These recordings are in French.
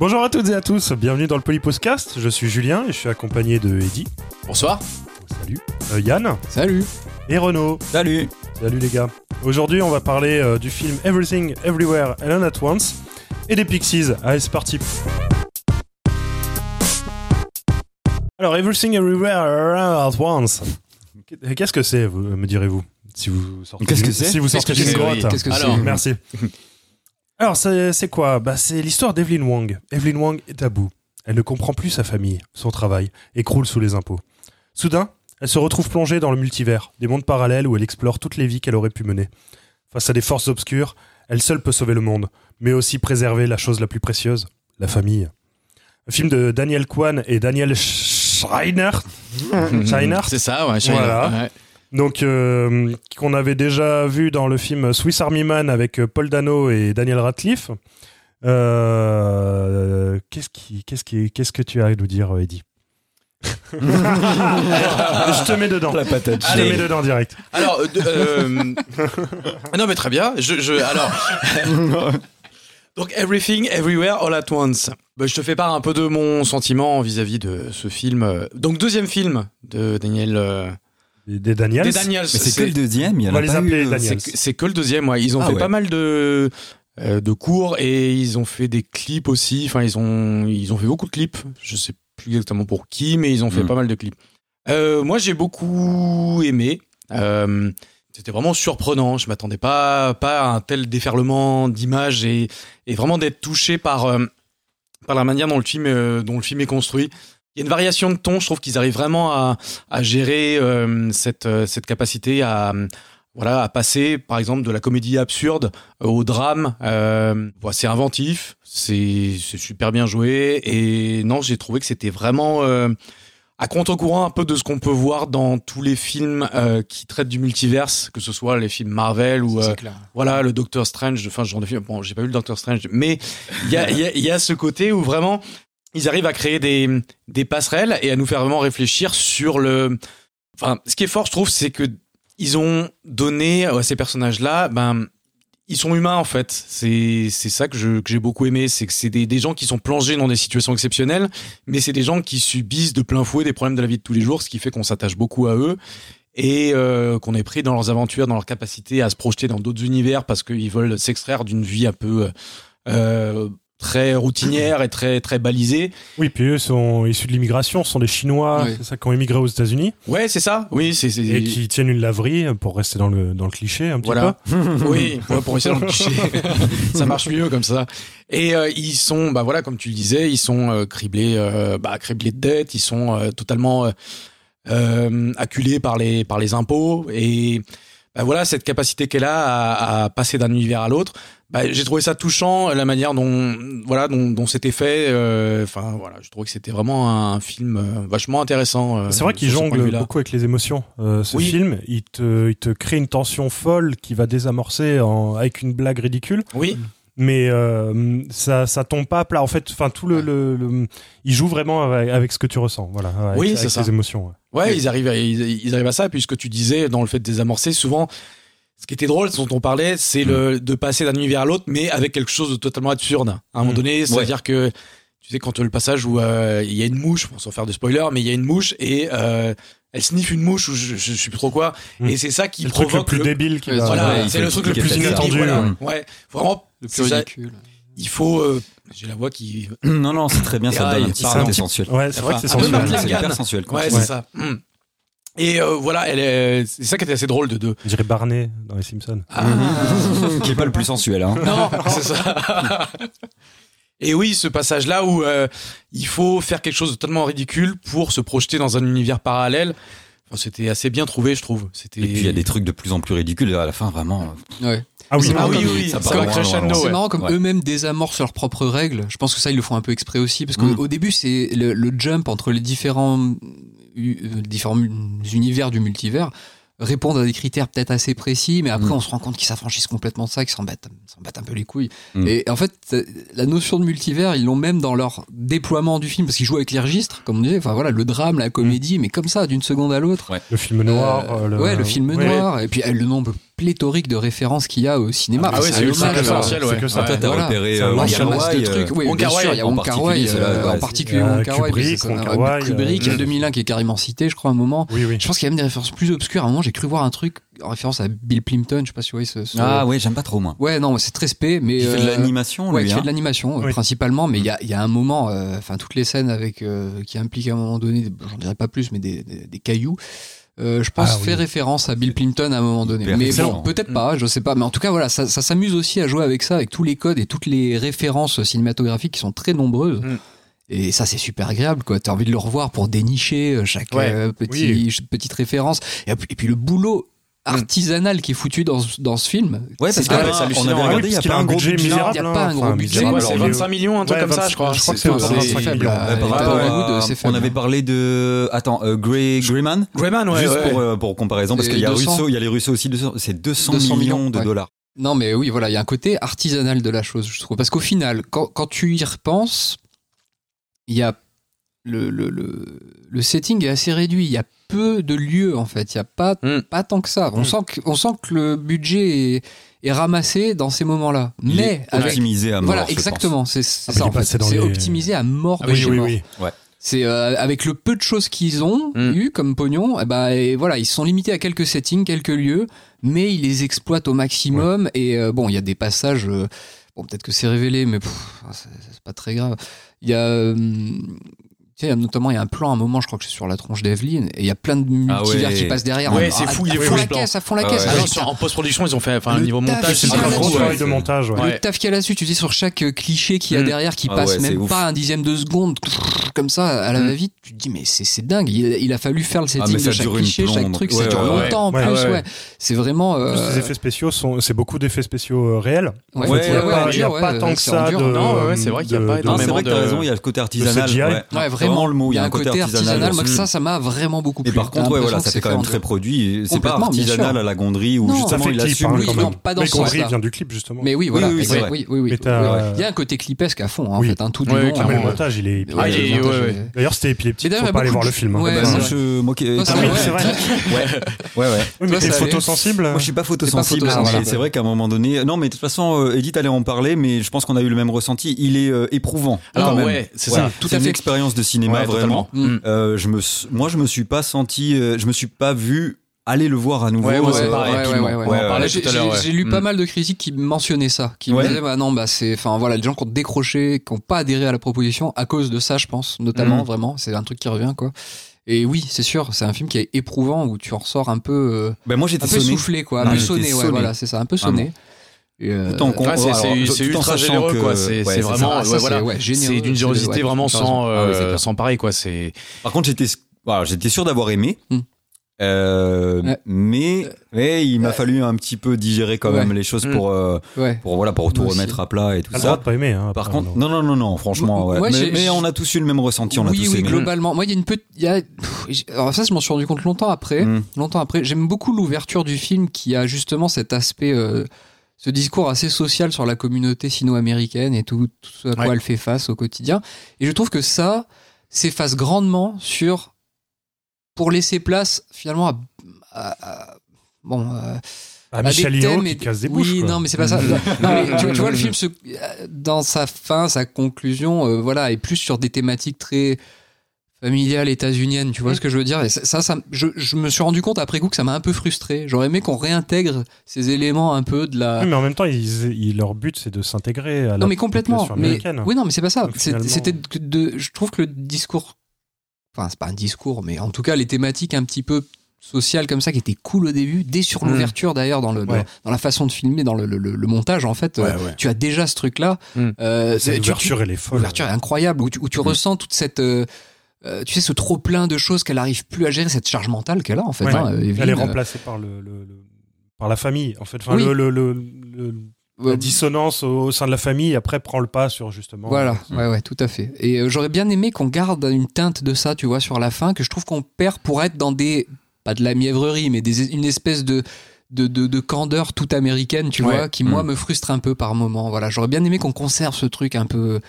Bonjour à toutes et à tous, bienvenue dans le Polypostcast. Je suis Julien et je suis accompagné de Eddy. Bonsoir. Salut. Euh, Yann. Salut. Et Renaud. Salut. Salut les gars. Aujourd'hui, on va parler euh, du film Everything Everywhere and at Once et des Pixies. Allez, c'est parti. Alors, Everything Everywhere at Once. Qu'est-ce que c'est, me direz-vous si vous sortez Qu'est-ce que d'une- c'est Si vous sortez Qu'est-ce d'une que c'est, grotte. oui. Qu'est-ce que Alors, c'est Merci. Alors, c'est quoi? Bah, C'est l'histoire d'Evelyn Wang. Evelyn Wang est à bout. Elle ne comprend plus sa famille, son travail, et croule sous les impôts. Soudain, elle se retrouve plongée dans le multivers, des mondes parallèles où elle explore toutes les vies qu'elle aurait pu mener. Face à des forces obscures, elle seule peut sauver le monde, mais aussi préserver la chose la plus précieuse, la famille. Un film de Daniel Kwan et Daniel Schreiner? Schreiner? C'est ça, ouais. Shiner, Voilà. ouais. Donc, euh, qu'on avait déjà vu dans le film Swiss Army Man avec euh, Paul Dano et Daniel Radcliffe. Euh, qu'est-ce, qui, qu'est-ce, qui, qu'est-ce que tu as à nous dire, Eddie Je te mets dedans. La patate. Je te Allez. mets dedans direct. Alors, euh, euh, non mais très bien. Je, je- alors, donc Everything, Everywhere, All at Once. Bah, je te fais part un peu de mon sentiment vis-à-vis de ce film. Donc deuxième film de Daniel. Des, Daniels. des Daniels. Mais c'est que le deuxième, il y en On va a les pas appeler eu, Daniels. C'est que- le deuxième, ouais. Ils ont Ah fait ouais. pas mal de euh, de cours et ils ont fait des clips aussi. Enfin, ils ont ils ont fait beaucoup de clips. Je sais plus exactement pour qui, mais ils ont fait Mm. pas mal de clips. Euh, moi, j'ai beaucoup aimé. Euh, c'était vraiment surprenant. Je m'attendais pas pas à un tel déferlement d'images et et vraiment d'être touché par euh, par la manière dont le film euh, dont le film est construit. Il y a une variation de ton. Je trouve qu'ils arrivent vraiment à à gérer euh, cette euh, cette capacité à voilà, à passer, par exemple, de la comédie absurde au drame. Euh, voilà, c'est inventif, c'est c'est super bien joué. Et non, j'ai trouvé que c'était vraiment euh, à contre-courant un peu de ce qu'on peut voir dans tous les films euh, qui traitent du multiverse, que ce soit les films Marvel ou euh, voilà le Doctor Strange. Enfin, ce genre de film. Bon, j'ai pas vu le Doctor Strange, mais il y a, y, a, il y a ce côté où vraiment ils arrivent à créer des, des passerelles et à nous faire vraiment réfléchir sur le. Enfin, ce qui est fort, je trouve, c'est que ils ont donné à ces personnages-là, ben, ils sont humains en fait. C'est ça que je que j'ai beaucoup aimé, c'est que c'est des, des gens qui sont plongés dans des situations exceptionnelles, mais c'est des gens qui subissent de plein fouet des problèmes de la vie de tous les jours, ce qui fait qu'on s'attache beaucoup à eux et euh, qu'on est pris dans leurs aventures, dans leur capacité à se projeter dans d'autres univers parce qu'ils veulent s'extraire d'une vie un peu euh, très routinière et très très balisée. Oui, puis eux sont issus de l'immigration, ce sont des Chinois, c'est ça, qui ont immigré aux États-Unis Ouais, c'est ça. Oui, c'est et qui tiennent une laverie, pour rester dans le, dans le cliché un petit Voilà. peu. Oui, ouais, pour essayer dans le cliché. ça marche mieux comme ça. Et euh, ils sont, bah voilà, comme tu le disais, ils sont euh, criblés, euh, bah, criblés de dettes, ils sont totalement acculés par les par les impôts et bah voilà cette capacité qu'elle a à, à passer d'un univers à l'autre. Bah, j'ai trouvé ça touchant la manière dont voilà dont, dont c'était fait. euh, Enfin voilà, je trouvais que c'était vraiment un film euh, vachement intéressant. euh, C'est vrai qu'il jongle beaucoup avec les émotions. Euh, ce Oui. film, il te, il te crée une tension folle qui va désamorcer en- avec une blague ridicule, Oui, mais euh, ça, ça tombe pas à plat. En fait, enfin tout le, le- le- il joue vraiment avec, avec ce que tu ressens, voilà, avec, Oui, c'est ça. les émotions. ouais. Ouais, ils arrivent, à, ils, ils arrivent à ça. Puis ce que tu disais dans le fait de désamorcer, souvent, ce qui était drôle, ce dont on parlait, c'est le de passer d'un univers à l'autre, mais avec quelque chose de totalement absurde. À un moment Mm. donné, c'est-à-dire que tu sais quand le passage où euh, il y a une mouche, bon, sans faire de spoiler, mais il y a une mouche et euh, elle sniffe une mouche ou je, je, sais plus trop quoi, Mm. et c'est ça qui C'est le truc le plus débile qui voilà, c'est le truc le plus inattendu. Voilà. ouais. Ouais, vraiment, Le c'est plus ça. ridicule. il faut. euh, J'ai la voix qui. Non, non, c'est très bien, ça Ah, donne côté sensuel. Ouais, c'est vrai que c'est sensuel. C'est hyper sensuel. Ouais, c'est ça. Et euh, voilà, elle est. C'est ça qui était assez drôle de deux. Je dirais Barney dans les Simpsons. Ah. Qui est pas le plus sensuel, hein. Non, c'est ça. Et oui, ce passage-là où euh, il faut faire quelque chose de totalement ridicule pour se projeter dans un univers parallèle. Enfin, c'était assez bien trouvé, je trouve. C'était. Et puis il y a des trucs de plus en plus ridicules à la fin, vraiment. Ouais. Ah oui, C'est Ah marrant oui, oui, ça c'est crescendo. ouais. marrant comme Ouais. eux-mêmes désamorcent leurs propres règles. Je pense que ça, ils le font un peu exprès aussi. Parce qu'au Mm. début, c'est le, le jump entre les différents, différents univers du multivers répondent à des critères peut-être assez précis, mais après Mm. on se rend compte qu'ils s'affranchissent complètement de ça, qu'ils s'en battent, s'en battent un peu les couilles. Mm. Et en fait, euh, la notion de multivers, ils l'ont même dans leur déploiement du film, parce qu'ils jouent avec les registres, comme on disait, enfin voilà, le drame, la comédie, mais comme ça, d'une seconde à l'autre. Le film noir. Euh, euh, ouais, le film noir. Et puis euh, le nombre pléthorique de références qu'il y a au cinéma. Ah ouais, C'est c'est ouais. que ça. Ouais. Toi, t'as voilà. repéré C'est un euh, de euh, trucs. Oui, Wong bien sûr, il y a en Wong euh, ouais, en particulier euh, Wong c'est- Kar-wai, Kubrick, il y a euh, 2001 qui est carrément cité, je crois, à un moment. Je pense qu'il y a même des références plus obscures. À un moment, j'ai cru voir un truc en référence à Bill Plimpton. Je sais pas si vous voyez ce. ce- Ah ouais, j'aime pas trop moi. Ouais, non, c'est très spé, mais. Il fait de euh, l'animation, Ouais, qui fait hein. de l'animation euh, Oui. principalement, mais il y a, il y a un moment, euh, enfin toutes les scènes avec euh, qui impliquent à un moment donné, j'en dirais pas plus, mais des, des, des cailloux. Euh, je pense Ah, oui. fait référence à Bill Plimpton à un moment donné. Mais bon, peut-être pas, je sais pas. Mais en tout cas, voilà, ça, ça s'amuse aussi à jouer avec ça, avec tous les codes et toutes les références cinématographiques qui sont très nombreuses. Mm. Et ça, c'est super agréable, quoi. T'as envie de le revoir pour dénicher euh, chaque Ouais. euh, petit, petite référence. Et, puis- et puis le boulot artisanal qui est foutu dans, ce- dans ce film. Ouais, c'est parce Ah, on avait regardé, il y a pas a un un gros budget misérable. Il y a pas un gros budget, C'est misérable, quoi, c'est alors, 25 millions, un truc Ouais, comme ça, 25, je crois. je crois que C'est- c'est c'est- c'est faible. millions. On avait parlé de attends euh, Grey Greyman? Greyman, ouais. juste ouais. pour euh, pour comparaison parce qu'il y a 200. Russo il y a les Russos aussi 200 c'est 200, 200 millions, de dollars Non, mais oui, voilà, il y a un côté artisanal de la chose, je trouve. Parce qu'au final, quand, quand tu y repenses, il y a le, le, le, le setting est assez réduit. Il y a peu de lieux, en fait. Il n'y a pas, Mm. pas tant que ça. On, Mm. sent que, on sent que le budget est, est ramassé dans ces moments-là. Il Mais est avec. optimisé à mort Voilà, exactement. C'est c'est Ah, ça, C'est les- optimisé à mort Ah de oui, chez oui, mort. oui. C'est euh, avec le peu de choses qu'ils ont Mm. eu comme pognon, eh ben, et voilà, ils sont limités à quelques settings, quelques lieux, mais ils les exploitent au maximum. Et euh, bon, il y a des passages. euh, bon, peut-être que c'est révélé, mais c'est pas très grave. Il y a. tu sais, notamment, il y a un plan à un moment, je crois que c'est sur la tronche d'Evelyn, et il y a plein de multivers ouais. qui passent derrière. Ouais, à- c'est fou, à, il est à fou, fond ce la caisse, à fond la Ah caisse. Ah en post-production, ils ont fait enfin, niveau montage. c'est Ah, un gros travail de montage. ouais. Le taf qu'il y a là-dessus, tu dis sur chaque euh, cliché qu'il y a Mm. derrière qui Ah passe même pas un dixième de seconde, comme ça à la Mm. va-vite, tu te dis mais c'est dingue. Il, a fallu faire le setting Ah, de chaque cliché, chaque truc, ça dure longtemps en plus. Ouais, c'est vraiment. En plus, euh, les effets spéciaux sont, c'est beaucoup d'effets spéciaux euh, réels. ouais, Ouais, il n'y a, ouais, pas, tant que ça de. Non, c'est vrai qu'il y a de- pas de- non c'est énormément vrai que t'as de- raison il y a le côté artisanal ouais. C'est vraiment. le mot il y a un côté artisanal Moi, que Mm. ça, ça m'a vraiment beaucoup plu. et par contre ouais, voilà ça fait quand même très produit c'est pas artisanal à la gondrie où justement fait il assume hein, non, même. pas dans Mais vient du clip, justement. Mais oui, voilà. Oui, oui. Il y a un côté clipesque à fond, en fait, hein, tout du long. mais le hein. montage, il est. Ouais, Ah, D'ailleurs, c'était épileptique. Faut pas aller voir le film. hein. Ouais, Bah, c'est moi, vrai. je moi Ah c'est vrai. ouais ouais mais t'es photosensible. Moi, je suis pas photosensible. C'est vrai qu'à un moment donné, non, mais de toute façon, euh, Edith allait en parler, mais je pense qu'on a eu le même ressenti. Il est éprouvant. Alors, ouais, c'est ça. Tout C'est à une fait. expérience de cinéma Ouais, vraiment. totalement. Mm. Euh, je me, moi, je me suis pas senti, euh, je me suis pas vu aller le voir à nouveau. Ouais, euh, ouais, ouais, J'ai lu pas Mm. mal de critiques qui mentionnaient ça, qui Ouais. me disaient bah non bah c'est enfin voilà les gens qui ont décroché, qui ont pas adhéré à la proposition à cause de ça je pense notamment Mm. vraiment c'est un truc qui revient quoi. Et oui c'est sûr c'est un film qui est éprouvant où tu en ressors un peu euh, Ben, moi, j'étais soufflé quoi, un Non, peu sonné ouais sonné. voilà c'est ça un peu sonné. Euh, Tout en c'est- alors, ultra généreux, que- quoi. C'est ouais, c'est ça. vraiment, Ah, ça, ouais, c'est- voilà. ouais, généreux, C'est d'une générosité ouais, vraiment sans, Ah euh, sans pareil, quoi. C'est. Par contre, j'étais, voilà, j'étais sûr d'avoir aimé. Mm. Euh, Ouais. mais, mais il m'a fallu un petit peu digérer quand Ouais. même les choses Mm. pour, euh, ouais. pour voilà, pour tout Moi aussi. remettre à plat et tout le droit ça. pas aimer. hein, Par contre, non. non, non, non, franchement, mais, on a tous eu le même ressenti, on a oui tous oui aimé. globalement moi il y a une petite il y a pff, j'ai- alors ça je m'en suis rendu compte longtemps après Mm. longtemps après. J'aime beaucoup l'ouverture du film qui a justement cet aspect, euh, ce discours assez social sur la communauté sino-américaine et tout, tout ce à quoi Ouais. elle fait face au quotidien. Et je trouve que ça s'efface grandement sur pour laisser place finalement à, à- à- bon euh, à Michel thèmes qui casse des oui bouches. quoi. non mais c'est pas ça Non, mais tu, tu vois le film se, dans sa fin sa conclusion euh, voilà est plus sur des thématiques très familiales états-uniennes tu vois ce que je veux dire? Et ça, ça, ça- je, je me suis rendu compte après coup que ça m'a un peu frustré j'aurais aimé qu'on réintègre ces éléments un peu de la Oui, mais en même temps, ils- ils- leur but, c'est de s'intégrer à la non mais complètement mais américaine. oui non mais c'est pas ça Donc, C'est- finalement- c'était de je trouve que le discours enfin c'est pas un discours mais en tout cas les thématiques un petit peu sociales comme ça qui étaient cool au début dès sur Mm. l'ouverture d'ailleurs dans le dans, Ouais. dans la façon de filmer dans le, le- le- le montage en fait euh, ouais. tu as déjà ce truc là Mm. C'est- L'ouverture, elle est folle. l'ouverture est incroyable où tu, où tu Mm. ressens toute cette euh, euh, tu sais ce trop plein de choses qu'elle arrive plus à gérer cette charge mentale qu'elle a en fait Ouais. hein, Evelyne. Elle est remplacée par le, le- le- par la famille. En fait, Enfin, Oui. le, Euh, la dissonance au, sein de la famille après prend le pas sur justement. Voilà, euh, ouais, ouais, tout à fait. Et euh, j'aurais bien aimé qu'on garde une teinte de ça, tu vois, sur la fin, que je trouve qu'on perd pour être dans des, pas de la mièvrerie, mais des, une espèce de, de, de, de candeur toute américaine, tu Ouais. vois, qui moi Mm. me frustre un peu par moment. Voilà, j'aurais bien aimé qu'on conserve ce truc un peu, euh,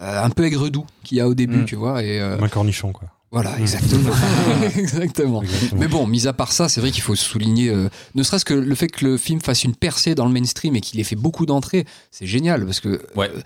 un peu aigre-doux qu'il y a au début, Mm. tu vois. Et, euh, un cornichon, quoi. Voilà, exactement. exactement. Exactement. Mais bon, mis à part ça, c'est vrai qu'il faut souligner, euh, ne serait-ce que le fait que le film fasse une percée dans le mainstream et qu'il ait fait beaucoup d'entrées, c'est génial parce que. Ouais. euh,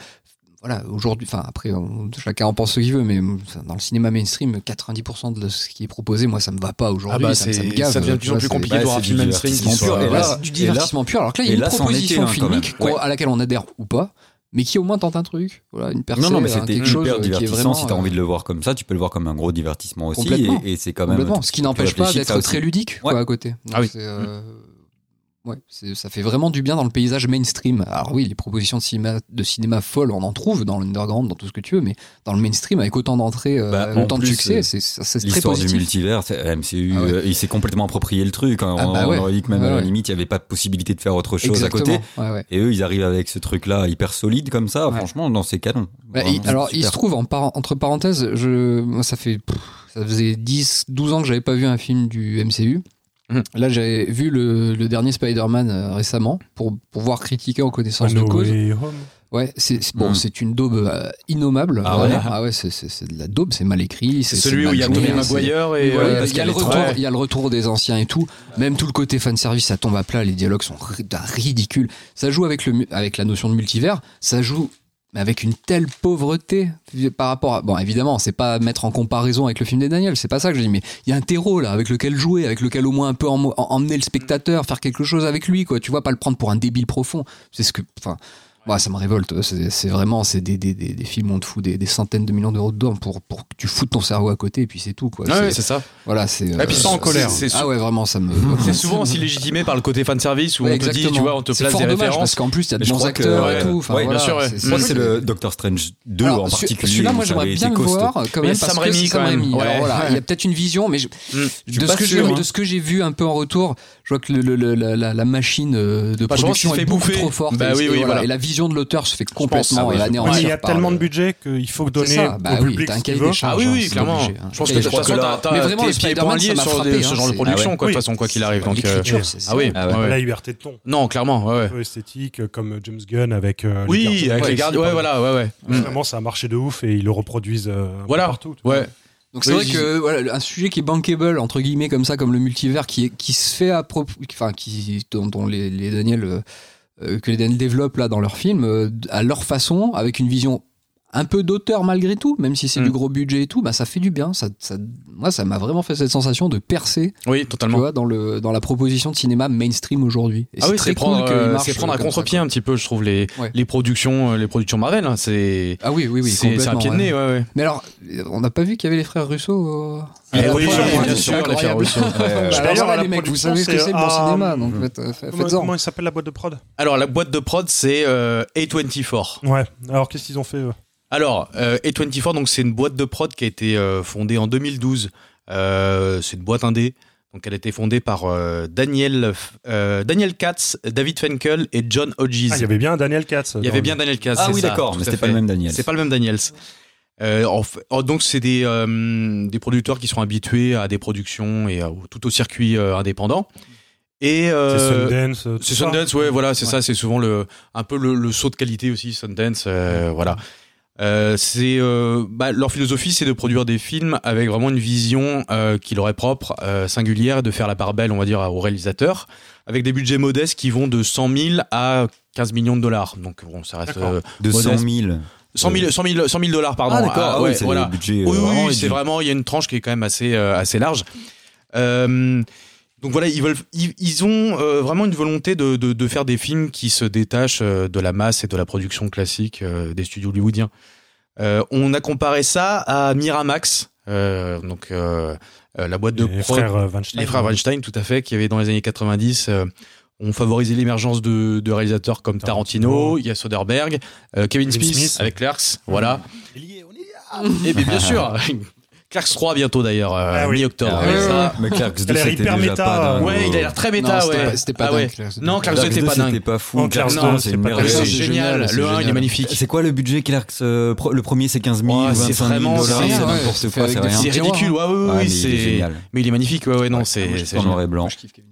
voilà, aujourd'hui, enfin après, on- chacun en pense ce qu'il veut, mais euh, dans le cinéma mainstream, 90% de ce qui est proposé, moi, ça me va pas Ah aujourd'hui. bah, ça, me- ça me gave. ça devient de plus en compliqué de voir un film du mainstream qui divertissement soit. pur. Et là- c'est du et divertissement pur. Alors que là, il y a une proposition même. filmique à laquelle on adhère ou pas, mais qui au moins tente un truc. Voilà, une percée, Non, non, mais hein, c'était chose hyper euh, divertissant. vraiment. si t'as envie de euh, le voir comme ça, tu peux le voir comme un gros divertissement aussi. Complètement. Et, et c'est quand même. Complètement. Ce qui n'empêche pas d'être très ludique quoi, à côté. Donc Ah oui. euh, ouais, ça fait vraiment du bien dans le paysage mainstream. Alors oui, les propositions de cinéma, de cinéma folles, on en trouve dans l'underground, dans tout ce que tu veux, mais dans le mainstream, avec autant d'entrées, euh, Bah, autant de succès, euh, c'est, très L'histoire du positif. multivers, c'est- MCU, Ah ouais. euh, il s'est complètement approprié le truc. hein. Ah on, bah ouais. on aurait dit que même à la limite, il n'y avait pas de possibilité de faire autre chose à côté. Et eux, ils arrivent avec ce truc-là hyper solide comme ça. Franchement, dans ces canons. Bah, Vraiment, il- alors, il se trouve, en par- entre parenthèses, je, moi, ça fait, pff, ça faisait 10, 12 ans que j'avais pas vu un film du MCU. Mhm. Là, j'avais vu le, le dernier Spider-Man euh, récemment pour pouvoir critiquer en connaissance de cause. Ouais, c'est bon, Mhm. c'est une daube euh, innommable. Ah ouais ah ouais, c'est- c'est c'est de la daube, c'est mal écrit. C'est celui où il y a Tobey Maguire et. Voilà, euh, il y a le retour, Ouais. il y a le retour des anciens et tout. Même tout le côté fan service, ça tombe à plat. Les dialogues sont ri- d'un ridicule. Ça joue avec le avec la notion de multivers. Ça joue avec une telle pauvreté par rapport à bon évidemment c'est pas mettre en comparaison avec le film des Daniel c'est pas ça que je dis mais il y a un terreau là avec lequel jouer avec lequel au moins un peu emmener le spectateur faire quelque chose avec lui quoi. Tu vois pas le prendre pour un débile profond. C'est ce que enfin Ouais, ça me révolte. C'est vraiment c'est des, des, des, des films où on te fout des, des centaines de millions d'euros dedans pour, pour que tu foutes ton cerveau à côté et puis c'est tout. Quoi. C'est- ouais, c'est ça. voilà, c'est. Et puis sans en c'est- colère. c'est- C'est- Ah ouais, vraiment, ça me. C'est souvent aussi légitimé par le côté fan service où Ouais, on te dit, tu vois, on te C'est place fort des références. parce qu'en plus, il y a de bons que- acteurs et ouais, tout. Enfin, ouais, bien sûr, ouais. c'est- Moi, c'est- le Doctor Strange 2 Alors, en particulier. Celui-là, moi, j'aimerais bien le voir quand même Sam parce que Raimi, quand même. Il y a peut-être une vision, mais de ce que j'ai vu un peu en retour, je vois que le- le- le- la, la- la machine euh, de Bah, je pense production est beaucoup bouffer. trop forte. Bah et, oui, et oui, voilà, voilà. et la vision de l'auteur se fait complètement ah ouais, anéantir. Ouais, mais il y a tellement le- de budget qu'il faut donner ça, bah au oui, public ce qu'il cahier veut. des charges. Ah oui, hein, oui, clairement. obligé, hein. Je pense que de toute façon, t'as vraiment, pieds et liés sur ce hein, genre de c'est- production, Ah quoi, de toute façon, quoi qu'il arrive. Donc, euh, L'écriture, c'est ah oui, ouais. il liberté de ton. Non, clairement, ouais, Un ouais. peu esthétique, euh, comme James Gunn avec les Oui, gardiens. avec les gardiens. c'est Ouais, voilà, ouais, ouais. Mm. Vraiment, ça a marché de ouf et ils le reproduisent partout. Ouais. Donc c'est Oui, vrai que voilà, un sujet qui est bankable entre guillemets comme ça, comme le multivers, qui est, qui se fait à propos, enfin qui dont, dont les, les Daniel euh, euh, que les Daniel développent là dans leurs films euh, à leur façon, avec une vision un peu d'auteur malgré tout, même si c'est Mm. du gros budget et tout, bah ça fait du bien. Ça, ça, moi, ça m'a vraiment fait cette sensation de percer, Oui, tu totalement. vois, dans le dans la proposition de cinéma mainstream aujourd'hui. Ah c'est oui, très c'est prendre, cool euh, c'est prendre à contre-pied un petit peu, je trouve, les, Ouais. les productions, euh, les productions Marvel. hein. C'est. Ah oui, oui, oui, c'est, c'est un complètement, pied de nez, ouais, ouais. Mais alors, on n'a pas vu qu'il y avait les frères Russo. euh, Eh oui, bien sûr, les frères. Russo. Bah, D'ailleurs, les mecs, vous savez ce que c'est, le bon euh, cinéma, donc euh, faites- Comment, faites-en. comment il s'appelle la boîte de prod? Alors, la boîte de prod, c'est euh, A24. Ouais. Alors, qu'est-ce qu'ils ont fait eux? Alors, euh, A24, donc c'est une boîte de prod qui a été euh, fondée en 2012. Euh, c'est une boîte indé. Donc, elle a été fondée par euh, Daniel, euh, Daniel Katz, David Finkel et John Hodges. Ah, il y avait bien Daniel Katz. Il y avait bien Daniel Katz. Ah c'est oui, d'accord, mais c'était pas le même Daniel. C'est pas le même Daniels. En fait- oh, donc c'est des, euh, des producteurs qui sont habitués à des productions et à- tout au circuit euh, indépendant. Et C'est Sundance. c'est. Sundance, ouais, voilà, c'est Ouais. ça, c'est souvent le un peu le, le saut de qualité aussi, Sundance, euh, voilà. Euh, c'est euh, bah, leur philosophie, c'est de produire des films avec vraiment une vision euh, qui leur est propre, euh, singulière, et de faire la part belle, on va dire, aux réalisateurs, avec des budgets modestes qui vont de 100 000 à 15 millions de dollars. Donc bon, ça reste euh, 200 modeste. 000. 100 000, 100 000, 100 000 dollars, pardon. Ah, d'accord, ah ouais, oui, c'est voilà. le budget. Oui, oui, vraiment oui, c'est réduit. vraiment, il y a une tranche qui est quand même assez, euh, assez large. Euh, donc voilà, ils veulent, ils, ils ont euh, vraiment une volonté de, de, de faire des films qui se détachent euh, de la masse et de la production classique euh, des studios hollywoodiens. Euh, on a comparé ça à Miramax, euh, donc euh, euh, la boîte de Les prod- frères Weinstein. les frères Weinstein, tout à fait, qui avaient dans les années 90 euh, ont favorisé l'émergence de, de réalisateurs comme Tarantino, Tarantino. il y a Soderbergh, euh, Kevin Kevin Smith, Smith. avec Clerks, voilà. Et bien, bien sûr, Clerks 3 bientôt d'ailleurs, euh, Ah oui. mi-octobre. Ah Ouais, ouais, ça. Mais Clerks 2, a l'air c'était hyper déjà méta, pas dingue. Ouais, il a l'air très méta, Non, c'était ouais. pas- c'était pas Ah ouais. dingue, Clerks 2. Non, Clerks 2 Clerks c'était 2, pas dingue. c'était pas fou. Non, Clerks Clerks 2, 2, c'est c'est une pas Clerks 2, merveille. c'est c'est génial, le 1 il est magnifique. C'est quoi le budget Clerks euh, Le premier, c'est 15 000 Ouais, ou c'est 25 000 vraiment- dollars. c'est- n'importe quoi, c'est rien. C'est ridicule, ouais, ouais, Ouais, mais il est c'est génial. mais il est magnifique, ouais, ouais, non, c'est en noir et blanc.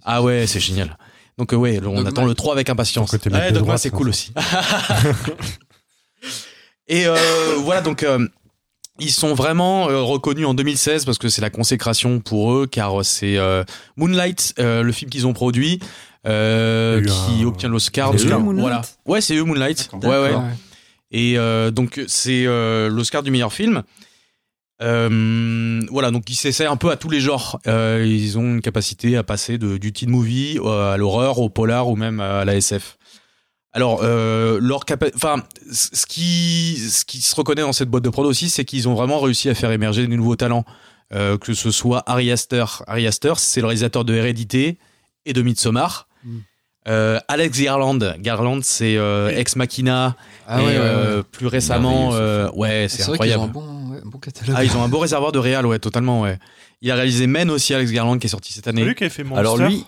Ah ouais, c'est génial. Donc ouais, on Dogma. attend le 3 avec impatience. Ouais, Dogma c'est cool aussi. Et euh, voilà donc euh, Ils sont vraiment euh, reconnus en 2016 parce que c'est la consécration pour eux, car c'est euh, Moonlight, euh, le film qu'ils ont produit, euh, qui obtient l'Oscar. C'est de- eux, Moonlight Voilà. Ouais, c'est eux Moonlight. Ouais, ouais. Et euh, donc c'est euh, l'Oscar du meilleur film. Euh, voilà, donc ils s'essaient un peu à tous les genres. Euh, ils ont une capacité à passer de, du teen movie euh, à l'horreur, au polar ou même à la SF. Alors, euh, leur capa- enfin, ce qui, ce qui se reconnaît dans cette boîte de prod aussi, c'est qu'ils ont vraiment réussi à faire émerger des nouveaux talents. Euh, que ce soit Ari Aster. Ari Aster, c'est le réalisateur de Hérédité et de Midsommar. Mm. Euh, Alex Garland. Garland, c'est euh, Ex Machina. Ah et, ouais, ouais, euh, plus récemment, euh, ouais, C'est c'est vrai qu'ils ont incroyable. un bon, ouais, un bon catalogue. Ah, ils ont un beau réservoir de réal, ouais, totalement, ouais. Il a réalisé Men aussi, Alex Garland, qui est sorti cette C'est année. lui qui a fait Monster Alors lui,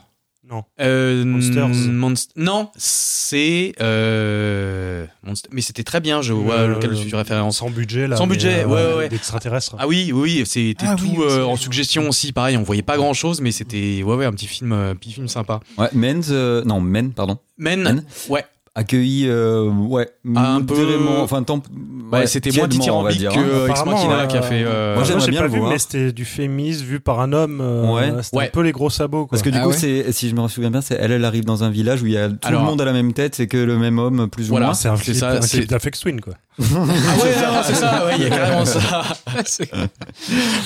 Non. Euh, Monsters. Monst- non, c'est euh, Monst- mais c'était très bien. Je vois Euh, lequel je suis référence. Sans budget, là. Sans budget, euh, ouais, ouais, ouais. D'extraterrestres. Ah oui, oui, oui, c'était Ah tout oui, euh, en suggestion aussi. Pareil, on voyait pas grand chose, mais c'était ouais, ouais, un petit film, euh, petit film sympa. ouais, Men's, euh, non, Men, pardon, Men, Men. ouais, accueilli, euh, ouais, Ah, un peu- enfin, temp- ouais, c'était moins dithyrambique dire, que hein. euh, Ex euh, qui a fait. euh, moi, j'aimerais j'ai bien pas le vu, voir. mais c'était du féminisme vu par un homme. euh, Ouais. C'était Ouais. un peu les gros sabots, quoi. Parce que du Ah coup, ouais c'est, si je me souviens bien, c'est elle, elle arrive dans un village où il y a tout Alors- le monde à la même tête, c'est que le même homme, plus ou Voilà. moins. c'est un c'est clip, ça, un c'est- clip d'Afex Twin, quoi. Ah ouais, c'est ça, ouais, il y a carrément ça. C'est-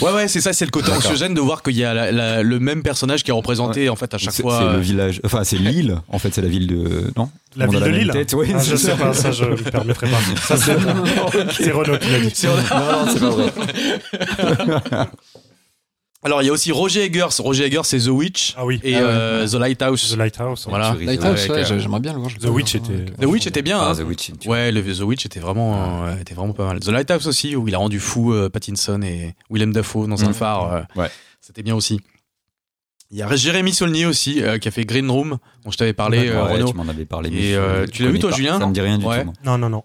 Ouais, ouais, c'est ça, c'est le côté anxiogène de voir qu'il y a le même personnage qui est représenté en fait à chaque fois. c'est euh, le village, enfin, c'est l'île, en fait, c'est la ville de, non? La ville de Lille. même tête, oui, Ah, je sais pas, ça je me permettrai pas. Ça, c'est c'est Renaud qui l'a dit. c'est- Non, non, c'est pas vrai. Alors il y a aussi Roger Eggers. Roger Eggers, c'est The Witch Ah oui. et Ah ouais, euh, The Lighthouse. The Lighthouse. Voilà. Lighthouse, avec, ouais, euh, j'ai- j'aimerais bien le voir. The Witch était- The Witch était bien. Ah, hein. The Witch. Ouais, le The Witch était vraiment, euh, était vraiment pas mal. The Lighthouse aussi, où il a rendu fou euh, Pattinson et Willem Dafoe dans un Mm. phare. euh, Ouais. C'était bien aussi. Il y a Jérémy Saulnier aussi, euh, qui a fait Green Room, dont je t'avais parlé, euh, Ouais, Renaud. tu m'en avais parlé. Et, mais je- euh, tu l'as vu, toi, pas. Julien Ça me dit rien du Ouais. tout. moi. Non, non, non.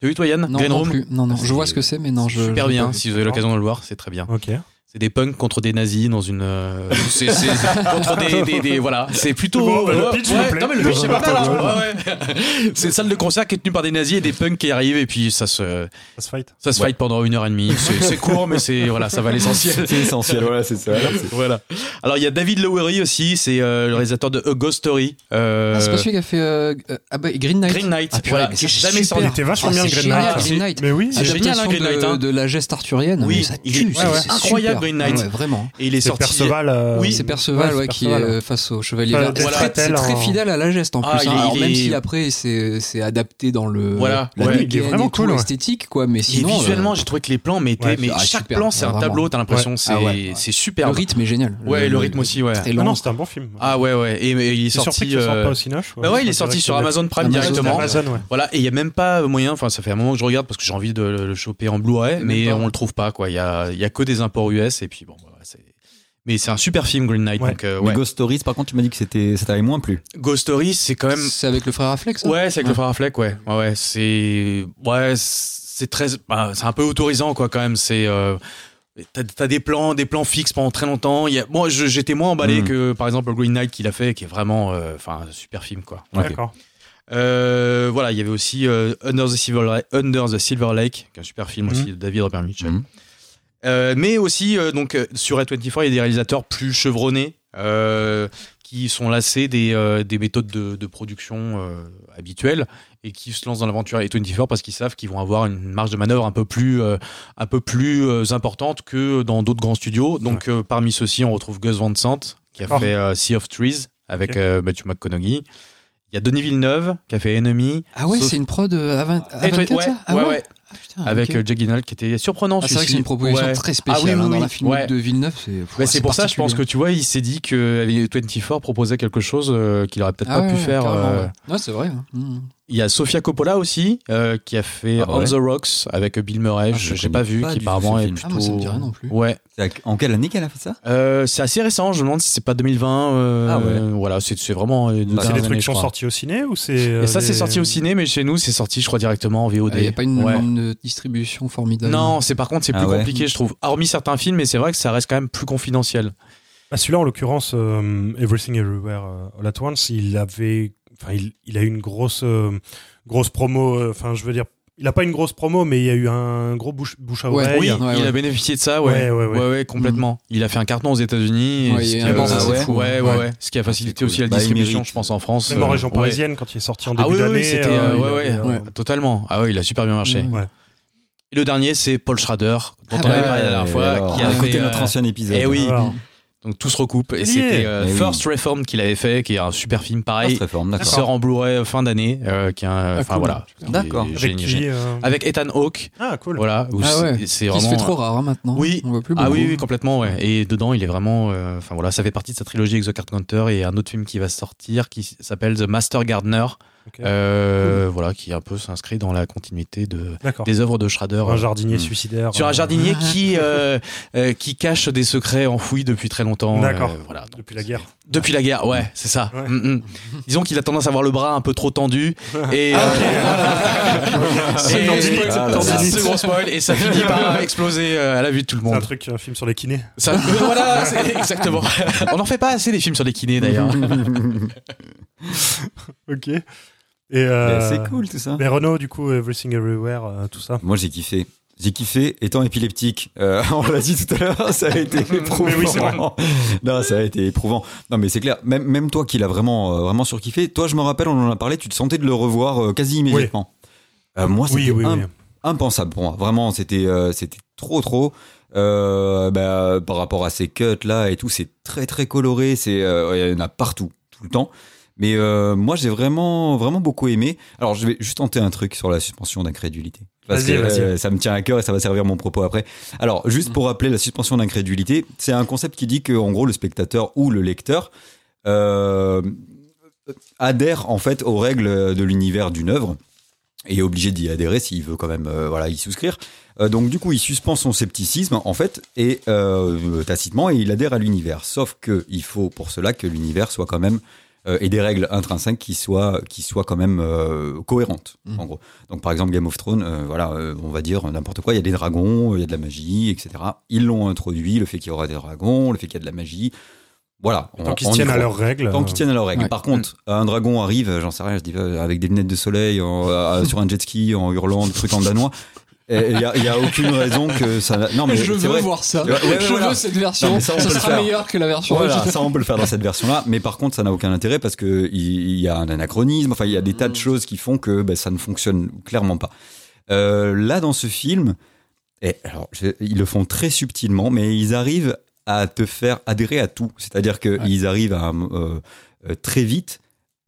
T'as vu toi Yann Non, Green non Room plus. Non, non, Ah, je vois ce que c'est, mais non, je. Super bien, si vous avez l'occasion de le voir, c'est très bien. Ok. C'est des punks contre des nazis dans une. euh, c'est c'est- c'est contre des, des, des- Voilà. C'est plutôt. Bon, bah, le ouais, pitch ouais. Non, mais le pitch, c'est pas mal. Ouais. hein. Ouais, ouais. C'est une salle de concert qui est tenue par des nazis et des punks qui arrivent et puis ça se, Ça se fight. ça se Ouais. fight pendant une heure et demie. C'est c'est court, mais c'est voilà, ça va à l'essentiel. C'est essentiel, voilà, c'est ça. Voilà. Alors il y a David Lowery aussi, c'est euh, le réalisateur de A Ghost Story. Euh, Ah, c'est pas celui qui a fait euh, euh, ah bah, Green Knight. Green Knight. Ah, voilà, c'est jamais sorti. Il était vachement Ah, bien, Green génial, Knight. Green Knight. Mais oui, C'est génial, hein, Adaptation Green Knight, de, hein. de la geste arthurienne. Oui, c'est- ouais, ouais. c'est incroyable. Green Knight. Ouais, vraiment. Et il est c'est sorti. Perceval. euh, Oui, C'est Perceval ouais, ouais, c'est qui est Perceval, euh, face au Chevalier Enfin, Vert. Death C'est très, c'est fidèle à la geste en Ah, plus. il hein. est- Alors il même est- si après c'est c'est adapté dans le Voilà, la ouais. Il est vraiment cool, ouais. esthétique quoi. Mais Et sinon visuellement, euh, j'ai trouvé que les plans mettaient, ouais. mais Ah, chaque super, plan c'est un tableau, t'as l'impression, c'est Ah c'est le rythme est génial. Ouais, le rythme aussi, ouais. Ah non, c'était un bon film. Ah ouais, ouais. Et, il est C'est sorti. euh. Bah ouais, il est sorti sur Amazon Prime directement. Voilà, et il y a même pas moyen, enfin ça fait un moment que je regarde parce que j'ai envie de le choper en Blu-ray, mais on le trouve pas quoi. Il y a, il y a que des imports US et puis bon, voilà, c'est. Mais c'est un super film Green Knight. Ouais. Donc, euh, Mais ouais. Ghost Stories, par contre, tu m'as dit que c'était, ça t'avait moins plu. Ghost Story, c'est quand même. C'est avec le frère Affleck ça? Ouais, c'est avec le frère Affleck, ouais. Ouais, ouais, c'est. Ouais, c'est très. bah, c'est un peu autorisant, quoi, quand même. C'est. euh, T'as t'as des plans, des plans fixes pendant très longtemps. Il y a, moi, je- j'étais moins emballé Mm. que, par exemple, le Green Knight qu'il a fait, qui est vraiment, euh, enfin, un super film, quoi. D'accord. Euh, voilà, il y avait aussi euh, Under, the Silver Lake, Under the Silver Lake, qui est un super film aussi Mhm. de David Robert Mitchell. Mhm. Euh, mais aussi, euh, donc, euh, sur A24, il y a des réalisateurs plus chevronnés euh, qui sont lassés des, euh, des méthodes de, de production euh, habituelles et qui se lancent dans l'aventure A24 parce qu'ils savent qu'ils vont avoir une marge de manœuvre un peu plus, euh, un peu plus euh, importante que dans d'autres grands studios. Donc, euh, parmi ceux-ci, on retrouve Gus Van Sant, qui a Oh. fait euh, Sea of Trees avec euh, Matthew McConaughey. Il y a Denis Villeneuve qui a fait Enemy. Ah ouais, Sauf- c'est une prod à 20 à Eh, toi, 24 ouais, ça Ah ouais, ouais. Ah, putain, avec ok. euh, Jake Gyllenhaal qui était surprenant. Ah, c'est vrai que c'est une proposition Ouais. très spéciale Ah oui, oui, hein, dans oui. la film Ouais. de Villeneuve. C'est Bah, c'est pour ça, je pense que tu vois, il s'est dit que A24 proposait quelque chose euh, qu'il aurait peut-être Ah pas pu faire. euh. ouais. Ouais, c'est vrai. hein. Mm. Il y a Sofia Coppola aussi, euh, qui a fait Ah On ouais. the Rocks avec Bill Murray. Ah, Je j'ai pas vu, pas qui apparemment est plutôt. Ah, moi, ça me dit rien non plus. Ouais, En quelle année qu'elle a fait ça? Euh, c'est assez récent. Je me demande si c'est pas 2020. euh, Ah ouais. Voilà, c'est vraiment. deux C'est des trucs qui sont sortis au ciné ou c'est. Et ça, c'est sorti au ciné, mais chez nous, c'est sorti, je crois, directement en VOD. Il n'y a pas une, Ouais. une distribution formidable. Non, c'est par contre, c'est Ah plus ouais. compliqué, je trouve. Hormis certains films, mais c'est vrai que ça reste quand même plus confidentiel. Bah, Celui-là, en l'occurrence, euh, Everything Everywhere euh, All at Once, il avait. Enfin, il, il a eu une grosse, euh, grosse promo. euh, Enfin, je veux dire, il a pas une grosse promo, mais il y a eu un gros bouche, bouche à Ouais, oreille. Oui, ouais, il ouais. a bénéficié de ça, ouais. Ouais, ouais, ouais. Ouais, ouais, complètement. Il a fait un carton aux États-Unis. Ouais, ce ouais. Ce qui a facilité aussi la. Bah, distribution, je pense, en France. Même en Euh, région ouais. parisienne, quand il est sorti en Ah début oui, oui, d'année. oui, c'était, euh, euh, ouais, ouais, totalement. Ah ouais, il a super bien marché. Ouais. Et le dernier, c'est Paul Schrader, dont Ah on avait bah, parlé la dernière fois, alors, qui a fait, notre euh, ancien épisode. eh oui. Voilà. Donc tout se recoupe. Et Yeah. c'était euh, Eh oui. First Reformed qu'il avait fait, qui est un super film Ah, pareil. très fort, qui d'accord. sort en Blu-ray fin d'année, euh, qui est un, enfin cool. voilà, qui D'accord. Avec qui euh, Avec Ethan Hawke, Ah, cool. voilà, Ah c'est- ouais. c'est Qui vraiment se fait trop rare hein, maintenant. Oui. On voit plus Ah oui, oui, complètement, ouais. Et dedans, il est vraiment. euh, Enfin voilà, ça fait partie de sa trilogie avec The Card Counter et un autre film qui va sortir qui s'appelle The Master Gardener. Euh, Voilà, qui un peu s'inscrit dans la continuité de, des œuvres de Schrader. Un jardinier Hmm. suicidaire. Sur un euh, jardinier qui, euh, euh, qui cache des secrets enfouis depuis très longtemps. D'accord. euh, voilà. Donc, Depuis la guerre. Depuis la guerre, ouais, c'est ça. Ouais. Mm, mm. Disons qu'il a tendance à avoir le bras un peu trop tendu. Et, euh, C'est et- ça finit par exploser euh, à la vue de tout le C'est un monde. truc, un film sur les kinés. Ça, euh, voilà, exactement. On n'en fait pas assez des films sur les kinés d'ailleurs. Ok. Et euh, C'est cool tout ça. Mais Renault, du coup, Everything Everywhere, euh, tout ça. Moi j'ai kiffé. J'ai kiffé étant épileptique. Euh, on l'a dit tout à l'heure, ça a été éprouvant. Mais oui, c'est vrai. non, ça a été éprouvant. Non, mais c'est clair. Même, même toi qui l'as vraiment, euh, vraiment surkiffé. Toi, je me rappelle, on en a parlé. Tu te sentais de le revoir euh, quasi immédiatement. Euh, moi, c'était oui, un- oui. impensable pour moi. Vraiment, c'était, euh, c'était trop, trop. Euh, bah, par rapport à ces cuts là et tout, c'est très, très coloré. C'est, euh, il y en a partout, tout le temps. Mais euh, moi, j'ai vraiment, vraiment beaucoup aimé. Alors, je vais juste tenter un truc sur la suspension d'incrédulité. Parce que Vas-y, vas-y. euh, ça me tient à cœur et ça va servir mon propos après. Alors, juste pour rappeler la suspension d'incrédulité, c'est un concept qui dit que, en gros, le spectateur ou le lecteur euh, adhère en fait aux règles de l'univers d'une œuvre et est obligé d'y adhérer s'il veut quand même euh, voilà y souscrire. Euh, donc du coup, il suspend son scepticisme en fait et euh, tacitement et il adhère à l'univers. Sauf que il faut pour cela que l'univers soit quand même euh, et des règles intrinsèques qui soient qui soient quand même euh, cohérentes Mhm. en gros. Donc par exemple Game of Thrones, euh, voilà, on va dire n'importe quoi. Il y a des dragons, il y a de la magie, etc. Ils l'ont introduit, le fait qu'il y aura des dragons, le fait qu'il y a de la magie. Voilà. Tant qu'ils tiennent à leurs règles. Tant qu'ils tiennent à leurs règles. Ouais. Par contre, un dragon arrive, j'en sais rien, je dis avec des lunettes de soleil, en- sur un jet ski, en hurlant, des trucs en danois. Il n'y a, aucune raison que ça. Non, mais je veux vrai. voir ça. Ouais, ouais, je voilà. veux cette version. Non, ça, ça sera faire. meilleur que la version Voilà, ça on peut le faire dans cette version-là, mais par contre ça n'a aucun intérêt parce que il y a un anachronisme, enfin il y a des tas de choses qui font que ben, ça ne fonctionne clairement pas. Euh, là dans ce film, et alors je- ils le font très subtilement, mais ils arrivent à te faire adhérer à tout, c'est-à-dire qu'ils arrivent à euh, euh, très vite.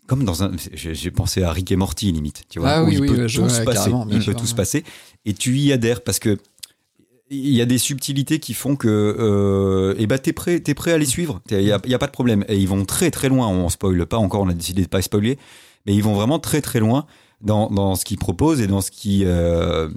Comme dans un, j'ai pensé à Rick et Morty limite, tu vois, Ah où oui, il oui, peut tout se passer, il peut tout se passer, et tu y adhères parce que il y a des subtilités qui font que euh, et bah t'es prêt t'es prêt à les suivre il y a, pas de problème et ils vont très très loin on spoile pas encore on a décidé de pas spoiler mais ils vont vraiment très très loin dans, dans ce qu'ils proposent et dans ce qui euh,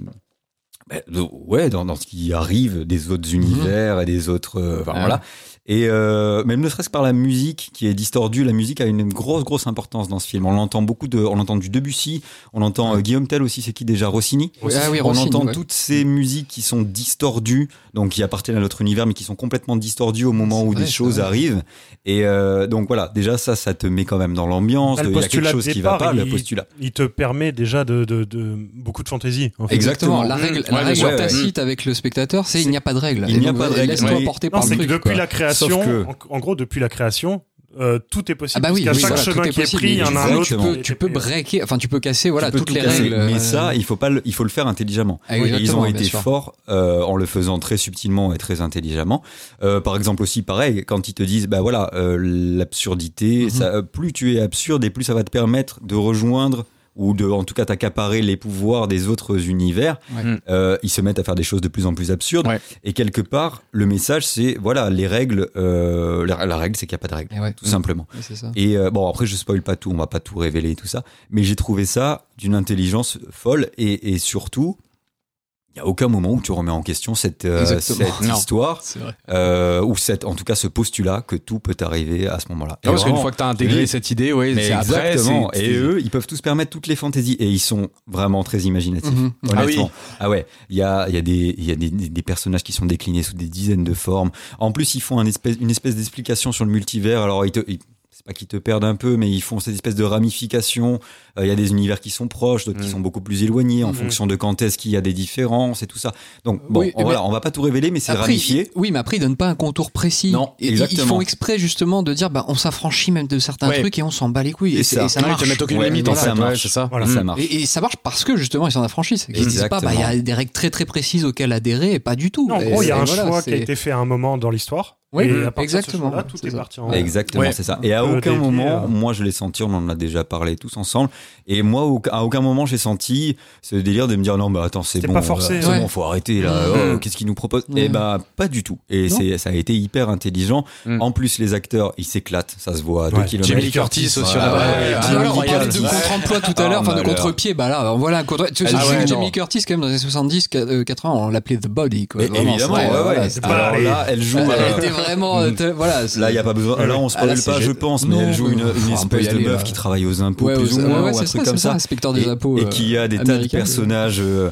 de- ouais dans, dans ce qui arrive des autres univers et des autres euh, enfin, Ah voilà et euh, même ne serait-ce que par la musique qui est distordue la musique a une grosse grosse importance dans ce film on l'entend beaucoup de on entend du Debussy on entend euh, Guillaume Tell aussi c'est qui déjà Rossini? Oui, ah oui, on Rossini, entend ouais. toutes ces musiques qui sont distordues, donc qui appartiennent à notre univers, mais qui sont complètement distordues au moment où vrai, des choses vrai. arrivent. Et euh, donc voilà, déjà ça, ça te met quand même dans l'ambiance. Ah, le Il y a quelque chose qui va pas, le il- postulat. Il te permet déjà de, de, de beaucoup de fantaisie. En fait. Exactement. La Mmh. règle, Ouais, la bien règle tacite avec le spectateur, c'est il n'y a pas de règle. Il n'y a donc, pas de règle. Laisse-toi porter Non, par c'est le truc. depuis la création, Sauf que- en, en gros, depuis la création, euh, tout est possible. Ah bah oui, parce oui, qu'à chaque voilà, chemin est qui est pris, il y en a un autre. tu peux, tu peux breaker, enfin tu peux casser voilà peux toutes tout les casser. règles. Mais euh, ça, il faut pas, le, il faut le faire intelligemment. Ah, Et ils ont été forts euh, en le faisant très subtilement et très intelligemment. Euh, par exemple aussi, pareil, quand ils te disent, bah voilà, euh, l'absurdité, Mhm. ça, euh, plus tu es absurde et plus ça va te permettre de rejoindre ou de, en tout cas, t'accaparer les pouvoirs des autres univers. Ouais. Euh, ils se mettent à faire des choses de plus en plus absurdes. Ouais. Et quelque part, le message, c'est voilà, les règles. euh, la, la règle, c'est qu'il n'y a pas de règle, Et ouais. tout simplement. Et euh, bon, après, je spoil pas tout, on va pas tout révéler et tout ça, mais j'ai trouvé ça d'une intelligence folle et, et surtout, n'y a aucun moment où tu remets en question cette, euh, cette histoire, euh, ou cette, en tout cas ce postulat que tout peut arriver à ce moment-là. parce qu'une fois que tu as intégré cette idée, oui, c'est Exactement. Et eux, ils peuvent tous permettre toutes les fantaisies, et ils sont vraiment très imaginatifs, mhm. Ah, oui. ah ouais, il y a, y a, des, y a des, des, personnages qui sont déclinés sous des dizaines de formes. En plus, ils font un espèce, une espèce d'explication sur le multivers, alors c'est pas qu'ils te perdent un peu, mais ils font cette espèce de ramification euh, il y a des univers qui sont proches, d'autres qui sont beaucoup plus éloignés en fonction de quand est-ce qu'il y a des différences et tout ça. Donc bon, on, voilà, on va pas tout révéler, mais c'est ramifié. Oui, mais après ils donnent pas un contour précis. Non. Ils font exprès justement de dire, bah, on s'affranchit même de certains trucs et on s'en bat les couilles. Et, et, ça, et ça, marche. aucune limite. ça marche, ça. marche. Et, ça marche parce que justement ils s'en affranchissent. Ils disent pas, bah, il y a des règles très très précises auxquelles adhérer et pas du tout. En gros, il y a un choix qui a été fait à un moment dans l'histoire. Oui, exactement. Tout est, parti en... Exactement, c'est ça. Et à euh, aucun moment, moi je l'ai senti, on en a déjà parlé tous ensemble, et moi, à aucun moment, j'ai senti ce délire de me dire non, bah attends, c'est bon, pas forcé, euh, c'est bon, faut arrêter là. Mm. Oh, mm. Qu'est-ce qu'ils nous proposent mmh. Eh Et bah pas du tout. Et ça a été hyper intelligent. Mm. En plus, les acteurs, ils s'éclatent, ça se voit. À Curtis aussi. Ah, ouais, on parlait de contre-emploi tout à l'heure, oh, enfin de contre-pied. Bah là, voilà, contre. Tu ah sais, Jimmy Curtis quand même dans les 70, 80, euh, on l'appelait The Body. Quoi, évidemment, Alors là, elle joue. Elle euh, était vraiment. Voilà. Là, il y a pas besoin. Là, on se spoil ah, pas, je pense, mais elle joue une espèce de meuf qui travaille aux impôts un truc ça, comme ça, inspecteur des impôts, et, et qui a des tas de personnages. Euh,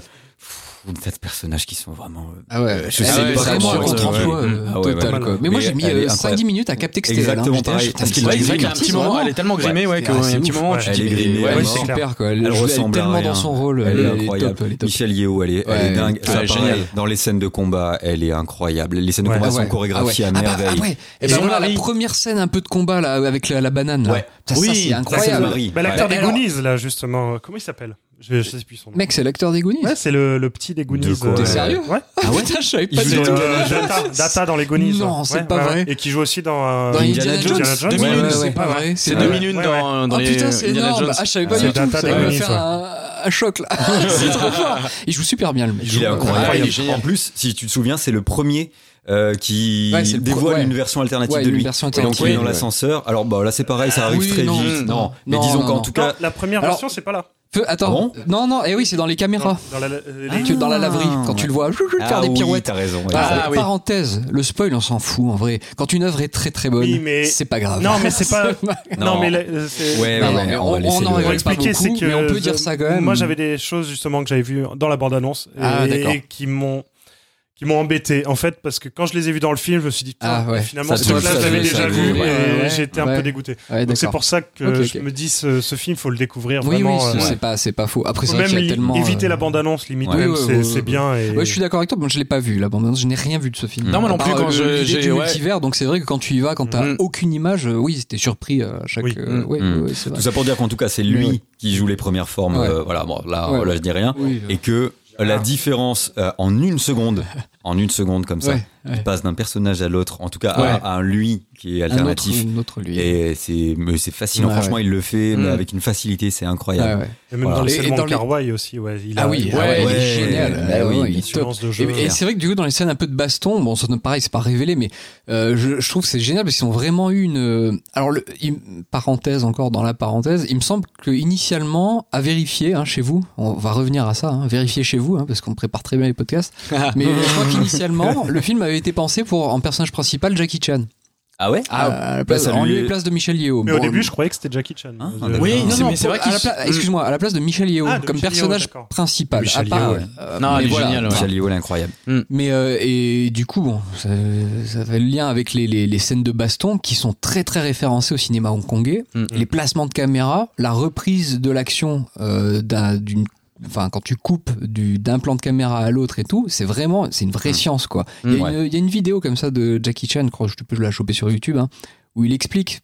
trouve des tas de personnages qui sont vraiment. Euh, ah ouais, euh, je ah sais pas vraiment un contre-emploi total. Quoi. Mais moi, j'ai mis 5-10 euh, minutes à capter que c'était Exactement pareil. Parce qu'il y a un petit moment, elle est tellement grimée, ouais, qu'il y a un petit moment, elle est grimée. Ouais, super, quoi. Elle ressemble tellement dans son rôle. Elle est incroyable. Michel Yeo, elle est dingue. Dans les scènes de combat, elle est incroyable. Les scènes de combat ah sont ah chorégraphiées à bah, merveille. Et ben la première scène un peu de combat, là, avec la banane. Ouais. Ça, c'est incroyable. Bah, l'acteur des Goonies, là, justement, comment il s'appelle? Je, sais plus son nom. Mec, c'est l'acteur des Goonies. Ouais, c'est le, petit des Goonies. De euh, T'es sérieux ah Ouais. Ah ouais Putain, je savais pas du tout. Data, dans les Goonies. Non, hein. c'est pas vrai. Et qui joue aussi dans, euh, Dans Indiana Jones. Indiana Jones. 2001, c'est pas vrai. C'est Ouais, minutes ouais, dans, dans Oh putain, c'est Indiana énorme. Ah, je savais pas du tout. Ça va faire un, choc là. c'est trop fort. Il joue super bien le mec. Il est incroyable. En plus, si tu te souviens, c'est le premier euh, qui dévoile une version alternative ouais, de lui. Alternative, donc il est dans l'ascenseur. Alors bah là c'est pareil, ça ah arrive très non, vite. Non, mais disons qu'en tout cas la première version c'est pas là. Attends, non, non, et oui, c'est dans les caméras. Ah. Dans, la, laverie, quand tu le vois je, ah, faire des pirouettes. Bah, ah oui, as raison. Ah. Parenthèse, le spoil, on s'en fout en vrai. Quand une œuvre est très très bonne, mais... c'est pas grave. Non, mais c'est pas. non, mais. Ouais, ouais, bah, on, on en rêve mais on peut dire ça quand même. Moi j'avais des choses justement que j'avais vues dans la bande-annonce et qui m'ont qui m'ont embêté. En fait parce que quand je les ai vus dans le film je me suis dit ah, ouais. finalement ça ce truc là je l'avais déjà vu et j'étais un peu dégoûté. Donc c'est pour ça que je me dis ce, ce, film faut le découvrir vraiment oui, c'est euh, pas c'est pas faux. Après ça même tellement éviter euh, la bande annonce limite c'est bien et... je suis d'accord avec toi bon je l'ai pas vu la bande annonce je n'ai rien vu de ce film. Non moi non plus quand euh, je j'ai multivers donc c'est vrai que quand tu y vas quand t'as mm. aucune image oui t'es surpris à chaque mm. Mm. tout ça pour dire qu'en tout cas c'est lui qui joue les premières formes voilà. Bon là je dis rien. Et que la ah. différence euh, en une seconde, en une seconde comme ça. Il passe d'un personnage à l'autre, en tout cas à, un lui qui est alternatif. Un autre, autre lui. Et c'est, c'est fascinant. Franchement, il le fait mais mm. avec une facilité, c'est incroyable. Et même dans les scènes dans les... aussi, ouais. Il ah a, ah, ah oui, il, est génial. Oui, il de jeu. Et, c'est vrai que du coup, dans les scènes un peu de baston, bon, ça, pareil, c'est pas révélé, mais euh, je, trouve que c'est génial parce qu'ils ont vraiment eu une. Euh, alors, parenthèse encore dans la parenthèse, il me semble que initialement, à vérifier hein, chez vous, on va revenir à ça, hein, vérifier chez vous, hein, parce qu'on prépare très bien les podcasts, mais je crois qu'initialement, le film avait avait été pensé pour en personnage principal Jackie Chan. Ah ouais ah, ah euh, bah, place, En lieu et place de Michel Yeo. Mais au début, je euh, croyais que c'était Jackie Chan. Hein euh, oui, non, non, mais c'est vrai qu'il. Excuse-moi, à la place de Michel Yeo ah, comme personnage principal. Michel à non, il est génial. Ouais. Michel Yeo, l'incroyable. Mm. mm. Mais et du coup, bon, ça, fait le lien avec les, les, scènes de baston qui sont très très référencées au cinéma hongkongais. Mm. Les placements de caméra, la reprise de l'action d'une enfin quand tu coupes du d'un plan de caméra à l'autre et tout, c'est vraiment c'est une vraie hmm. science quoi. Il y, a hmm, une, y, a une vidéo comme ça de Jackie Chan, je crois que je peux la choper sur YouTube, hein, où il explique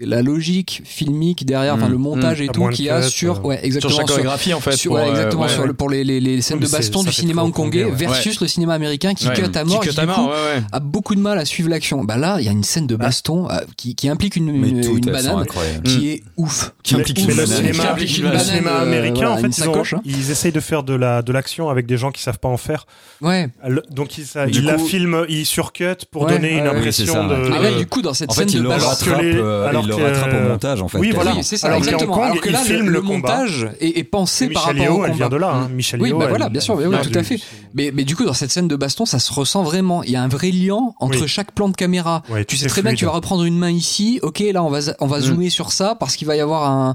la logique filmique derrière, enfin mmh, le montage mmh, et tout qu'il y a sur, euh... ouais, exactement, sur chaque chorégraphie en fait, sur, pour, ouais, euh, exactement, ouais, sur le, pour les, les, les scènes oui, de baston du cinéma hongkongais versus le cinéma américain qui cut à mort, qui, cut à mort, qui coup, a beaucoup de mal à suivre l'action. Bah là, il y a une scène de ah. baston euh, qui, qui, implique une, une, une banane qui mm. est ouf, qui implique ouf, le cinéma euh, américain. En fait, hein. ils essayent de faire de la de l'action avec des gens qui savent pas en faire. Ouais. Donc ils la filment, ils surcut pour donner une impression de. Ah du coup, dans cette scène de baston alors le montage en fait. Oui, voilà, c'est ça. Alors, exactement. Kong, alors que là, le, le montage est, pensé par rapport Léo, au combat. Elle vient de là, hein. Mm. Michel Oui, bah voilà, bien sûr, mais oui, tout à fait. Mais, mais, du coup, dans cette scène de baston, ça se ressent vraiment. Il y a un vrai lien entre chaque plan de caméra. Tu sais très bien que tu vas reprendre une main ici. Ok, là, on va on va zoomer sur ça parce qu'il va y avoir un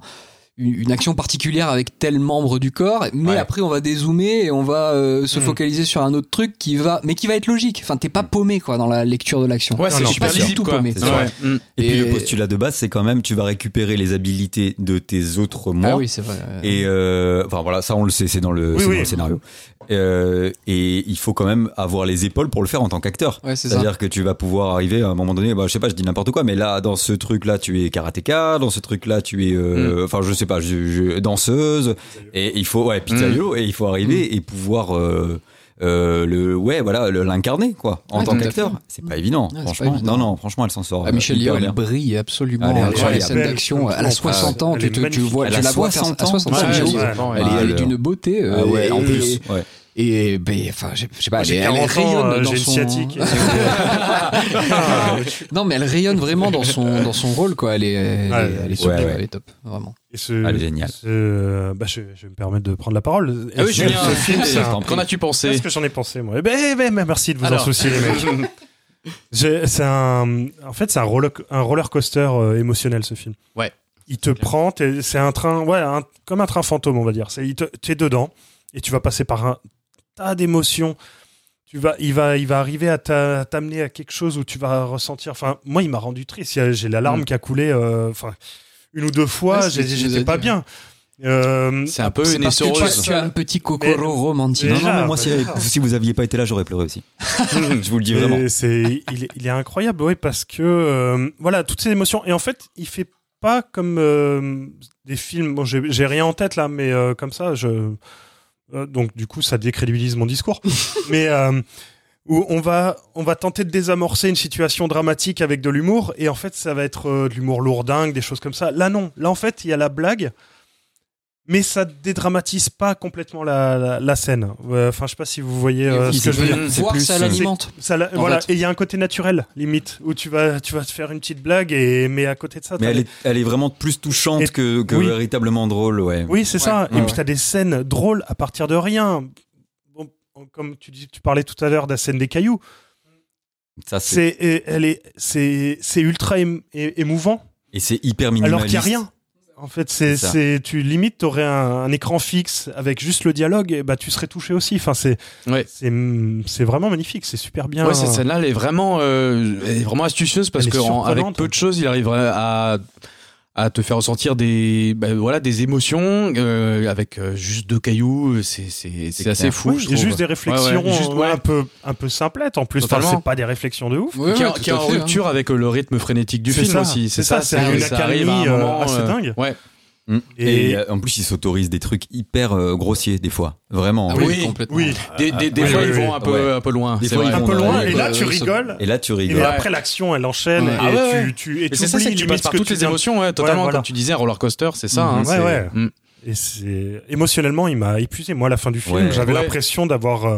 une action particulière avec tel membre du corps, mais Ouais. après on va dézoomer et on va euh, se Mm. focaliser sur un autre truc qui va, mais qui va être logique. Enfin, t'es pas paumé quoi dans la lecture de l'action. Ouais, c'est super pas du lisible, tout quoi. paumé. C'est Ouais. vrai. Mm. Et, puis le postulat de base, c'est quand même, tu vas récupérer les habilités de tes autres moi. Ah oui, c'est vrai. Et euh, enfin voilà, ça on le sait, c'est dans le, Oui, c'est dans oui. le scénario. Euh, et il faut quand même avoir les épaules pour le faire en tant qu'acteur. Ouais. C'est-à-dire que tu vas pouvoir arriver à un moment donné, bah, je sais pas, je dis n'importe quoi, mais là, dans ce truc-là, tu es karatéka, dans ce truc-là, tu es, Mm. enfin, je sais pas, je, je- danseuse, et il faut, ouais, pizzaïolo, et il faut arriver Mm. et pouvoir, euh, euh, le, ouais, voilà, l'incarner, quoi, en Ouais, tant à qu'acteur. C'est pas évident, Ouais, franchement. pas évident. Non, non, franchement, elle s'en sort. Ah, Michel euh, Yeoh, hyper elle brille absolument Elle est euh, sur les incroyable. scènes d'action. Elle a 60 ans, tu, tu vois, Elle tu a la vois 60 faire à 60 ans. Elle, est, elle est d'une beauté. euh, Ah ouais, en plus, ouais. Et ben, enfin, je sais pas, elle, J'ai elle 40 ans, rayonne euh, dans son. sciatique. non, mais elle rayonne vraiment dans son dans son rôle, quoi. Elle est, elle, Ouais, est, elle est sublime, ouais, ouais. elle est top, vraiment. Et ce, Elle est géniale. ce- bah, je, je vais me permettre de prendre la parole. Ah oui, Ce- Julien, ce film, c'est un- qu'en as-tu pensé Qu'est-ce que j'en ai pensé, moi? Eh ben, eh ben, merci de vous Alors. en soucier, les mecs. C'est un, en fait, c'est un roller, un roller coaster euh, émotionnel, ce film. Ouais. Il te prend, c'est un train, ouais, un- comme un train fantôme, on va dire. C'est, t'es dedans et tu vas passer par un tas d'émotions. Tu vas, il va, il va arriver à t'a- t'amener à quelque chose où tu vas ressentir. Enfin, moi, il m'a rendu triste. J'ai la larme Mm. qui a coulé. euh, Enfin, une ou deux fois, Ouais, j'étais as pas dit, bien. Euh, C'est un peu C'est une parce que tu, as un petit cocoro romantique. Non, non, mais moi, si, si vous aviez pas été là, j'aurais pleuré aussi. je vous le dis vraiment. C'est, il, est, il est incroyable, oui, parce que euh, voilà, toutes ces émotions. Et en fait, il fait pas comme euh, des films. Bon, j'ai, rien en tête là, mais euh, comme ça, je. Euh, donc du coup, ça décrédibilise mon discours. mais euh, où on va, on va tenter de désamorcer une situation dramatique avec de l'humour, et en fait, ça va être euh, de l'humour lourdingue, des choses comme ça. Là, non. Là, en fait, il y a la blague. Mais ça dédramatise pas complètement la, la, la scène. Euh, Enfin, je sais pas si vous voyez euh, ce que je veux dire. c'est Voir, plus, ça euh, l'alimente. Voilà, fait. et il y a un côté naturel, limite, où tu vas, tu vas te faire une petite blague, et, mais à côté de ça, Mais elle est, elle est vraiment plus touchante Et- que, que oui. véritablement drôle, ouais. Oui, c'est ça. Ouais, et ouais. puis t'as des scènes drôles à partir de rien. Bon, comme tu, dis, tu parlais tout à l'heure de la scène des cailloux, Ça, c'est, elle est, c'est, c'est ultra ém- é- émouvant, et c'est hyper alors minimaliste. qu'il n'y a rien. En fait, c'est, C'est tu limite, t'aurais un, un écran fixe avec juste le dialogue, et bah tu serais touché aussi. Enfin, c'est, Ouais. c'est, c'est vraiment magnifique, c'est super bien. Ouais, cette scène-là, elle est vraiment, euh, elle est vraiment astucieuse parce Elle est que en- avec surprenante. peu de choses, il arriverait à à te faire ressentir des bah, voilà des émotions euh, avec euh, juste deux cailloux c'est c'est c'est assez fou Oui, je juste des réflexions Ouais, ouais, juste, euh, ouais. un peu un peu simplettes en plus. Enfin, c'est pas des réflexions de ouf. Ouais, qui, est- ouais, qui est en fait, hein. rupture avec le rythme frénétique du film ça, aussi c'est ça, c'est une ça arrive à un euh, moment, assez euh, dingue. ouais Et- Et, euh, en plus, ils s'autorisent des trucs hyper euh, grossiers, des fois. Vraiment. Ah oui, Oui, complètement. oui des, des, des Oui, fois oui, ils oui. vont un peu Ouais. un peu loin Des fois, ils un vont peu dans loin et là tu rigoles Et là, tu et rigoles. après l'action elle enchaîne Ouais. et Ah ouais, ouais. tu, tu et c'est ça, c'est que tu passes par toutes les émotions, ouais, totalement. voilà. Comme tu disais, roller coaster, c'est ça. Mhm. hein, Ouais, c'est- ouais. Mm. et c'est émotionnellement il m'a épuisé moi à la fin du film Ouais. j'avais Ouais. l'impression d'avoir euh,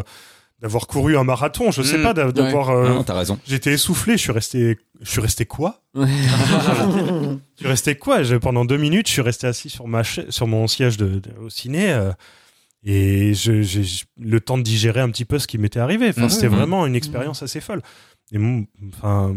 d'avoir couru un marathon je sais Mm. pas d'a- d'avoir euh, Non, t'as raison. j'étais essoufflé je suis resté je suis resté quoi Ouais. Je suis resté quoi Pendant deux minutes, je suis resté assis sur, ma cha- sur mon siège de, de- au ciné euh, et je- j'ai le temps de digérer un petit peu ce qui m'était arrivé. Enfin, Mhm. C'était vraiment une expérience assez folle. Et mon- enfin,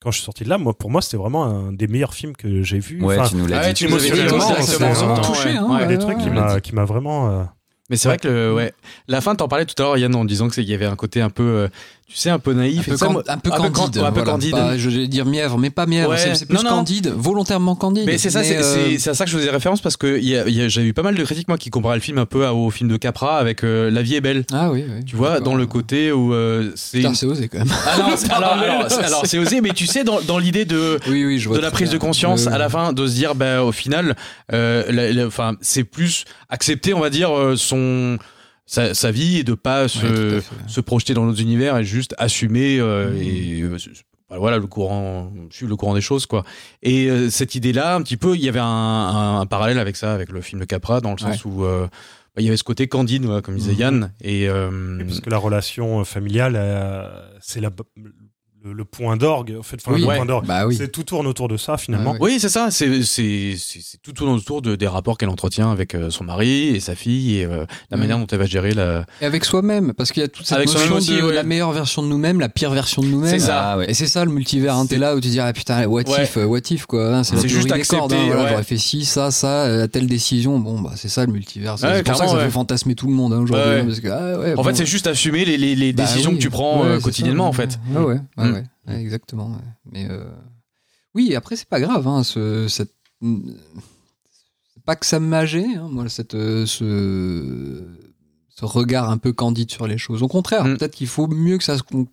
quand je suis sorti de là, moi, pour moi, c'était vraiment un des meilleurs films que j'ai vu. Ouais, Enfin, tu nous l'as Ah ouais, dit. émotionnellement, c'est m'a touché, hein, ouais. des ouais, trucs qui ouais, m'a ouais. qui m'a vraiment. euh, Mais c'est vrai que le, ouais, la fin, t'en parlais tout à l'heure, Yann, en disant que c'est qu'il y avait un côté un peu, euh, tu sais, un peu naïf. Un peu, ça, can- un peu can- candide. un peu voilà. candide. Pas- je vais dire mièvre, mais pas mièvre. Ouais. C'est- plus Non, non. candide, volontairement candide. Mais c'est ça, c'est euh, c'est- à ça que je faisais référence parce que il y a- il y a- j'ai eu pas mal de critiques moi qui comparaient le film un peu à- au film de Capra avec euh, La vie est belle. Ah oui, oui. Tu vois, dans le côté où euh, c'est. C'est osé quand même. Ah non, alors, alors, c'est- alors, c'est osé, mais tu sais, dans, dans l'idée de Oui, oui, je vois. de la prise de conscience à la fin de se dire bah au final euh, enfin c'est plus accepter on va dire euh, son sa, sa vie et de pas se, Ouais, projeter dans notre univers et juste assumer euh, et euh, bah, voilà le courant suivre le courant des choses quoi. Et euh, cette idée là un petit peu il y avait un, un- un parallèle avec ça avec le film de Capra dans le sens où euh, bah, il y avait ce côté candide comme disait Mhm. Yann et euh, Oui, parce que la relation familiale, euh, c'est la, le, le point d'orgue. En fait, enfin, Oui, le ouais. point d'orgue. Bah oui. C'est tout tourne autour de ça finalement. Ah. Oui, c'est ça. C'est c'est c'est c'est tout autour de, des rapports qu'elle entretient avec euh, son mari et sa fille et euh, la manière dont elle va gérer la. Et avec soi-même, parce qu'il y a toute cette Avec notion soi-même aussi, de ouais. la meilleure version de nous-mêmes, la pire version de nous-mêmes. C'est ça. Ah, ouais. Et c'est ça le multivers. Hein, T'es là où tu dis ah putain what Ouais. if, euh, what if quoi. hein, c'est juste des cordes. hein, accepter, voilà. J'aurais fait ci, ça, ça, euh, telle décision. Bon bah c'est ça le multivers. C'est pour ça que ça fait fantasmer tout le monde hein, aujourd'hui. Hein, parce que, ah, ouais, En fait, c'est juste assumer les, Bah décisions que tu prends quotidiennement, en fait. Ouais, ouais, ouais, Mm. ouais, ouais, exactement. ouais. Mais euh, oui, après c'est pas grave. Hein, ce, cette... pas que ça m'ageait, hein, moi, cette, euh, ce... ce regard un peu candide sur les choses. Au contraire, Mm. peut-être qu'il faut mieux que ça se con-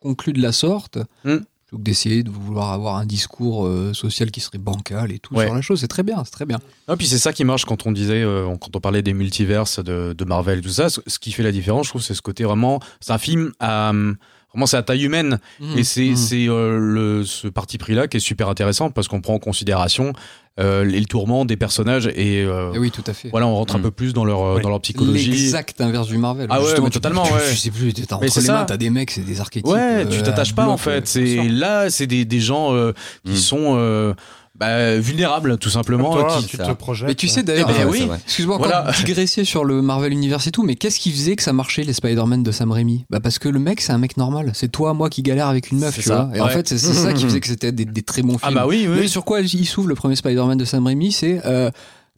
conclue de la sorte. Mm. Plutôt que d'essayer de vouloir avoir un discours euh, social qui serait bancal et tout Ouais. sur la chose, c'est très bien, c'est très bien. Ah, puis c'est ça qui marche quand on disait, euh, quand on parlait des multiverses de, de Marvel et tout ça. Ce qui fait la différence, je trouve, c'est ce côté vraiment. C'est un film à. Vraiment, c'est à taille humaine. Et c'est Mm. c'est euh, le ce parti pris-là qui est super intéressant parce qu'on prend en considération euh, les- le tourment des personnages et euh, Eh oui, tout à fait. voilà, on rentre un Mm. peu plus dans leur, euh, Oui. dans leur psychologie. L'exact inverse du Marvel. Ah ouais, mais totalement, tu- ouais. Je sais plus, t'as entre les ça. mains, t'as des mecs, c'est des archétypes. Ouais, euh, tu t'attaches pas en fait. ouais, C'est là, c'est des, des gens euh, qui Mm. sont euh, bah, vulnérables tout simplement. Toi, qui- tu te projettes. Mais tu sais d'ailleurs, Eh ben euh, oui. excuse-moi Voilà. de digresser sur le Marvel Universe et tout, mais qu'est-ce qui faisait que ça marchait les Spider-Man de Sam Raimi? Bah parce que le mec c'est un mec normal, c'est toi moi qui galère avec une meuf, tu ça, vois. Et en fait c'est ça qui faisait que c'était des, des très bons Ah films. bah oui, Mais oui. sur quoi il s'ouvre le premier Spider-Man de Sam Raimi, c'est euh,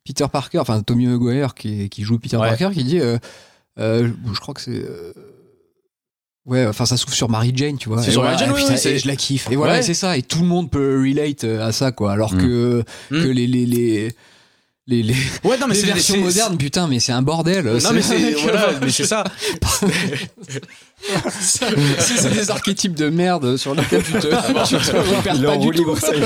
Peter Parker, enfin Tommy Maguire qui, qui joue Peter Ouais. Parker, qui dit, euh, euh, je crois que c'est. Ouais, enfin ça s'ouvre sur Mary Jane, tu vois. C'est Et sur voilà, Mary Jane, oui, putain, c'est- je la kiffe. Et voilà, Ouais. et c'est ça. Et tout le monde peut relate euh, à ça, quoi. Alors Mm. que, Mm. que les, les, les, les, les, Ouais, non, mais les c'est versions c'est- modernes, putain, mais c'est un bordel. Non, mais c'est voilà, mais c'est ça. c'est c'est des archétypes de merde sur lesquels tu te, tu te repères pas du tout. libre, ça y est.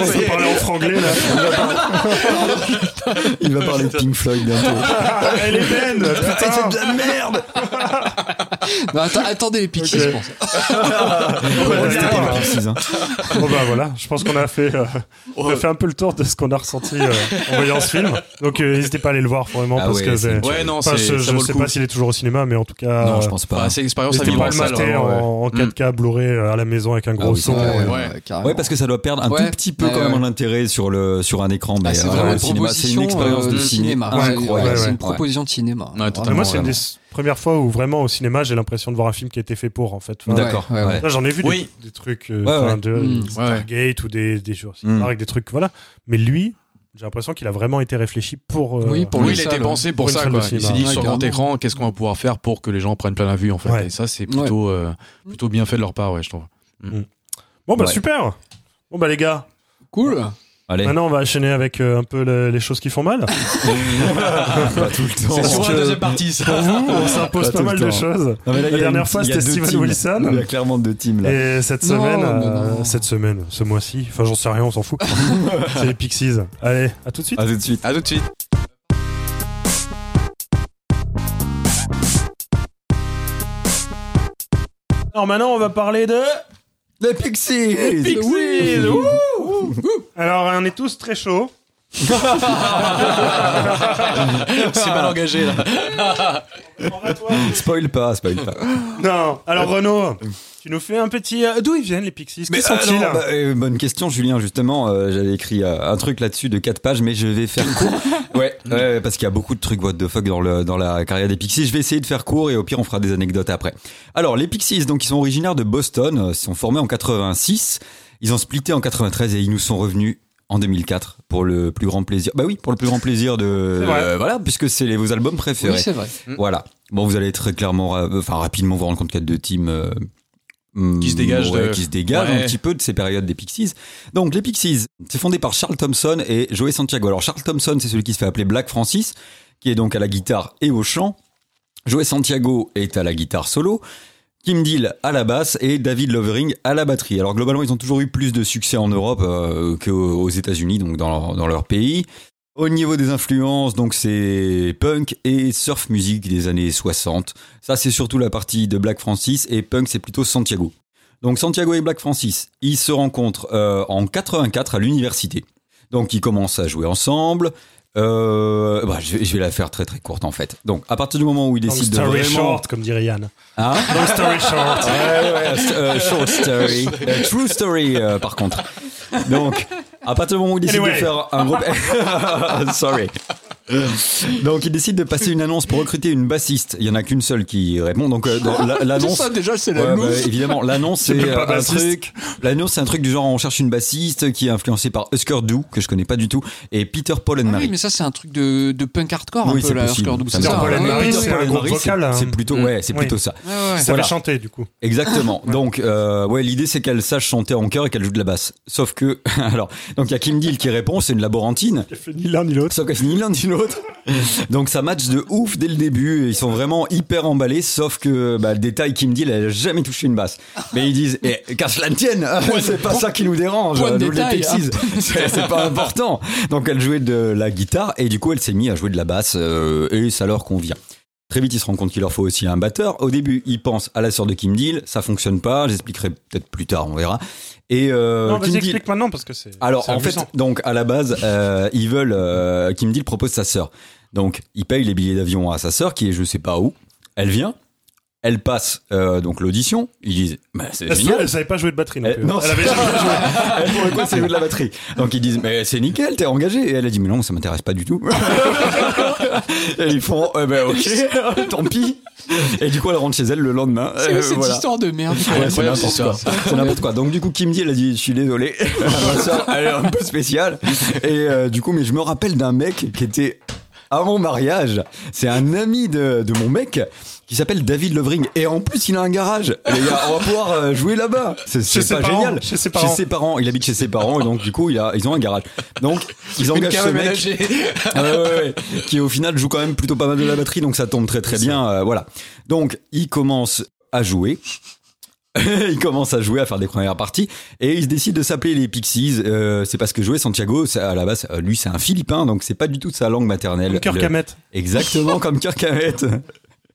On va parler en franglais là. Il va parler de Pink Floyd bientôt. Elle est Ben Putain de la merde Non, attendez les Ok. je pense. Hein. Bon bah voilà, je pense qu'on a fait, euh, on a fait un peu le tour de ce qu'on a ressenti euh, en voyant ce film. Donc euh, n'hésitez pas à aller le voir vraiment Ah parce ouais, que c'est c'est. Ouais, non, Enfin, c'est je le sais coup. pas s'il est toujours au cinéma, mais en tout cas. Non, je pense pas. Bah, c'est l'expérience à vivre en le salle. ouais. en, en Mm. 4K Blu-ray euh, à la maison avec un gros Ah oui, son. ouais. parce que ça doit perdre un tout petit peu quand même ouais. en intérêt sur, le, sur un écran. Mais Ah, c'est une expérience de cinéma c'est une proposition de cinéma. Moi, c'est une des premières fois où vraiment au cinéma j'ai l'impression de voir un film qui a été fait pour en fait. Enfin, D'accord. Ouais, ouais, ouais. Là, j'en ai vu des- Oui. des, trucs, euh, Ouais, enfin, ouais. de Mm. Stargate ou des, des Jurassic Mm. Park, des trucs, voilà. Mais lui, j'ai l'impression qu'il a vraiment été réfléchi pour. euh, Oui, pour une il a été pensé pour Pour ça. Quoi. Il s'est dit Ouais, sur grand écran, qu'est-ce qu'on va pouvoir faire pour que les gens en prennent plein la vue en fait. Ouais. Et ça, c'est plutôt, euh, plutôt bien fait de leur part, ouais, je trouve. Bon, bah Ouais. super Bon, bah les gars, Cool. Allez, maintenant on va enchaîner avec euh, un peu le- les choses qui font mal. pas tout le temps. C'est sur que- la deuxième partie, ça. Pour vous, on s'impose Pas pas, tout mal le de temps. choses. Non, mais là, La il y a dernière une- fois, il y a c'était deux Steven teams. Wilson. Il y a clairement deux teams là. Et cette Non, semaine, euh, non. cette semaine, ce mois-ci, enfin j'en sais rien, on s'en fout. C'est les Pixies. Allez, à tout de suite. À tout de suite. À tout de suite. Alors maintenant, on va parler de Les Pixies Pixies. Ouh, ouh. Alors, on est tous très chauds. C'est mal engagé, là. Spoil pas, spoil pas. Non. Alors Renaud, tu nous fais un petit. euh, D'où ils viennent les Pixies? Qui sont-ils? alors, bah, euh, Bonne question, Julien. Justement, euh, j'avais écrit euh, un truc là-dessus de 4 pages, mais je vais faire court. ouais, ouais, parce qu'il y a beaucoup de trucs what the fuck dans, le, dans la carrière des Pixies. Je vais essayer de faire court et au pire, on fera des anecdotes après. Alors, les Pixies, donc, ils sont originaires de Boston, euh, ils sont formés en 86. Ils ont splitté en 93 et ils nous sont revenus en 2004 pour le plus grand plaisir. Bah oui, pour le plus grand plaisir de. C'est vrai. euh, voilà, puisque c'est les- vos albums préférés. Oui, c'est vrai. Voilà. Bon, vous allez très clairement, enfin rapidement vous rendre compte qu'il y a deux teams euh, hum, Qui se dégagent ouais, de- qui se dégagent Ouais. un petit peu de ces périodes des Pixies. Donc les Pixies, c'est fondé par Charles Thompson et Joey Santiago. Alors Charles Thompson, c'est celui qui se fait appeler Black Francis, qui est donc à la guitare et au chant. Joey Santiago est à la guitare solo. Kim Deal à la basse et David Lovering à la batterie. Alors globalement, ils ont toujours eu plus de succès en Europe euh, qu'aux États-Unis, donc dans leur, pays. Au niveau des influences, donc c'est punk et surf music des années 60. Ça, c'est surtout la partie de Black Francis et punk, c'est plutôt Santiago. Donc Santiago et Black Francis, ils se rencontrent euh, en 84 à l'université. Donc ils commencent à jouer ensemble. Euh, bah, je, vais, je vais la faire très très courte en fait. Donc, à partir du moment où il décide de story vraiment... short, comme dirait Yann. Hein Long story short. Ouais, ouais, euh, short story. Euh, true story, euh, par contre. Donc, à partir du moment où il décide Anyway. de faire un groupe. Sorry. Donc, il décide de passer une annonce pour recruter une bassiste. Il y en a qu'une seule qui répond. Donc, euh, dans la- l'annonce. ça déjà c'est Ouais, bah, évidemment, l'annonce c'est euh, un truc. L'annonce c'est un truc du genre on cherche une bassiste qui est influencée par Husker Du que je connais pas du tout et Peter Paul and Ah Mary. oui, mais ça c'est un truc de, de punk hardcore Oui, un peu c'est possible. Hardcore Double, Ça c'est me. Paul and Mary, c'est un groupe Mary, vocal, hein. C'est plutôt Mm. ouais, c'est Oui. plutôt ça. Ouais, ouais. Ça Voilà. fait chanter, du coup. Exactement. Donc, euh, ouais, l'idée c'est qu'elle sache chanter en chœur et qu'elle joue de la basse. Sauf que, alors, donc il y a Kim Deal qui répond, c'est une laborantine. J'ai fait ni l'un ni l'autre. Sauf qu'elle ni l'un ni l'autre. Donc ça match de ouf dès le début. Ils sont vraiment hyper emballés. Sauf que bah, le détail Kim Deal, elle a jamais touché une basse. Mais ils disent, eh, qu'à cela ne tienne, c'est pas ça qui nous dérange. les détail, Pixies. c'est c'est pas important. Donc elle jouait de la guitare et du coup elle s'est mise à jouer de la basse euh, et ça leur convient. Très vite, ils se rendent compte qu'il leur faut aussi un batteur. Au début, ils pensent à la sœur de Kim Deal. Ça fonctionne pas. J'expliquerai peut-être plus tard, on verra. Et euh, non, Kim Deal- maintenant parce que c'est. alors en fait, donc à la base, euh, ils veulent. Euh, Kim Deal propose sa sœur. Donc il paye les billets d'avion à sa sœur qui est je sais pas où. Elle vient. Elle passe euh, donc l'audition. Ils disent bah, c'est Elle, génial. elle savait pas jouer de batterie non Eh, plus. non, elle avait jamais joué. Elle, pour le coup, c'est de la batterie. Donc ils disent mais c'est nickel, t'es engagé. Et elle a dit mais non, ça m'intéresse pas du tout. et ils font eh ben ok, tant pis. Et du coup elle rentre chez elle le lendemain. C'est Euh, cette voilà. histoire de merde. Ouais, c'est n'importe quoi. C'est n'importe quoi. Donc du coup, Kim Deal a dit, je suis désolé, ma soeur, elle est un peu spéciale. Et euh, du coup, mais je me rappelle d'un mec qui était à mon mariage. C'est un ami de, de mon mec qui s'appelle David Lovering. Et en plus, il a un garage. Les gars, on va pouvoir euh, jouer là-bas. C'est c'est ses pas parents, génial. chez ses parents. Il habite chez ses parents. Et donc, du coup, il a, ils ont un garage. Donc, ils engagent ce mec. Ouais, ouais, ouais, qui au final joue quand même plutôt pas mal de la batterie, donc ça tombe très très bien. euh, voilà. Donc il commence à jouer. il commence à jouer, à faire des premières parties, et il se décide de s'appeler les Pixies. Euh, c'est parce que jouer Santiago, à la base, euh, lui c'est un Philippin, donc c'est pas du tout sa langue maternelle. Comme Kirk Le-. Exactement comme Kirk Hammett.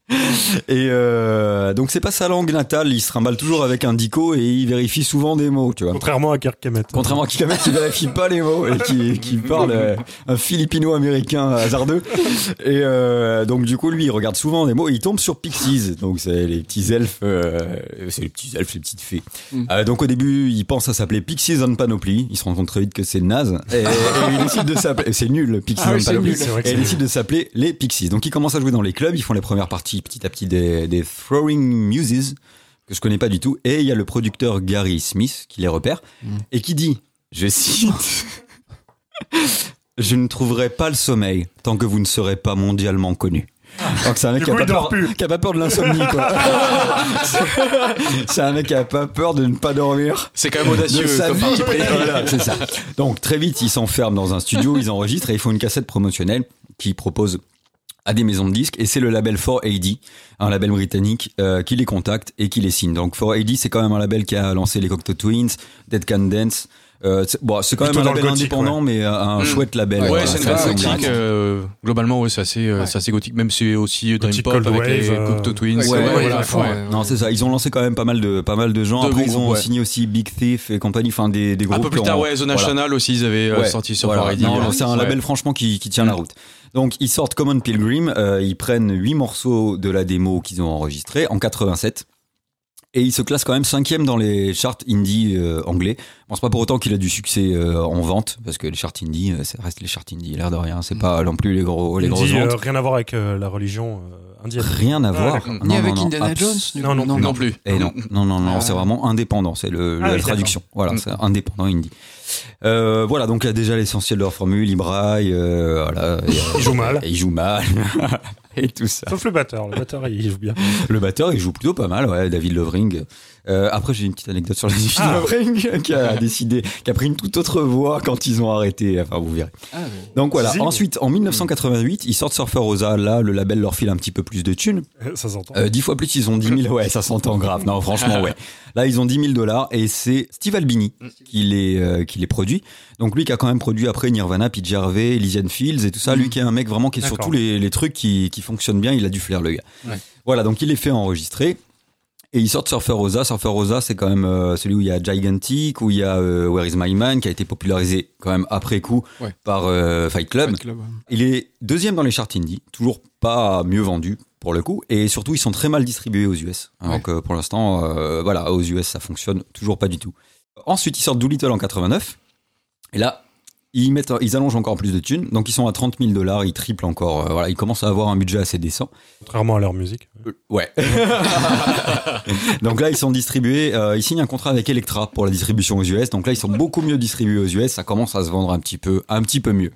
Et euh, donc c'est pas sa langue natale, il se trimballe toujours avec un dico et il vérifie souvent des mots, tu vois. Contrairement à Kirk Hammett. Contrairement à Kirk Hammett qui vérifie pas les mots et qui, qui parle euh, un philippino-américain hasardeux. Et euh, donc du coup lui il regarde souvent des mots et il tombe sur Pixies. Donc c'est les petits elfes, euh, c'est les petits elfes, les petites fées. Mm. Euh, donc au début il pense à s'appeler Pixies on Panoply. Il se rend compte très vite que c'est naze et, et il décide de s'appeler. C'est nul Pixies Ah c'est Panoply. nul. Et il décide de s'appeler les Pixies. Donc ils commencent à jouer dans les clubs, ils font les premières parties petit à petit des, des Throwing Muses, que je connais pas du tout. Et il y a le producteur Gary Smith qui les repère et qui dit, je cite, Je ne trouverai pas le sommeil tant que vous ne serez pas mondialement connu. Donc c'est un mec qui a, pas peur, plus. qui a pas peur de l'insomnie, quoi. c'est un mec qui a pas peur de ne pas dormir C'est quand même audacieux comme parti. Voilà, c'est ça. Donc très vite, ils s'enferment dans un studio, ils enregistrent et ils font une cassette promotionnelle qui propose à des maisons de disques et c'est le label 4AD, un label britannique euh, qui les contacte et qui les signe. Donc 4AD, c'est quand même un label qui a lancé les Cocteau Twins, Dead Can Dance. Euh, c'est bon, c'est quand Plutôt même un label gothique, indépendant, mais euh, un Mm. chouette label. Ouais, quoi. c'est gothique. euh, globalement, ouais, c'est assez, euh, c'est assez gothique. Même c'est aussi Dream Gothic Pop Cold avec Wave, les euh, Cocteau Twins. Ouais, Ouais, ouais, ouais, voilà, ouais, ouais. Non, c'est ça. Ils ont lancé quand même pas mal de, pas mal de gens. De Après, ils ont groupes, ouais. signé aussi Big Thief et compagnie, enfin des, des groupes. Un peu plus tard, ont- ouais, The voilà. National aussi, ils avaient euh, Ouais, sorti sur voilà. Ouais. c'est un Ouais. label franchement qui, qui tient la Mm. route. Donc ils sortent Common Pilgrim, euh, ils prennent huit morceaux de la démo qu'ils ont enregistré en 87. Et il se classe quand même cinquième dans les charts indie euh, anglais. Bon, c'est pas pour autant qu'il a du succès euh, en vente, parce que les charts indie, euh, ça reste les charts indie, l'air de rien. C'est pas non plus les gros, les Il grosses euh, ventes. rien à voir avec euh, la religion euh, indienne. Rien à Ah, voir. Non, Ni non, avec non, Indiana abs- Jones du Non, coup, non, Non plus. et non, non, non, non, Ah. c'est vraiment indépendant, c'est le, Ah la oui, traduction. Voilà, Mm. c'est indépendant indie. Euh, voilà, donc il y a déjà l'essentiel de leur formule, ils braillent, euh, voilà. et, euh, Il joue mal. ils jouent mal, et tout ça. Sauf le batteur. Le batteur, il joue bien. Le batteur, il joue plutôt pas mal, ouais, David Lovering. Euh, après, j'ai une petite anecdote sur David Ah. Lovering, qui a décidé, qui a pris une toute autre voie quand ils ont arrêté, enfin, vous verrez. Ah. Donc voilà, ensuite, en 1988, ils sortent Surfer Rosa, là, le label leur file un petit peu plus de thunes. Ça s'entend. Euh, dix fois plus, ils ont 10 000. Ouais, ça s'entend grave. Non, franchement, ouais. Là, ils ont 10 000 dollars et c'est Steve Albini qui les, euh, qui les produit. Donc, lui qui a quand même produit après Nirvana, Pete Gervais, Elysian Fields et tout ça. Lui qui est un mec vraiment qui est sur tous les, les trucs qui, qui fonctionnent bien. Il a du flair, le gars. Ouais. Voilà, donc il les fait enregistrer. Et ils sortent Surfer Rosa. Surfer Rosa, c'est quand même euh, celui où il y a Gigantic, où il y a euh, Where Is My Man, qui a été popularisé quand même après coup Ouais. par euh, Fight Club. Fight Club, ouais. Il est deuxième dans les charts indie, toujours pas mieux vendu pour le coup, et surtout ils sont très mal distribués aux US. Ouais. Donc pour l'instant, voilà, aux US ça fonctionne toujours pas du tout. Ensuite ils sortent Doolittle en 89, et là ils mettent, ils allongent encore plus de thunes, donc ils sont à 30 000 dollars, ils triplent encore, euh, voilà, ils commencent à avoir un budget assez décent. Contrairement à leur musique. Euh, Ouais. donc là, ils sont distribués. euh, ils signent un contrat avec Electra pour la distribution aux US. Donc là, ils sont beaucoup mieux distribués aux US. Ça commence à se vendre un petit peu, un petit peu mieux.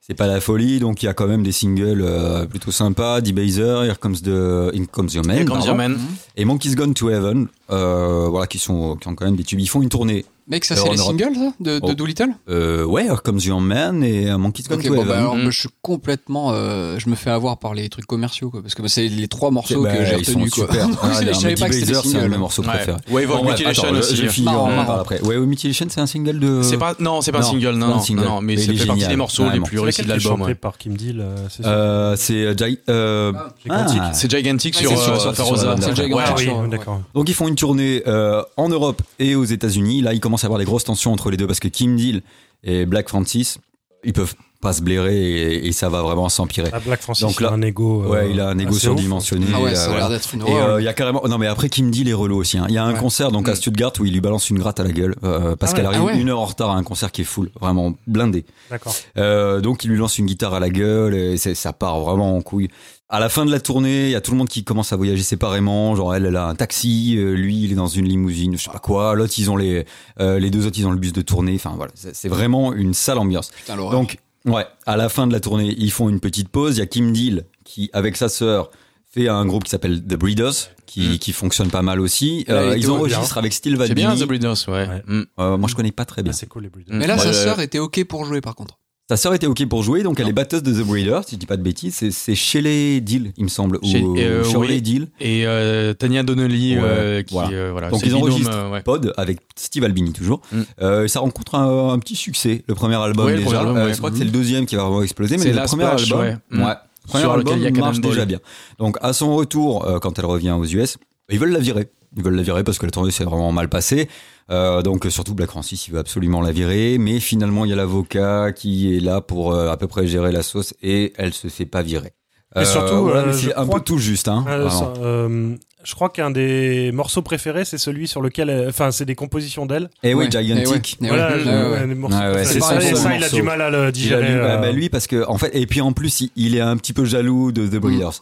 C'est pas la folie, donc il y a quand même des singles euh, plutôt sympas. D-Baser, Here Comes the, In Comes Your Man, Here Comes. Your Man. et Monkey's Gone to Heaven, euh, voilà, qui sont, qui ont quand même des tubes. Ils font une tournée. Mec, ça c'est les singles ça, de, de Oh. Doolittle Euh, ouais, Comes Your Man et euh, Monkey's Gone Ok, to bon, Heaven. bah, alors, Mm. je suis complètement. euh, je me fais avoir par les trucs commerciaux, quoi, parce que bah, c'est les trois morceaux Bah, que j'ai ils sont retenus, quoi. super. Ah, je savais pas que c'était c'est mes singles. morceaux Ouais. préférés. Wave of Mutilation aussi. Parle après. Ouais, Mutilation, c'est un single de. C'est pas, non, c'est pas un single, c'est non, non, single. non, mais Mais ça il est fait partie des morceaux les plus C'est réussis de l'album. ouais. par Kim Deal euh, c'est ça? Euh, c'est euh, Jai- euh, Gigantic. ah. C'est Gigantic sur c'est euh, c'est sur Rosa. c'est Ah. Donc ils font une tournée euh, en Europe et aux États-Unis. Là, il à avoir des grosses tensions entre les deux parce que Kim Deal et Black Francis, ils peuvent pas se blairer et, et ça va vraiment s'empirer. Black Francis, Donc il a là- un ego. euh, ouais, il a un ego surdimensionné. Ah ouais, euh, ça a voilà. l'air d'être une Et euh, il y a carrément non mais après Kim Deal est relou aussi. hein. Il y a un Ouais. concert donc à Mm. Stuttgart où il lui balance une gratte à la gueule euh, parce Ah qu'elle ouais. arrive Ah ouais. une heure en retard à un concert qui est full, vraiment blindé. D'accord. Euh, donc il lui lance une guitare à la gueule et c'est- ça part vraiment en couille. À la fin de la tournée, il y a tout le monde qui commence à voyager séparément. Genre elle, elle a un taxi, euh, lui il est dans une limousine, je sais pas quoi. L'autre ils ont les, euh, les deux autres ils ont le bus de tournée. Enfin voilà, c'est vraiment une sale ambiance. Putain. Donc ouais, à la fin de la tournée, ils font une petite pause. Il y a Kim Deal qui avec sa sœur fait un groupe qui s'appelle The Breeders. Qui, Mm. qui fonctionne pas mal aussi. Euh, ils enregistrent avec Steel Van C'est bien. The Breeders, ouais. Ouais. Mm. Euh, moi je connais pas très bien. Ah, c'est cool les Breeders. Mais là, Ouais, sa sœur était ok pour jouer, par contre. Sa sœur était ok pour jouer, donc elle est batteuse de The Breeders, si je dis pas de bêtises. C'est- C'est Shelley Deal, il me semble, Chez- ou euh, Shirley oui. Deal. Et euh, Tania Donnelly, Ouais, euh, qui, voilà. euh, voilà. Donc ils binôme, enregistrent euh, ouais. Pod avec Steve Albini toujours. Mm. Ça rencontre un, un petit succès, le premier album Ouais, déjà. premier album. Je crois que c'est le deuxième qui va vraiment exploser, mais C'est le premier Splash, album, ouais. Mm. premier Sur lequel il y a album marche déjà bien. Donc à son retour, quand elle revient aux US, ils veulent la virer. Ils veulent la virer parce que la tournée s'est vraiment mal passée. Euh, donc surtout Black Francis, il veut absolument la virer, mais finalement il y a l'avocat qui est là pour euh, à peu près gérer la sauce et elle se fait pas virer. Et surtout, voilà, euh, je c'est un peu tout juste, hein. Euh, ça, euh, je crois qu'un des morceaux préférés, c'est celui sur lequel. Enfin, c'est des compositions d'elle. Et oui, Ouais. Gigantic. Eh ouais. Voilà, ouais, les morceaux Ouais, ouais, préférés. c'est ça, et ça, il a du mal à le digérer. lui, bah, euh, bah, lui parce que en fait et puis en plus il, il est un petit peu jaloux de The Breeders.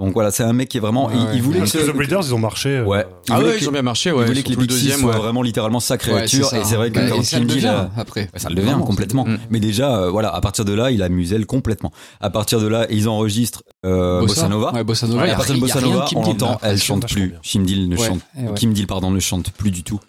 Donc voilà, c'est un mec qui est vraiment Ouais, il, ouais. il voulait Parce que, que The Breeders, ils ont marché. euh, Ouais. Il Ah ouais, que- ils ont bien marché, il ouais. voulait que les le deuxième, soient ouais. vraiment littéralement sa créature et c'est vrai que Bah, quand ça le devient, a- après. bah, ça le devient complètement. Mm. Mais déjà euh, voilà, à partir de là, il a muselle complètement. À partir de là, ils enregistrent euh, Bossa Nova. Ouais, Bossa Nova. Et il y à a partir de il Bossa Nova, on l'entend, là. elle chante plus. bien. Kim Deal ne chante eh ouais. Kim Deal pardon ne chante plus du tout.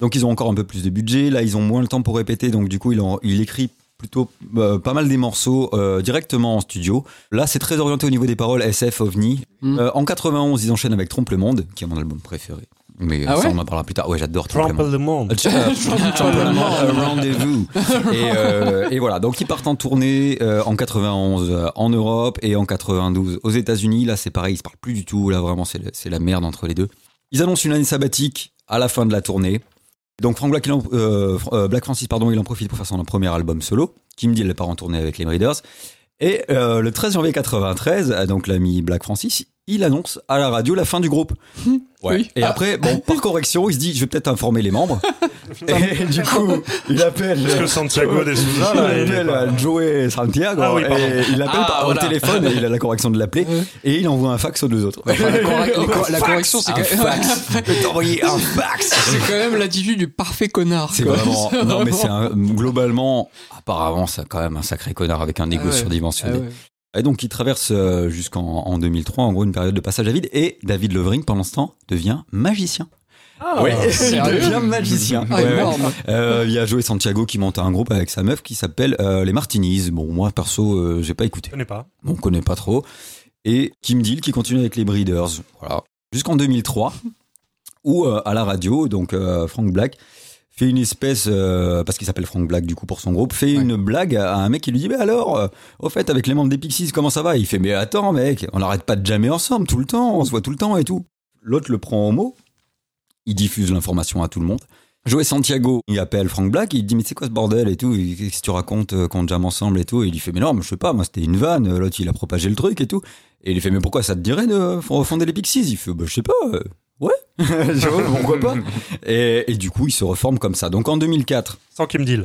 Donc ils ont encore un peu plus de budget. Là, ils ont moins le temps pour répéter. Donc du coup, il, il écrit plutôt euh, pas mal des morceaux euh, directement en studio. Là, c'est très orienté au niveau des paroles SF, OVNI. Mm. Euh, en 91, ils enchaînent avec Trompe le Monde, qui est mon album préféré. Mais Ah ça, ouais on en parlera plus tard. Ouais, j'adore Trompe le Monde. The Monde. Euh, Trompe le Monde, un rendez-vous. Et, euh, et voilà, donc ils partent en tournée euh, en 91 euh, en Europe et en 92 aux États-Unis. Là, c'est pareil, ils se parlent plus du tout. Là, vraiment, c'est la merde entre les deux. Ils annoncent une année sabbatique à la fin de la tournée. Donc Frank Black, en- euh, euh, Black Francis, pardon, il en profite pour faire son premier album solo. Kim Deal part en tournée avec les Breeders. Et euh, le 13 janvier 93, euh, donc l'ami Black Francis, il annonce à la radio la fin du groupe. Ouais. Oui. Et après, bon, par correction, il se dit, je vais peut-être informer les membres. et du coup, il appelle. Parce que Santiago de Souza, là, il appelle euh, Joey Santiago Ah oui, pardon. et il l'appelle Ah, par- voilà. au téléphone et il a la correction de l'appeler et il envoie un fax aux deux autres. Enfin, la, correction, c'est un quand même. fax. Je vais t'envoyer un fax. C'est quand même l'attitude du parfait connard. C'est vraiment. Non, mais c'est un, globalement, apparemment, c'est quand même un sacré connard avec un ego Ah ouais. surdimensionné. Ah ouais. Et donc, il traverse euh, jusqu'en en 2003, en gros, une période de passage à vide. Et David Levering, pendant ce temps, devient magicien. Ah, Oui, il devient magicien. Ah, Ouais, ouais. énorme. Euh, Il y a Joey Santiago qui monte un groupe avec sa meuf qui s'appelle euh, les Martinis. Bon, moi, perso, euh, j'ai pas écouté. Je connais pas. On connaît pas trop. Et Kim Deal qui continue avec les Breeders. Voilà. Jusqu'en 2003, où euh, à la radio, donc euh, Frank Black fait une espèce, euh, parce qu'il s'appelle Frank Black du coup pour son groupe, fait Ouais. une blague à un mec qui lui dit, mais alors, euh, au fait, avec les membres des Pixies, comment ça va? Il fait, mais attends mec, on n'arrête pas de jammer ensemble tout le temps, on se voit tout le temps et tout. L'autre le prend au mot il diffuse l'information à tout le monde. Joey Santiago, il appelle Frank Black, il dit mais c'est quoi ce bordel et tout, qu'est-ce que tu racontes euh, qu'on jam ensemble et tout, et il lui fait mais non, mais je sais pas, moi c'était une vanne, l'autre il a propagé le truc et tout, et il lui fait mais pourquoi ça te dirait de refonder les Pixies? Il fait bah je sais pas, euh, ouais, pourquoi pas et, et du coup il se reforme comme ça. Donc en 2004, Sans Kim Deal.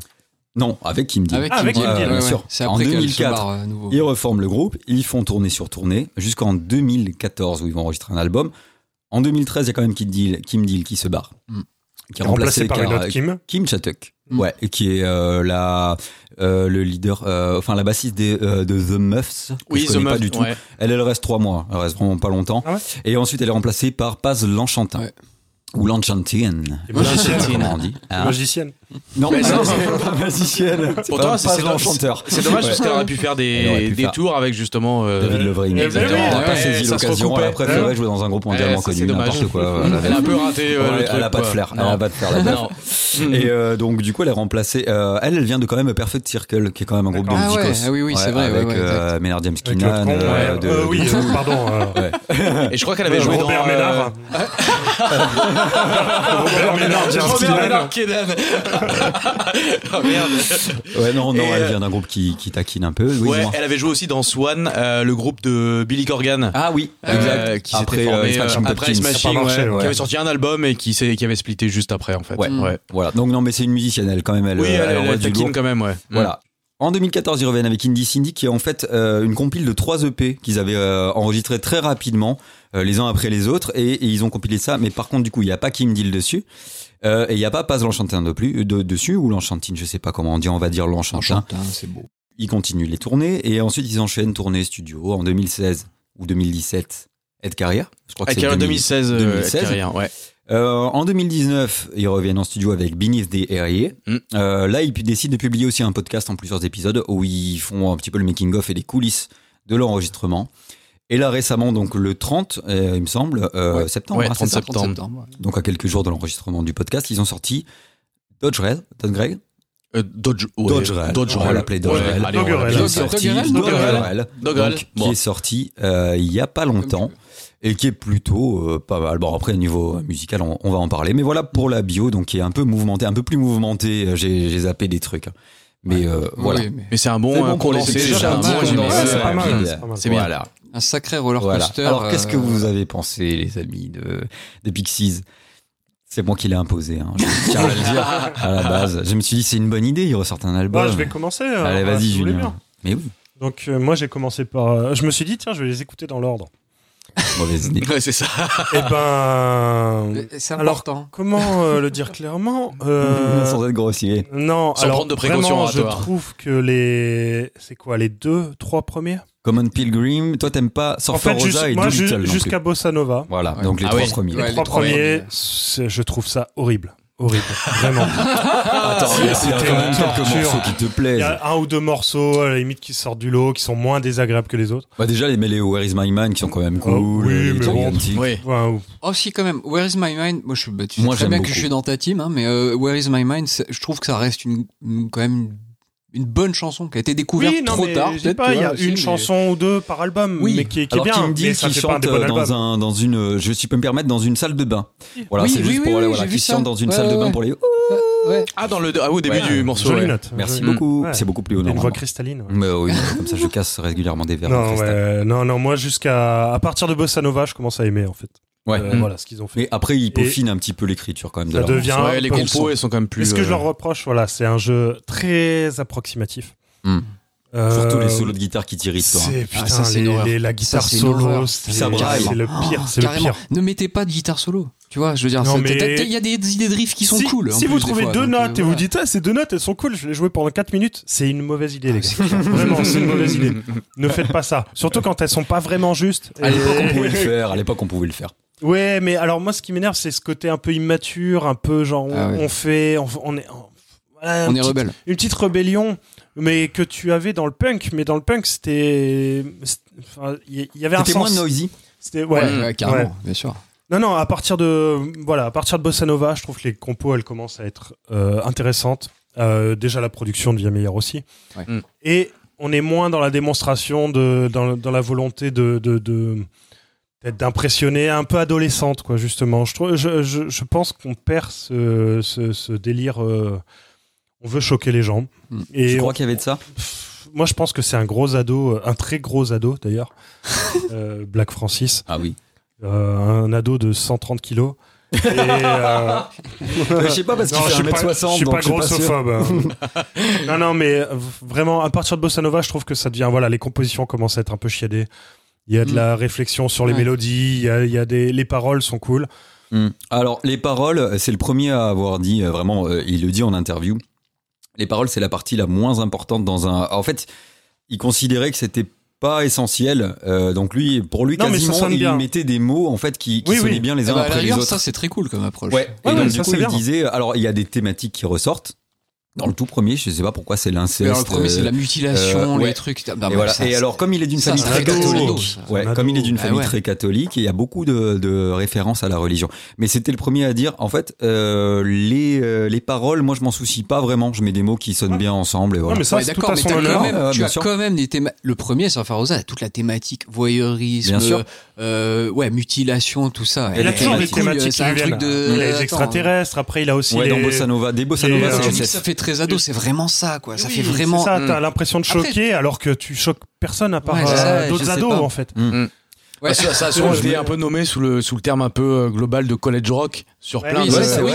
non, avec Kim Deal. Avec Ah, Kim avec Deal, Kim Deal, bien ouais, sûr. ouais. En après qu'elle se 2004, barre à nouveau. Ils reforment le groupe, ils font tournée sur tournée jusqu'en 2014 où ils vont enregistrer un album. En 2013, il y a quand même Kim Deal, Kim Deal qui se barre. Mm. Qui est Remplacé par une autre Kim. Kim Chatuk. Mm. Ouais, et qui est euh, la, euh, le leader, euh, enfin la bassiste des, euh, de The Muffs. que Oui, je The connais pas du tout. ouais. Elle, elle reste trois mois. Elle reste vraiment pas longtemps. Ah ouais et ensuite, elle est remplacée par Paz l'Enchantin. Ouais. Ou l'Enchantin. Et Je sais pas magicienne. comment on dit. Hein Magicienne. non, Mais non, c'est- pas magicienne. Pourtant, pas c'est- Paz c'est- l'Enchanteur. C'est dommage parce qu'elle aurait pu faire aurait des, pu des faire- tours avec justement. euh, David Lovering. Exactement. Elle n'a pas saisi ça se l'occasion. Elle a préféré jouer dans un groupe mondialement connu, c'est dommage. n'importe quoi. Elle a un peu raté euh, Ouais, le truc. elle a pas de flair. Elle a pas de flair. Et euh, donc du coup, elle est remplacée. euh, elle, elle vient de quand même Perfect Circle, qui est quand même un groupe de. Ah ouais, musicos. ah oui, oui, c'est vrai, Avec Maynard James Keenan. oui, pardon. Et je crois qu'elle avait joué Robert dans. Ménard. Robert Ménard, Robert. Ménard. Oh merde. Ouais, non, non, Et, elle euh, vient d'un groupe qui, qui taquine un peu. Oui, Ouais, elle avait joué aussi dans Swan, euh, le groupe de Billy Corgan. Ah oui, euh, exact. qui Après, euh, formé Smashing euh, après Smashing, ouais, qui avait sorti un album et qui, s'est- qui avait splitté juste après en fait. Ouais. ouais. Voilà. Donc non, mais c'est une musicienne, elle quand même. Elle, Oui, euh, elle, elle lourd. taquine quand même, ouais. Voilà. En 2014, ils reviennent avec Indie Cindy, qui est en fait euh, une compile de trois EP qu'ils avaient euh, enregistrés très rapidement, euh, les uns après les autres, et, et ils ont compilé ça. Mais par contre, du coup, il n'y a pas Kim Deal dessus. Euh, et il n'y a pas Paz l'Enchantin de plus, euh, de, dessus, ou l'Enchantine, je sais pas comment on dit, on va dire l'Enchantin. Enchantin, c'est beau. Ils continuent les tournées, et ensuite ils enchaînent tournée studio en 2016 ou 2017. Ed Carrière Je crois que c'est 2000 2000. 2016, euh, 2016. elle carrière, ouais. Euh, en 2019, ils reviennent en studio avec Beneath the Area. Mm. Euh, là, ils décident de publier aussi un podcast en plusieurs épisodes où ils font un petit peu le making-of et les coulisses de l'enregistrement. Et là, récemment, donc le 30, euh, il me semble, euh, Ouais. septembre, Ouais, hein, c'est 30 ça 30 septembre. ouais. donc à quelques jours de l'enregistrement du podcast, ils ont sorti Dodge Rail, Dodge Rail, Euh, Dodge, ouais. Dodge Rail. Dodge On va l'appeler Dodge Ouais, Rail. allez, qui est sorti Bon. qui est sorti euh, il y a pas longtemps et qui est plutôt euh, pas mal. Bon après niveau musical on, on va en parler, mais voilà pour la bio donc qui est un peu mouvementée, un peu plus mouvementée. J'ai zappé des trucs, hein. mais euh, voilà. Oui, mais Mais c'est un bon, C'est condensé, déjà un bon ouais, c'est c'est. C'est bien. Voilà. Un sacré roller Voilà. coaster. Alors qu'est-ce que euh, vous avez pensé les amis de des Pixies? C'est moi qui l'ai imposé, hein. je tiens à le dire à la base. Je me suis dit, c'est une bonne idée, ils ressortent un album. Bah, je vais commencer. euh, Allez, vas-y, si vous voulez Julien. Mais oui, Donc, euh, moi, j'ai commencé par. euh, je me suis dit, tiens, je vais les écouter dans l'ordre. mauvaise idée. Ouais, c'est ça. Eh ben. C'est Alors, important. comment euh, le dire clairement Euh, Sans être grossier. Non, Sans alors prendre de précautions vraiment, je trouve que les. C'est quoi, les deux, trois premiers? Common Pilgrim, toi t'aimes pas En Surfer fait, Rosa juste- et moi, jusqu'à Bossa Nova. Voilà, Ouais. donc les Ah trois oui. premiers. Les les trois trois premiers, premiers. c'est- je trouve ça horrible. Horrible. Vraiment. Attends, c'est- il y a c'était quand même quelques torture. morceaux qui te Il plaisent. y a un ou deux morceaux, à la limite, qui sortent du lot, qui sont moins désagréables que les autres. Bah déjà les mêlés Where is my mind qui sont quand même cool. Oh, oui, les mais bon. Oui. Oh si quand même, Where is my mind Moi je, bah, tu sais Moi, très j'aime bien beaucoup. que je suis dans ta team, hein, mais euh, Where is my mind c'est- Je trouve que ça reste une, une- quand même une, une bonne chanson qui a été découverte Oui, non, trop tard. peut-être, il y a aussi, une mais- chanson ou deux par album, Oui. mais qui, est- qui est Alors bien. Kim Deal qui chante euh, dans albums. un dans une je si peux me permettre dans une salle de bain. Voilà, Oui, c'est oui, juste oui, pour oui, voilà, qui chante dans une Ouais, salle de ouais, bain ouais. pour les Ouais. Ah, dans le, ah, au début Ouais. du morceau. Jolie ouais. note. Merci Jolie- beaucoup, Ouais. c'est beaucoup plus haut Une voix cristalline. ouais. Mais oui, comme ça je casse régulièrement des verres de Non, non, non, moi jusqu'à à partir de Bossa Nova, je commence à aimer en fait. Ouais. Euh, Mm. Voilà ce qu'ils ont fait. Mais après ils peaufinent un petit peu l'écriture quand même de Ça leur devient-. Ouais, les compos, elles sont quand même plus. Mais ce que je leur reproche, voilà, c'est un jeu très approximatif. Mm. Euh, Surtout les solos de guitare qui t'irritent toi. hein. C'est putain, Ah, ça, une les- les- la guitare Ça, solo, c'est Ça braille. c'est le pire, c'est le pire. Ne mettez pas de guitare solo. Tu vois, je veux dire, Non, c'est- mais- il y a des idées de riffs qui sont si, cool. Si plus, vous trouvez fois, deux donc, notes euh, et vous dites ah ces deux notes elles sont cool, je l'ai joué pendant 4 minutes, c'est une mauvaise idée les gars. Vraiment, c'est une mauvaise idée. Ne faites pas ça. Surtout quand elles sont pas vraiment justes. À l'époque on Et- pouvait le faire, à l'époque on pouvait le faire. Ouais, mais alors moi, ce qui m'énerve, c'est ce côté un peu immature, un peu genre on, Ah ouais. on fait, on, on est, on- voilà, On une est petite- rebelle. une petite rébellion, mais que tu avais dans le punk. Mais dans le punk, c'était, il y, avait un C'était moins sens. noisy. C'était Ouais, ouais. ouais, carrément, ouais. bien sûr. Non, non. À partir de, voilà, à partir de Bossa Nova, je trouve que les compos, elles commencent à être euh, intéressantes. Euh, déjà, la production devient meilleure aussi. Ouais. Mm. Et on est moins dans la démonstration de, dans, dans la volonté de, de, de peut-être d'impressionner un peu adolescente, quoi, justement. Je, trouve, je, je, je pense qu'on perd ce, ce, ce délire. euh, on veut choquer les gens. Mm. Et Je on- crois qu'il y avait de ça? pff, moi, je pense que c'est un gros ado, euh, un très gros ado d'ailleurs, euh, Black Francis, Ah oui. euh, un ado de 130 kilos. Et, euh, je sais pas parce qu'il non, je fait suis pas, 1m60 je suis donc pas je suis pas sûr. grossophobe. hein. non, non, mais euh, vraiment, à partir de Bossa Nova, je trouve que ça devient, voilà, les compositions commencent à être un peu chiadées. Il y a de Mm. la réflexion sur les Ouais. mélodies, il y a, il y a des, les paroles sont cool. Hmm. Alors, les paroles, c'est le premier à avoir dit, euh, vraiment, euh, il le dit en interview. Les paroles, c'est la partie la moins importante dans un. En fait, il considérait que c'était pas essentiel. euh, donc lui, pour lui, Non, quasiment, il bien. mettait des mots en fait qui, qui Oui, oui. sonnaient bien les Ah uns bah, après les autres. ça c'est très cool comme approche. Ouais. Ouais, et donc ouais, du ça, coup, c'est il bien. disait. Alors, il y a des thématiques qui ressortent. Dans le tout premier, je sais pas pourquoi c'est l'inceste. Alors, le premier, c'est la mutilation, euh, ouais. les trucs. Ah, bah, et, voilà. ça, et alors, comme il est d'une famille c'est très catholique, ouais, C'est comme il est d'une Ah famille ouais. très catholique, il y a beaucoup de, de références à la religion. Mais c'était le premier à dire, en fait, euh, les, euh, les paroles, moi, je m'en soucie pas vraiment. Je mets des mots qui sonnent Ouais. bien ensemble et voilà. Non, mais ça, Ouais, c'est tout d'accord, à mais honneur. quand même, Ouais, tu bien as sûr. quand même des thématiques. Le premier, Surfer Rosa, a toute la thématique voyeurisme, Bien sûr. euh, ouais, mutilation, tout ça. Et Il a la toujours des thématique, thématiques c'est. Il a les extraterrestres, après il a aussi Ouais, les... dans Bossa Nova, des Bossa Nova, euh, c'est ça fait très ado, c'est vraiment ça, quoi. Ça Oui, fait vraiment. C'est ça, Mm. t'as l'impression de Après, choquer alors que tu choques personne à part Ouais, euh, d'autres ados pas. en fait. Ouais. Ça, ça a souvent été un peu nommé sous le, sous le terme un peu euh, global de college rock sur Ouais, plein oui, de, ça, oui,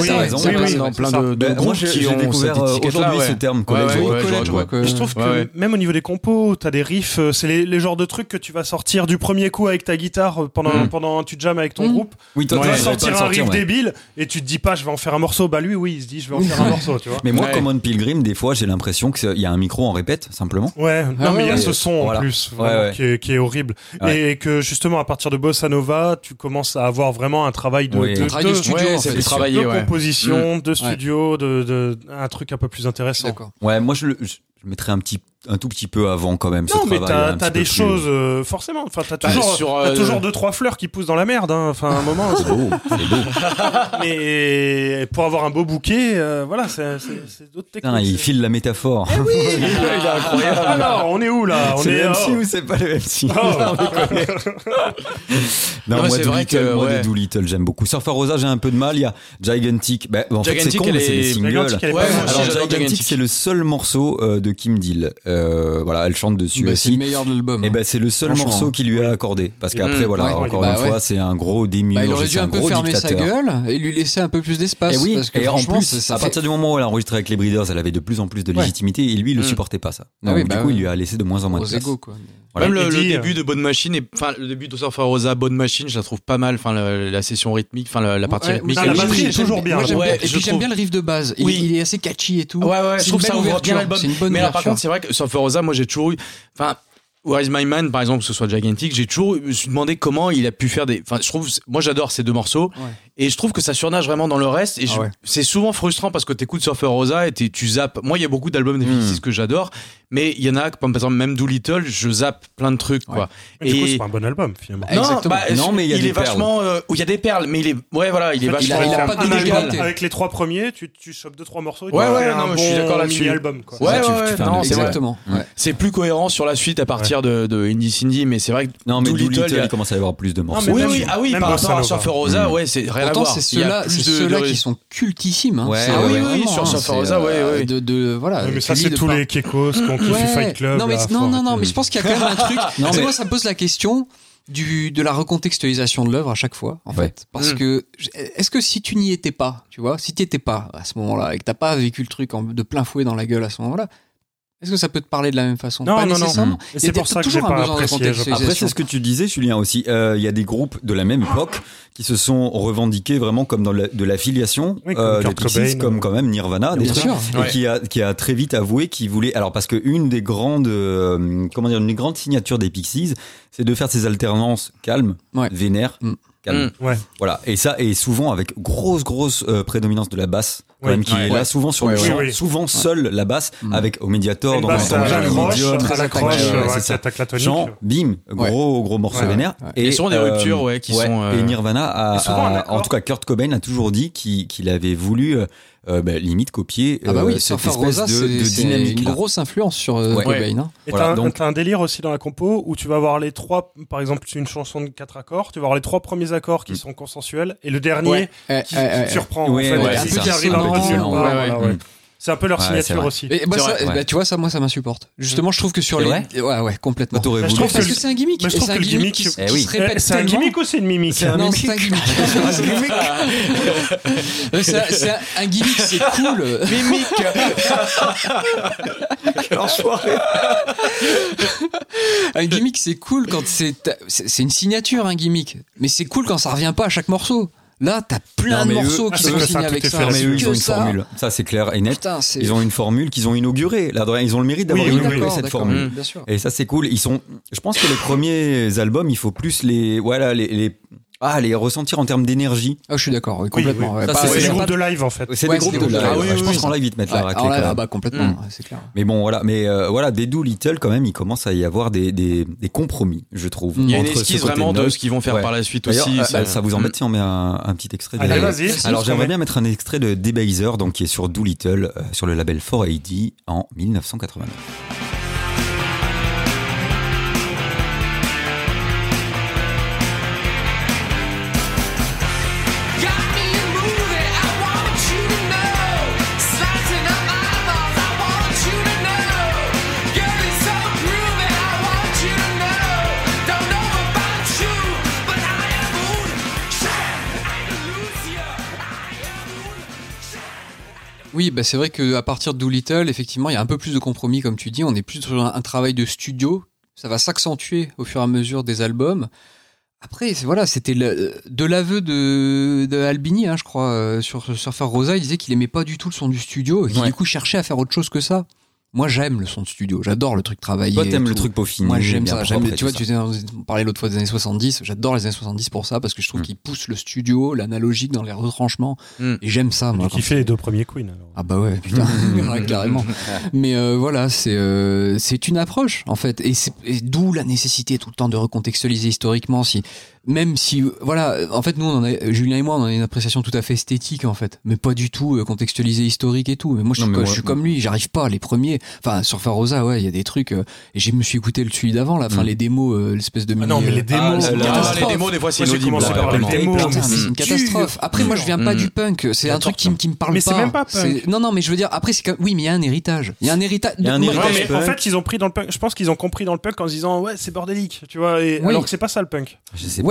plein ça. Ben, groupes qui ont découvert euh, aujourd'hui ouais. ce terme college ouais, rock. ouais, je college vois, rock, ouais. ouais. Je trouve que Ouais, ouais. même au niveau des compos, t'as des riffs, euh, c'est les, les genres de trucs que tu vas sortir du premier coup avec ta guitare pendant, Mm. pendant tu jammes avec ton Mm. groupe. Oui, toi, Tu tu vas sortir un riff débile et tu te dis pas je vais en faire un morceau. Bah lui oui il se dit je vais en faire un morceau tu vois. Mais moi. Common Pilgrim, des fois, j'ai l'impression qu'il y a un micro en répète, simplement. Ouais, non Ah mais il y a ce son en plus. Qui, est, horrible et que justement à partir de Bossa Nova tu commences à avoir vraiment un travail de, Oui. de, Un travail de studio, Ouais, en c'est fait. du de ouais. composition, de studio, de, de un truc un peu plus intéressant. Ouais, moi, je, le- je je mettrais un petit, un tout petit peu avant quand même. ce Non, mais travail, t'as des plus- choses, euh, forcément. Enfin, t'as Bah, toujours, sur, t'as euh, toujours deux, trois fleurs qui poussent dans la merde. Hein. Enfin, à un moment. C'est beau, c'est beau. mais pour avoir un beau bouquet, euh, voilà, c'est c'est- c'est d'autres techniques. Il file la métaphore. il est incroyable. Alors, on est où là On C'est est le MC oh. ou c'est pas le MC Oh. Non, Non, mais moi, Doolittle, que, moi, ouais. Doolittle, j'aime beaucoup. Surfer Rosa, j'ai un peu de mal. Il y a Gigantic. Bah, en fait, c'est Gigantic, con, mais c'est des singles. Gigantic, Ouais, Alors, Gigantic, Gigantic. c'est le seul morceau euh, de Kim Deal. Euh, voilà, elle chante dessus Bah, c'est le aussi. meilleur de l'album. Et ben c'est le seul morceau qu'il lui a accordé parce qu'après Mmh, voilà ouais. encore Bah une ouais. fois c'est un gros démiurge il aurait dû un peu gros fermer sa dictateur. gueule et lui laisser un peu plus d'espace. Et oui, parce que et en plus, ça- à fait- partir du moment où elle a enregistré avec les Breeders, elle avait de plus en plus de légitimité et lui, il le Mm. supportait pas ça. Ah Donc, du coup, il lui a laissé de moins en moins de place. Voilà. Même le, le dit, début de Bonne Machine, et, enfin le début de Surfer Rosa, Bonne Machine, je la trouve pas mal. Enfin la, la session rythmique, enfin la, la partie Ouais, rythmique. Non, la est- batterie est toujours bien. moi, j'aime Ouais, bien. Et je puis j'aime trouve. bien le riff de base. Il, Oui. il est assez catchy et tout. Ouais, ouais, je trouve ça ouvre bien l'album. C'est une bonne Mais alors, par contre, c'est vrai que Surfer Rosa, moi j'ai toujours eu. Enfin, Where is My Man, par exemple, que ce soit Gigantic, j'ai toujours je me suis demandé comment il a pu faire des. Enfin, je trouve, moi j'adore ces deux morceaux. Ouais. Et je trouve que ça surnage vraiment dans le reste. Et je- Ah ouais. c'est souvent frustrant parce que t'écoutes Surfer Rosa et tu zappes. Moi, il y a beaucoup d'albums des Mm. Pixies que j'adore. Mais il y en a, comme par exemple, même Doolittle, je zappe plein de trucs, quoi. Mais Du coup, Et- c'est pas un bon album finalement. Exactement. bah, Non, mais il y a il des est vachement. euh, où il y a des perles, mais il est. Ouais, voilà, il est En fait, il vachement. a- il a un pas album d'originalité. Avec les trois premiers, tu, tu chopes deux trois morceaux. et Ouais, tu ouais, non, je suis d'accord là-dessus. mini-album. quoi. Ouais, ouais, non, c'est. Exactement. C'est plus cohérent sur la suite à partir de, de Indie Cindy, mais c'est vrai que Non, mais Doolittle, Doolittle, il y a- il commence à y avoir plus de morceaux. mais oui, oui, ah oui, par rapport à. Surfer Rosa, Mm. ouais, c'est rien Pourtant, à voir. c'est ceux-là qui sont cultissimes. hein. Ouais, C'est- ouais, ah ouais. oui, oui, sur vraiment, Surfer c'est, Rosa, ouais, euh, ouais. De, de, voilà, Ouais, mais ça, c'est tous les Kekos qui ont Ouais. Fight Club. Non, mais, non, non, mais je pense qu'il y a quand même un truc. Moi, ça me pose la question du, de la recontextualisation de l'œuvre à chaque fois, en Ouais. fait. Parce Mm. que, est-ce que si tu n'y étais pas, tu vois, si tu étais pas à ce moment-là et que t'as pas vécu le truc en- de plein fouet dans la gueule à ce moment-là, est-ce que ça peut te parler de la même façon? Non, Pas non, non. c'est pour ça que toujours j'ai un pas besoin de apprécié. Après, c'est ce que tu disais, Julien, aussi. Euh, Il y a des groupes de la même époque qui se sont revendiqués vraiment comme dans la- de l'affiliation Oui, comme euh, des Pixies, comme quand même Nirvana, des Bien sûr. et Ouais. qui a qui a très vite avoué qu'il voulait alors parce que une des grandes euh, comment dire une des grandes signatures des Pixies c'est de faire ces alternances calmes Ouais. vénères Mm. Ouais. voilà et ça et souvent avec grosse grosse euh, prédominance de la basse quand Oui. même, qui Ouais. est là souvent sur le champ, oui, oui. souvent seul la basse, Mm. avec au médiator, dans basse un médium. à la croche, Ouais, ouais, ouais, c'est qui ça. attaque la tonique. Chant, bim, gros gros morceau vénère. Et souvent des ruptures, ouais, qui sont, euh, Et Nirvana a, en tout cas Kurt Cobain a toujours dit qu'il qu'il avait voulu euh, euh, bah, limite copier Ah bah euh, oui, cette Surfer espèce Rosa, de, dynamique une grosse influence sur euh, Ouais. Cobain. hein. Et Voilà, t'as un- donc- un délire aussi dans la compo où tu vas avoir les trois, par exemple, une chanson de quatre accords, tu vas avoir les trois premiers accords qui Mm. sont consensuels et le dernier Ouais. Qui, eh, qui eh, te surprend. Ouais, en fait, ouais, et c'est qui ça. arrive un peu C'est un peu leur Ouais, c'est signature aussi. Et bah, C'est ça, vrai, bah, ouais. tu vois, ça, moi, ça m'insupporte. Justement, je trouve que sur C'est les. Ouais, ouais, complètement. Bah, je trouve que- Parce que c'est un gimmick. Mais je trouve c'est un que le gimmick gimmick- qui, Eh qui oui. se répète Eh, C'est un gimmick ou c'est une mimique Non, c'est un gimmick. C'est un- c'est un, un gimmick, c'est cool. un gimmick, c'est cool quand c'est. C'est c'est une signature, un gimmick. Mais c'est cool quand ça revient pas à chaque morceau. Là, t'as plein Non, de eux- morceaux qui sont signés avec ça. mais eux, que ils ont une ça. formule. Ça, c'est clair et net. Putain. Ils ont une formule qu'ils ont inaugurée. Là, ils ont le mérite d'avoir Oui, inauguré oui, cette formule. Bien sûr. Et ça, c'est cool. Ils sont. Je pense que les premiers albums, il faut plus les. Voilà, les. les... Ah, les ressentir en termes d'énergie. Ah, je suis d'accord, oui, complètement. oui. ouais. Pas- c'est- des groupes de- live en fait. C'est Ouais, des groupes de live. de Ouais, live. Je Ah pense oui, qu'en oui. live, ils te mettent la raclée. là, ah bah complètement, ouais, c'est clair. Mais bon, voilà. Mais euh, voilà, des Doolittle, quand même, il commence à y avoir des, des, des compromis, je trouve. Il y a une esquisse vraiment de ce qu'ils vont faire Ouais. par la suite aussi. euh, ça- bah, ça vous embête si on met un, un petit extrait de Allez, vas-y. Alors j'aimerais bien mettre un extrait de Debaser, donc qui est sur Doolittle, euh, sur le label 4AD en 1989. Oui, bah c'est vrai qu'à partir de Doolittle, effectivement, il y a un peu plus de compromis, comme tu dis. On est plus sur un, un travail de studio. Ça va s'accentuer au fur et à mesure des albums. Après, voilà, c'était de l'aveu de, de Albini, hein, je crois, euh, sur Surfer Rosa. Il disait qu'il aimait pas du tout le son du studio et qu'il Ouais. du coup cherchait à faire autre chose que ça. Moi, j'aime le son de studio. J'adore le truc travaillé. Toi t'aimes le truc peaufiné. Moi, j'aime ça. J'aime, tu vois, tu ça. on parlait l'autre fois des années 70. J'adore les années 70 pour ça parce que je trouve Mm. qu'ils poussent le studio, l'analogique dans les retranchements. Mm. Et j'aime ça, moi. Tu quand kiffais les deux premiers Queen alors. ah bah ouais, putain, Ouais, carrément. Mais euh, voilà, c'est euh, c'est une approche en fait, et, c'est- et d'où la nécessité tout le temps de recontextualiser historiquement. Si même si voilà, en fait nous on en a, Julien et moi on a une appréciation tout à fait esthétique en fait, mais pas du tout euh, contextualisée historique et tout. Mais moi je Non, suis, mais co- moi- je suis comme lui, j'arrive pas. Les premiers, enfin sur Farosa ouais, il y a des trucs. euh, et je me suis écouté le celui d'avant, là, enfin Mm. les démos, euh, l'espèce de Ah non, mais les euh, démos, Ah, là, là. les démos, des fois, c'est inaudible. c'est une catastrophe. Après, moi, je viens pas Mm. du punk. C'est un truc qui, me- qui me parle Mais pas. c'est même pas punk. Non, non, mais je veux dire, après, c'est comme... oui, mais il y a un héritage. Il y a un héritage. Mais en punk. fait, ils ont pris dans le punk. Je pense qu'ils ont compris dans le punk en se disant ouais, c'est bordélique, tu vois. Alors que c'est pas ça le punk.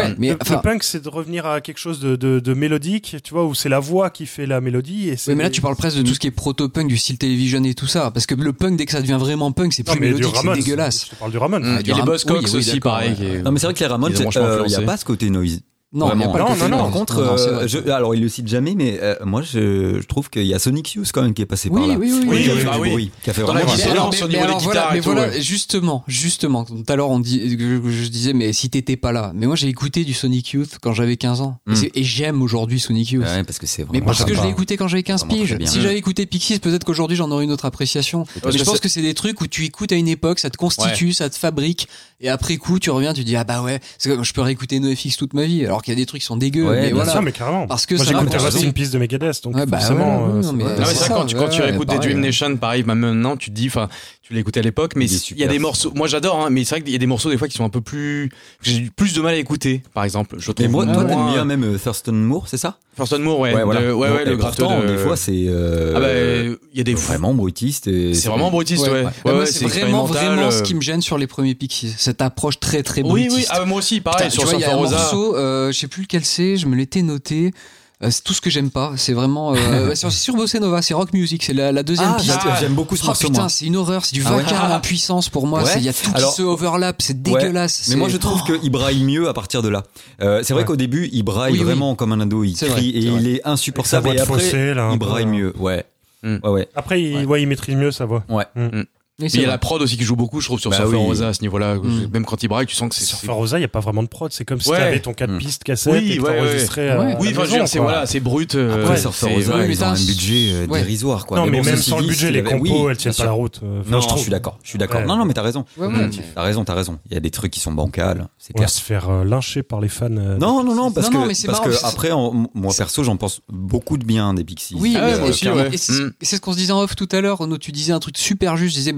Ouais, mais le, enfin. le punk, c'est de revenir à quelque chose de, de, de mélodique, tu vois, où c'est la voix qui fait la mélodie. Et c'est Oui, mais là, tu parles presque de tout ce qui est proto-punk, du style télévision et tout ça. Parce que le punk, dès que ça devient vraiment punk, c'est plus mélodique, c'est dégueulasse. Je parle du Ramones. Mm. Ah, du Et les Buzzcocks oui, oui, aussi, pareil. ouais. Non mais c'est vrai que les Ramones, euh, il n'y a pas ce côté noise. Non, Vraiment. pas Non, non, non. Par contre, Non, non, c'est euh, vrai. je- alors il le cite jamais, mais euh, moi je, je trouve qu'il y a Sonic Youth quand même qui est passé Oui, par là. oui, oui, Oui, qui a oui, fait du oui. bruit, qui a fait vraiment bruit. alors, au mais, niveau mais des alors voilà, et mais tout, voilà, ouais. justement, justement. Tout à l'heure, on dit, je, je disais, mais si t'étais pas là. Mais moi, j'ai écouté du Sonic Youth quand j'avais 15 ans. Et Mm. c'est- Et, j'aime aujourd'hui Sonic Youth. Ouais, parce que c'est Mais parce que je sympa. l'ai écouté quand j'avais 15 Vraiment piges. Si j'avais écouté Pixies, peut-être qu'aujourd'hui j'en aurais une autre appréciation. Mais je pense que c'est des trucs où tu écoutes à une époque, ça te constitue, ça te fabrique, et après coup tu reviens, tu dis ah bah ouais, c'est comme je peux réécouter NoFX toute ma vie, alors qu'il y a des trucs qui sont dégueux. Ouais, mais bien voilà. Mais carrément. Parce que Moi, ça. in Peace de Megadeth, donc Ouais, bah forcément. ouais, euh, non, mais- C'est c'est vrai, ça, quand tu, quand tu réécoutes des. Dream Nation, pareil, même maintenant, tu te dis, enfin, tu l'écoutais à l'époque, mais Il y a des ce morceaux, moi j'adore, hein, mais c'est vrai qu'il y a des morceaux des fois qui sont un peu plus, que j'ai eu plus de mal à écouter, par exemple. Je Mais trouve moi, toi, t'aimes bien même euh, Thurston Moore, c'est ça? Thurston Moore, ouais, voilà. de- ouais, ouais, le pourtant, de- des fois, c'est euh, Ah bah, il y a des vraiment brutiste. et C'est vraiment brutiste, ouais. Ouais. Ouais, ouais, c'est vraiment, vraiment ce euh. qui me gêne sur les premiers Pixies. Cette approche très, très Oui, brutiste. oui, ah, moi aussi, pareil, Putain, sur vois, il y a Surfer un Rosa. morceau, euh, je sais plus lequel c'est, je me l'étais noté. Euh, c'est tout ce que j'aime pas. C'est vraiment. Euh, c'est sur Bossa Nova, c'est rock music, c'est la, la deuxième Ah, piste. j'aime- beaucoup ce Oh morceau, putain, c'est une horreur, c'est du Ah ouais vacarme en puissance pour moi. Ouais. Il y a tout Alors- qui se overlap, c'est dégueulasse. Mais moi, je trouve Oh. qu'il braille mieux à partir de là. Euh, c'est vrai Ouais. qu'au début, il braille Oui, oui. vraiment comme un ado. Il crie vrai, et il est sa insupportable. voix Et après, fossé, là, il braille mieux. Ouais. Hmm. Ouais, ouais. Après, il, Ouais. ouais, il maîtrise mieux sa voix. Ouais. Mm. Mais c'est il y a vrai. la prod aussi qui joue beaucoup, je trouve, sur Bah Surfer oui. Rosa à ce niveau-là. Mm. Même quand il braille, tu sens que c'est. Sur c'est- Farosa, il n'y a pas vraiment de prod. C'est comme si Ouais. t'avais ton 4 Mm. pistes cassette Oui, et que ouais, ouais. à Oui, enfin, je veux maison, dire, c'est voilà, c'est brut. euh, Après, Surfer c'est- Rosa, oui, mais ils ont un budget euh, Ouais. dérisoire, quoi. Non, mais bon, même sans le budget, les compos, elles tiennent pas la route. euh, Non, je je suis d'accord. Je suis d'accord. Non, non, mais t'as raison. Mais- T'as raison, t'as raison. Il y a des trucs qui sont bancals, c'est On va clair. se faire euh, lyncher par les fans. Non, non, non, parce Non, non, que, mais c'est parce marrant, que parce que après, moi perso, j'en pense beaucoup de bien des Pixies. Oui, mais- et- et c'est c'est ce qu'on se disait en off tout à l'heure. Renaud, tu disais un truc super juste. Tu disais,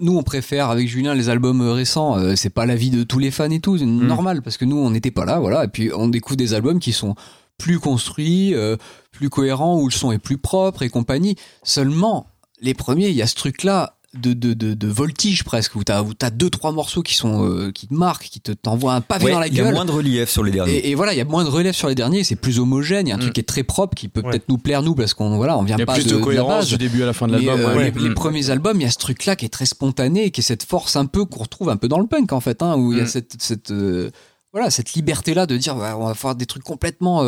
nous, on préfère avec Julien les albums euh, récents. euh, c'est pas l'avis de tous les fans et tout. C'est Mm. normal parce que nous, on n'était pas là. Voilà. Et puis, on découvre des albums qui sont plus construits, euh, plus cohérents, où le son est plus propre et compagnie. Seulement, les premiers, il y a ce truc-là. De, de, de, de voltige presque où t'as où t'as deux trois morceaux qui sont euh, qui te marquent qui te t'envoient un pavé Ouais, dans la il y a gueule moins de relief sur les derniers. et, et voilà, il y a moins de relève sur les derniers, c'est plus homogène, il y a un Mm. truc qui est très propre, qui peut Ouais. peut-être nous plaire nous parce qu'on voilà, on vient Il y a pas plus de, de la base. du début à la fin de l'album. euh, ouais. les, les Mm. premiers albums, il y a ce truc-là qui est très spontané, qui est cette force un peu qu'on retrouve un peu dans le punk en fait, hein, où il y a Mm. cette, cette euh, voilà cette liberté-là de dire bah, on va faire des trucs complètement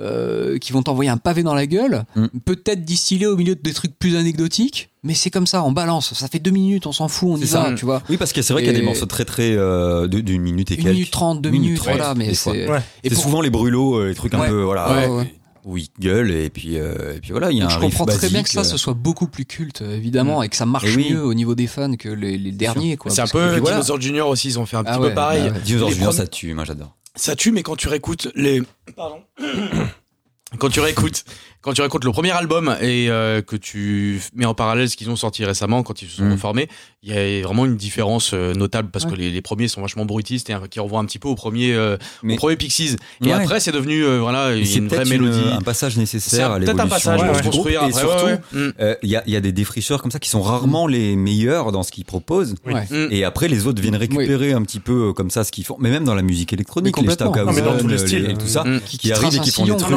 euh, qui vont t'envoyer un pavé dans la gueule, Mm. peut-être distillé au milieu de des trucs plus anecdotiques, mais c'est comme ça, on balance, ça fait deux minutes, on s'en fout, on y va, ça. tu vois. Oui, parce que c'est vrai qu'il y a des morceaux très très euh, de- d'une minute et Une quelques. minute trente, deux Minute minutes, voilà, mais c'est. Ouais. Et pour- souvent les brûlots, euh, les trucs un Ouais. peu voilà, Ouais, ouais. Où ils gueulent et puis euh, et puis voilà, il y a Donc un je comprends très bien que ça, euh, ce soit beaucoup plus culte, évidemment, et que ça marche oui. mieux au niveau des fans que les, les derniers. quoi. C'est un que- peu voilà. Dinosaur Junior aussi, ils ont fait un Ah petit ouais, peu pareil. bah ouais. Dinosaur Junior, ça tue, moi j'adore. Ça tue, mais quand tu réécoutes les. Pardon. quand tu réécoutes, quand tu réécoutes le premier album et euh, que tu mets en parallèle ce qu'ils ont sorti récemment quand ils se sont Mm. reformés, il y a vraiment une différence euh, notable parce Ouais. que les, les premiers sont vachement bruitistes et qui renvoient un petit peu au premier, euh, Mais- au premier Pixies. Et Ouais. après, c'est devenu euh, voilà il y a une vraie mélodie. une- un passage nécessaire à peut-être un passage pour ouais. construire et après. surtout ouais, ouais. Mm. euh, il y, a, il y a des défricheurs comme ça qui sont rarement les meilleurs dans ce qu'ils proposent. Et après, les autres viennent récupérer un petit peu comme ça ce qu'ils font. Mais même dans la musique électronique, les mais dans tous les les- styles. et tout ça, Mm. qui, arrivent et qui font des trucs.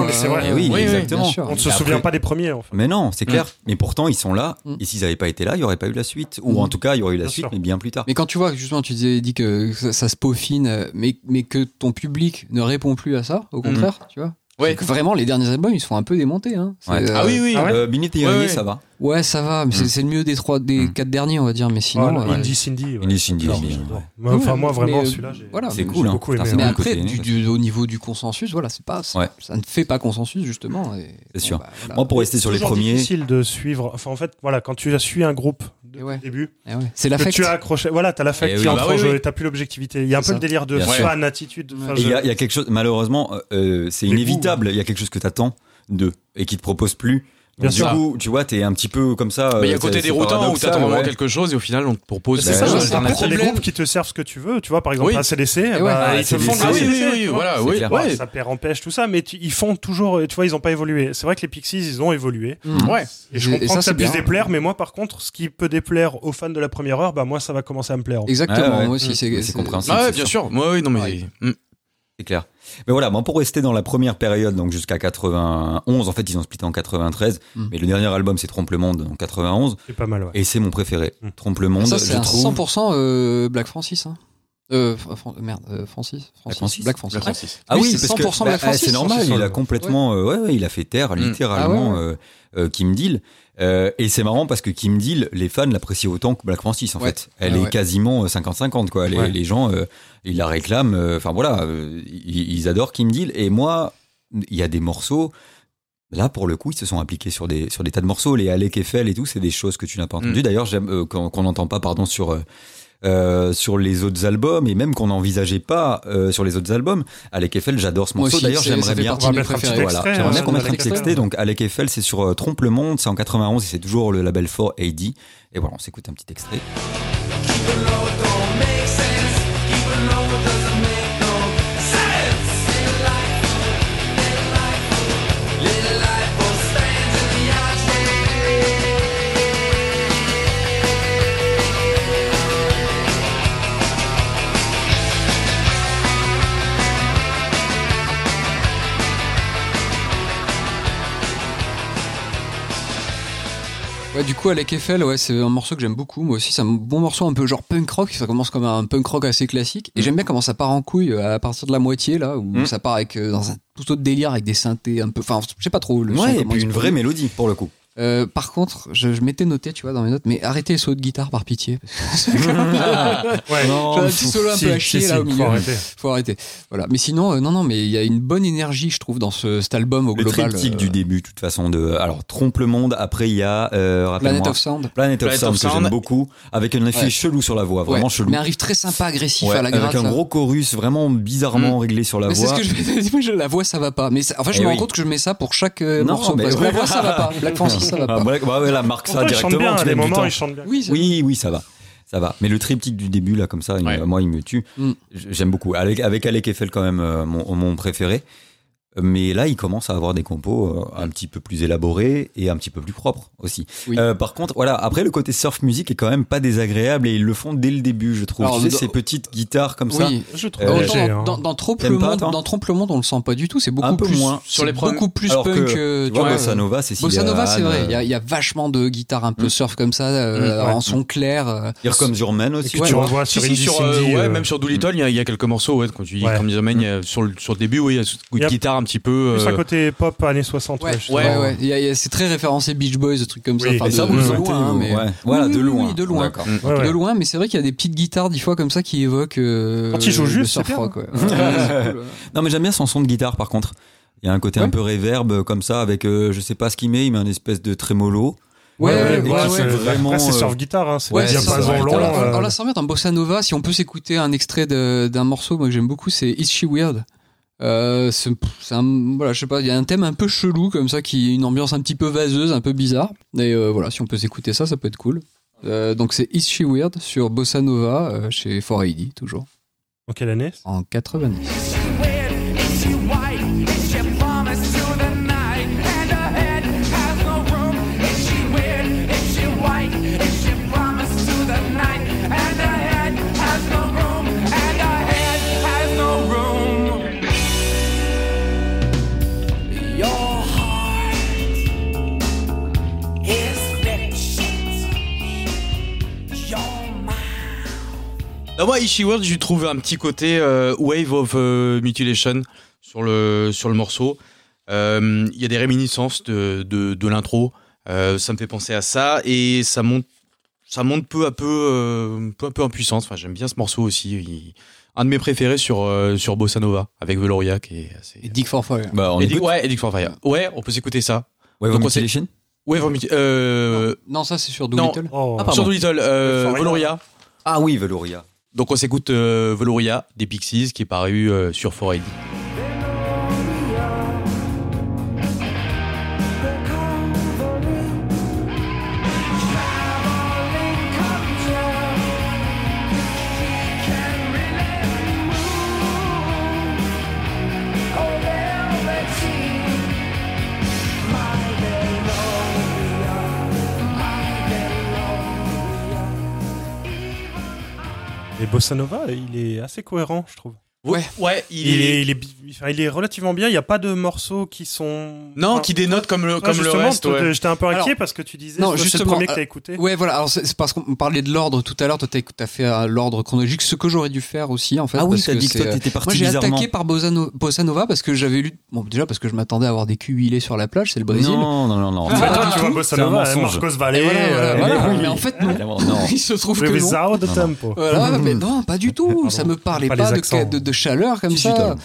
Oui, exactement. On ne se Et souvient pas des premiers, en fait. Mais non, c'est clair. Mais pourtant, ils sont là. Mm. Et s'ils n'avaient pas été là, il n'y aurait pas eu la suite. Ou Mm. en tout cas, il y aurait eu la Bien suite, sûr. mais bien plus tard. Mais quand tu vois, justement, tu disais, dit que ça, ça se peaufine, euh, mais, mais que ton public ne répond plus à ça, au contraire, tu vois. Ouais. C'est que vraiment, les derniers albums, ils se font un peu démonter. Hein. C'est, Ouais. euh, Ah oui, oui. Ah ouais Euh, et Ouais, Irénée, ouais. ça va. Ouais, ça va, mais c'est Mm. c'est le mieux des trois, des Mm. quatre derniers, on va dire. Mais sinon, Voilà, euh, Indie Cindy. ouais. Indie Cindy, c'est Enfin, moi, vraiment, celui-là, j'ai voilà, C'est cool. hein. beaucoup Putain, aimé, c'est Mais beaucoup après, du, du- au niveau du consensus, voilà, c'est pas, Ouais. ça ne fait pas consensus justement. C'est bon, sûr. bah, voilà. Moi, pour rester sur les toujours premiers, difficile de suivre. Enfin, en fait, voilà, quand tu suis un groupe Et ouais. au début, Eh ouais. C'est que l'affect. tu as accroché, voilà, t'as l'affect Eh qui oui. entre Bah en jeu, oui. t'as plus l'objectivité. Il y a un peu ça. le délire de fan, attitude. Enfin, Et Et il je- y, a- il y a quelque chose, malheureusement, euh, c'est inévitable. Il y a quelque chose que t'attends d'eux et qui te propose plus. Bien du sûr. coup, tu vois, t'es un petit peu comme ça. Mais il y a euh, côté c'est déroutant où t'attends vraiment ouais. quelque chose et au final on te propose C'est Bah, ça, ouais, ouais. c'est Après, t'as les problème. groupes qui te servent ce que tu veux, tu vois, par exemple, Oui. un CDC, ouais. bah, Ah, ils te font de Ah la oui, oui, CDC, oui, voilà, oui, clair. ouais. Ça perd empêche tout ça, mais tu- ils font toujours, tu vois, ils ont pas évolué. C'est vrai que les Pixies, ils ont évolué. Mm. Ouais. Et je et comprends ça, que ça puisse bien. déplaire, mais moi, par contre, ce qui peut déplaire aux fans de la première heure, bah, moi, ça va commencer à me plaire. Exactement, moi aussi, c'est c'est compréhensible. Ah bien sûr. sûr. Moi, oui, non mais. C'est clair. Mais voilà, moi pour rester dans la première période, donc jusqu'à 91, en fait ils ont splitté en 93, Mm. mais le dernier album c'est Trompe le Monde en 91, C'est pas mal, ouais. et c'est mon préféré. Mm. Trompe le Monde, Ça, c'est je trouve. 100% euh, Black Francis. Hein. Euh, Fran- merde, euh, Francis, Francis. Francis Black Francis. Black Francis. Ah oui, c'est parce que 100% bah, Black ah, Francis, c'est normal, il a complètement, euh, ouais, ouais, il a fait taire Mm. littéralement Ah ouais, euh, euh, Kim Deal. Euh, et c'est marrant parce que Kim Deal, les fans l'apprécient autant que Black Francis en Ouais. fait. Elle Ouais, est quasiment euh, 50-50 quoi. Les, Ouais. les gens, euh, ils la réclament. euh, Enfin voilà, euh, ils, ils adorent Kim Deal. Et moi, il y a des morceaux. Là, pour le coup, ils se sont appliqués sur des, sur des tas de morceaux. Les Alec Eiffel et tout, c'est des choses que tu n'as pas entendues. Mm. D'ailleurs, j'aime euh, qu'on qu'on n'entend pas, pardon, sur, euh, sur les autres albums et même qu'on n'envisageait pas euh, sur les autres albums. Alec Eiffel, j'adore ce morceau. D'ailleurs, j'aimerais bien. euh, qu'on mette un petit extrait. Donc, Alec Eiffel, c'est sur euh, Trompe le Monde, c'est en 91 et c'est toujours le label 4AD. Et voilà, on s'écoute un petit extrait. Du coup, Alec Eiffel, ouais, c'est un morceau que j'aime beaucoup. Moi aussi, c'est un bon morceau un peu genre punk rock. Ça commence comme un punk rock assez classique. Et j'aime bien comment ça part en couille euh, à partir de la moitié, là, où Mm. ça part avec, euh, dans un tout autre délire avec des synthés un peu. Enfin, je sais pas trop le son, Ouais, et puis une vraie mélodie pour le coup. Euh, par contre, je, je m'étais noté, tu vois, dans mes notes, mais arrêtez les solos de guitare par pitié. Ouais. Non, un petit solo un Si, peu à chier si, là au faut milieu. arrêter. Faut arrêter. Voilà. Mais sinon, euh, non, non, mais il y a une bonne énergie, je trouve, dans ce, cet album au Le global. triptyque euh, du début, de toute façon. De, alors, Trompe le monde. Après, il y a. Euh, Planet of Sound. Planet of Planet Sound, of que j'aime beaucoup. Avec un effet Ouais. chelou sur la voix. Vraiment Ouais, chelou. Mais un riff très sympa, agressif Ouais, à la gratte. avec un là. gros chorus vraiment bizarrement réglé sur la Mais c'est voix. ce que je la voix ça va pas. Mais en fait, je Eh me rends compte que je mets ça pour chaque euh, Non, morceau. Parce que la voix ça va pas. Black Francis ça va Ah, pas. Black- bah ouais, là, marque ça Pourtant, directement. bien, à des moments, bien. Oui, c'est Oui, oui, ça va. Ça va. Mais le triptyque du début, là, comme ça, il- moi, il me tue. Mm. J'aime beaucoup. Avec, avec Alec Eiffel, quand même, euh, mon, mon préféré. Mais là, il commence à avoir des compos euh, un petit peu plus élaborés et un petit peu plus propres aussi. Oui. Euh, par contre, voilà, après le côté surf musique est quand même pas désagréable et ils le font dès le début, je trouve. Alors, tu sais, dans- ces petites guitares comme ça. Oui. Je trouve Euh, Autant hein. dans, dans, dans Trompe le pas, monde, toi dans Trompe le monde, on le sent pas du tout. C'est beaucoup Un peu plus moins. Sur les beaucoup plus Alors punk. que, tu vois, Bossa Nova, c'est Bossa Nova, c'est vrai. Il y, a, il y a vachement de guitares un peu Mm. surf comme ça, euh, Mm, ouais. en son clair. euh. Here Comes Your Man Et aussi. tu tu vois. revois sur ouais, même sur Doolittle, il y, a- il y a quelques morceaux, quand tu dis comme Domaine, il y a- sur, le, sur le début, oui, il y a guitare un petit peu. Plus euh, un côté pop années 60. Ouais, Ouais, ouais, ouais. Il y a- il y a- c'est très référencé Beach Boys, des trucs comme ça. Enfin, de, ça, loin, mais ouais. Voilà, Oui, de loin. oui, de loin. D'accord. Mm. Ouais, ouais. de loin, mais c'est vrai qu'il y a des petites guitares, des fois, comme ça, qui évoquent. euh, Quand ils jouent juste, surf rock. Non, mais j'aime bien son son de guitare par contre. Il y a un côté Ouais. un peu réverb euh, comme ça, avec euh, je sais pas ce qu'il met, il met un espèce de trémolo. Ouais, Ouais, ouais, c'est vraiment, c'est euh, surf guitare, hein, c'est ouais, diapason ça, long. Alors, euh, on la s'en remettre en bossa nova. Si on peut s'écouter un extrait de- d'un morceau, moi que j'aime beaucoup, c'est Is She Weird? Euh, c'est un, voilà, je sais pas, il y a un thème un peu chelou comme ça, qui est une ambiance un petit peu vaseuse, un peu bizarre. Et euh, voilà, si on peut s'écouter ça, ça peut être cool. Euh, donc c'est Is She Weird sur Bossa Nova chez 4AD, toujours En quelle année? En 90. Non, moi, Ishi World, je trouve un petit côté euh, Wave of euh, Mutilation sur le, sur le morceau. Euh, Il y a des réminiscences de, de, de l'intro. Euh, ça me fait penser à ça et ça monte, ça monte peu à peu, euh, peu à peu en puissance. Enfin, j'aime bien ce morceau aussi. Il- un de mes préférés sur, euh, sur Bossa Nova avec Veloria qui est assez. Et Dick for Fire. Bah, on Edict- écoute. ouais, for Fire. Ouais, on peut s'écouter ça. Wave Donc, of on sait- Mutilation Wave of Muti- euh, Non, ça c'est sur. Doolittle. Oh. Ah, sur Doolittle, euh. Veloria. Ah oui, Veloria. Donc on s'écoute euh, des Pixies qui est paru euh, sur 4AD. Bossa Nova, il est assez cohérent, je trouve. Ouais, ouais, il, Il est... est, il est, il est relativement bien. Il n'y a pas de morceaux qui sont. Non, Enfin, qui dénote comme le, toi, comme le justement, reste. ouais. J'étais un peu inquiet Alors, parce que tu disais non, c'est le justement, premier que euh, t'as écouté. Ouais, voilà. Alors c'est parce qu'on parlait de l'ordre tout à l'heure. Toi, t'as t'as fait à l'ordre chronologique, ce que j'aurais dû faire aussi, en fait. Ah oui, parce t'as que dit que toi euh, t'étais parti Moi, j'ai attaqué par Bossa, No- Bossa Nova parce que j'avais lu. Bon, déjà parce que je m'attendais à avoir des culs huilés sur la plage, c'est le Brésil. Non, non, non, non. Ah, pas toi, tu vois Bossa C'est un Nova, mensonge. Marcos Et Valle. voilà, voilà, euh, voilà. oui. Mais en fait, non. Il se trouve que. Voilà, mais non, pas du tout. Pardon. ça me parlait Pas de chaleur comme Si, si, ça. t'as-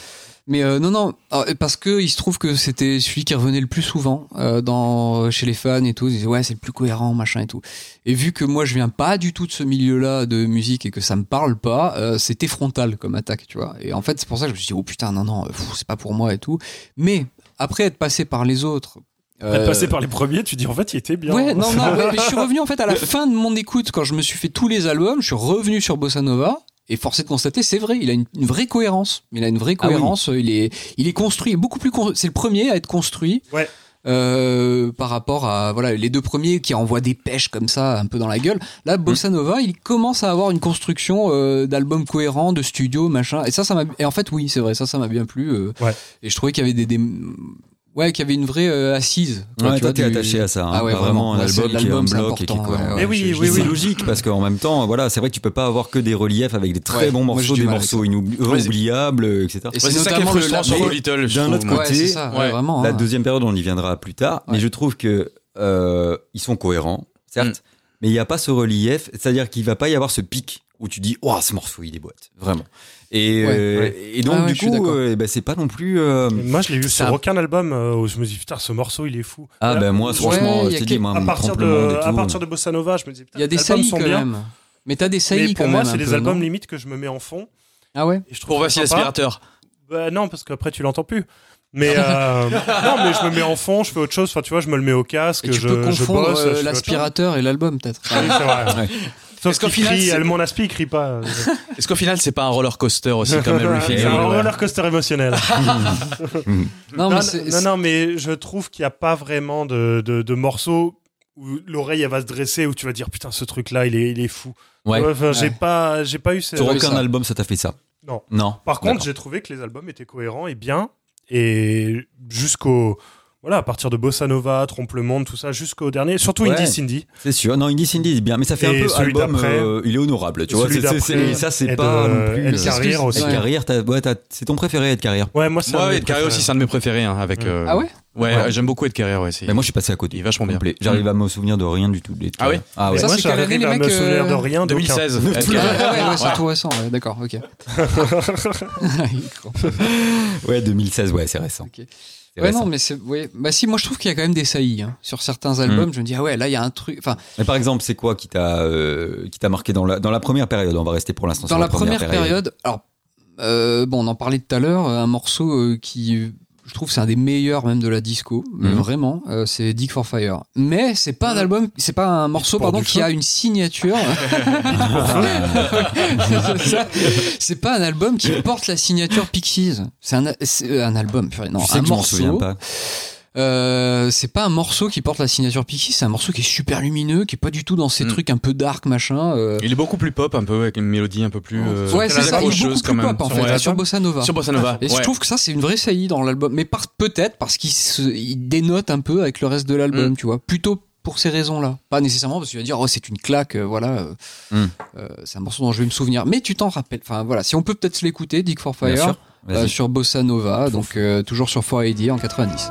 mais euh, non, non, Alors, parce que il se trouve que c'était celui qui revenait le plus souvent euh, dans chez les fans et tout. Ils disaient ouais, c'est le plus cohérent, machin et tout. Et vu que moi je viens pas du tout de ce milieu-là de musique et que ça me parle pas, euh, c'était frontal comme attaque, tu vois. Et en fait, c'est pour ça que je me suis dit oh putain, non, non, c'est pas pour moi et tout. Mais après être passé par les autres. Être euh, passé par les premiers, tu dis en fait, il était bien. Ouais, non, non, mais je suis revenu en fait à la fin de mon écoute quand je me suis fait tous les albums. Je suis revenu sur Bossa Nova. Et force est de constater, c'est vrai, il a une, une vraie cohérence. Il a une vraie Ah oui. cohérence. Il est, il est construit, beaucoup plus. con- C'est le premier à être construit. Ouais. euh, par rapport à voilà les deux premiers qui envoient des pêches comme ça un peu dans la gueule là Bossa Nova il commence à avoir une construction euh, d'album cohérent de studio machin et ça ça m'a et en fait oui c'est vrai ça ça m'a bien plu euh, Ouais. et je trouvais qu'il y avait des, des- ouais qu'il y avait une vraie euh, assise quoi, Ouais, tu toi t'es du- attaché à ça, hein, Ah ouais, pas vraiment, un. Ouais, album qui est un bloc et qui ouais. Mais oui, oui, ça. logique parce qu'en même temps, voilà, c'est vrai que tu peux pas avoir que des reliefs avec des très Ouais, bons morceaux, des morceaux inoubli- Ouais, c'est- inoubliables, etc. Et Ouais, c'est ça qui est frustrant sur je d'un autre côté, c'est ça, ouais, ouais, vraiment. La hein. deuxième période, on y viendra plus tard, mais je trouve que euh, ils sont cohérents, certes, Mm. mais il n'y a pas ce relief, c'est-à-dire qu'il va pas y avoir ce pic où tu dis, waouh, ce morceau il déboîte, vraiment. Et, Ouais, euh, ouais. et donc Ah ouais, du coup, euh, ben, c'est pas non plus. euh, Moi, je l'ai Ça- sur aucun album euh, où je me dis putain, ce morceau il est fou. Ah Là, ben moi, franchement, je dit, moi, à partir de à partir de Bossa Nova, je me dis putain, Il y a des saillies sont quand bien. même. Mais t'as des saillies Mais pour quand moi, c'est des albums limite que je me mets en fond. Ah ouais Et je trouve Pour ça voici l'aspirateur. Bah non, parce qu'après tu l'entends plus. Mais euh, non, mais je me mets en fond, je fais autre chose. Enfin, tu vois, je me le mets au casque, Et tu je, peux confondre l'aspirateur et l'album peut-être. Ah oui, c'est vrai. Ouais. Sauf Est-ce qu'au qu'il final, crie, mon aspi, il crie pas. Est-ce qu'au final, c'est pas un roller coaster aussi comme Everything c'est un roller coaster émotionnel. Non, non, mais c'est- non, non, mais je trouve qu'il n'y a pas vraiment de, de, de morceaux où l'oreille elle va se dresser où tu vas dire putain ce truc là il est, il est fou. Ouais. Enfin, j'ai pas j'ai pas eu ce... Sur aucun ça. album, ça t'a fait ça Non. Non. Par contre j'ai trouvé que les albums étaient cohérents et bien et jusqu'au voilà à partir de Bossa Nova, Trompe le monde tout ça jusqu'au dernier surtout Ouais. Indie Cindy. C'est sûr. Non, Indie Cindy est bien, mais ça fait Et un peu celui album. d'après- euh, il est honorable, tu vois. c'est- c'est- c'est- ça, c'est pas euh, non plus. Ed euh, Carrière aussi. Ed Ouais. Carrière, ouais, c'est ton préféré, Ed Carrière. Ouais moi c'est de mes Ed préférés. aussi, c'est un de mes préférés. hein, avec, Mm. euh, Ah ouais Ouais, Ouais. j'aime beaucoup Ed Carrier. Ouais, c'est- Mais moi, je suis passé à côté. il est vachement bien. J'arrive à me souvenir de rien du tout. de Ah oui Carrier. Ah ouais. Ça, moi c'est j'arrive à me mecs, souvenir euh, de rien. 2016. Ouais, Carrier. ouais, ouais, c'est Ouais. tout récent, ouais, d'accord, ok. Ouais, 2016, ouais, c'est récent. Ouais, non, mais c'est. Ouais. Bah, si, moi je trouve qu'il y a quand même des saillies. hein. Sur certains albums, je me dis, ah ouais, là il y a un truc. Enfin, Mais par exemple, c'est quoi qui t'a euh, qui t'a marqué dans la dans la première période? On va rester pour l'instant dans sur la première période. période, alors, euh, bon, on en parlait tout à l'heure, un morceau euh, qui. Je trouve que c'est un des meilleurs même de la disco, mais Mhm. vraiment, euh, c'est Dick for Fire. Mais c'est pas un album, c'est pas un morceau pardon qui a une signature. C'est pas un album qui porte la signature Pixies. C'est un, c'est un album, purée, non, Tu sais un que je m'en souviens morceau. pas. Euh, c'est pas un morceau qui porte la signature Pixies, c'est un morceau qui est super lumineux, qui est pas du tout dans ces Mm. trucs un peu dark machin. euh. Il est beaucoup plus pop, un peu, avec une mélodie un peu plus. euh, ouais, c'est ça, il est beaucoup plus même. pop en fait, Ouais. sur Bossa Nova. Sur Bossa Nova. Et ouais. je trouve que ça c'est une vraie saillie dans l'album, mais par- peut-être parce qu'il se- il dénote un peu avec le reste de l'album, Mm. tu vois. Plutôt pour ces raisons-là, pas nécessairement parce que tu vas dire oh c'est une claque, voilà. Mm. c'est un morceau dont je vais me souvenir, mais tu t'en rappelles. Enfin voilà, si on peut peut-être l'écouter, Dick for Bien Fire, sûr. euh, sur Bossa Nova, donc euh, toujours sur 4AD en 90.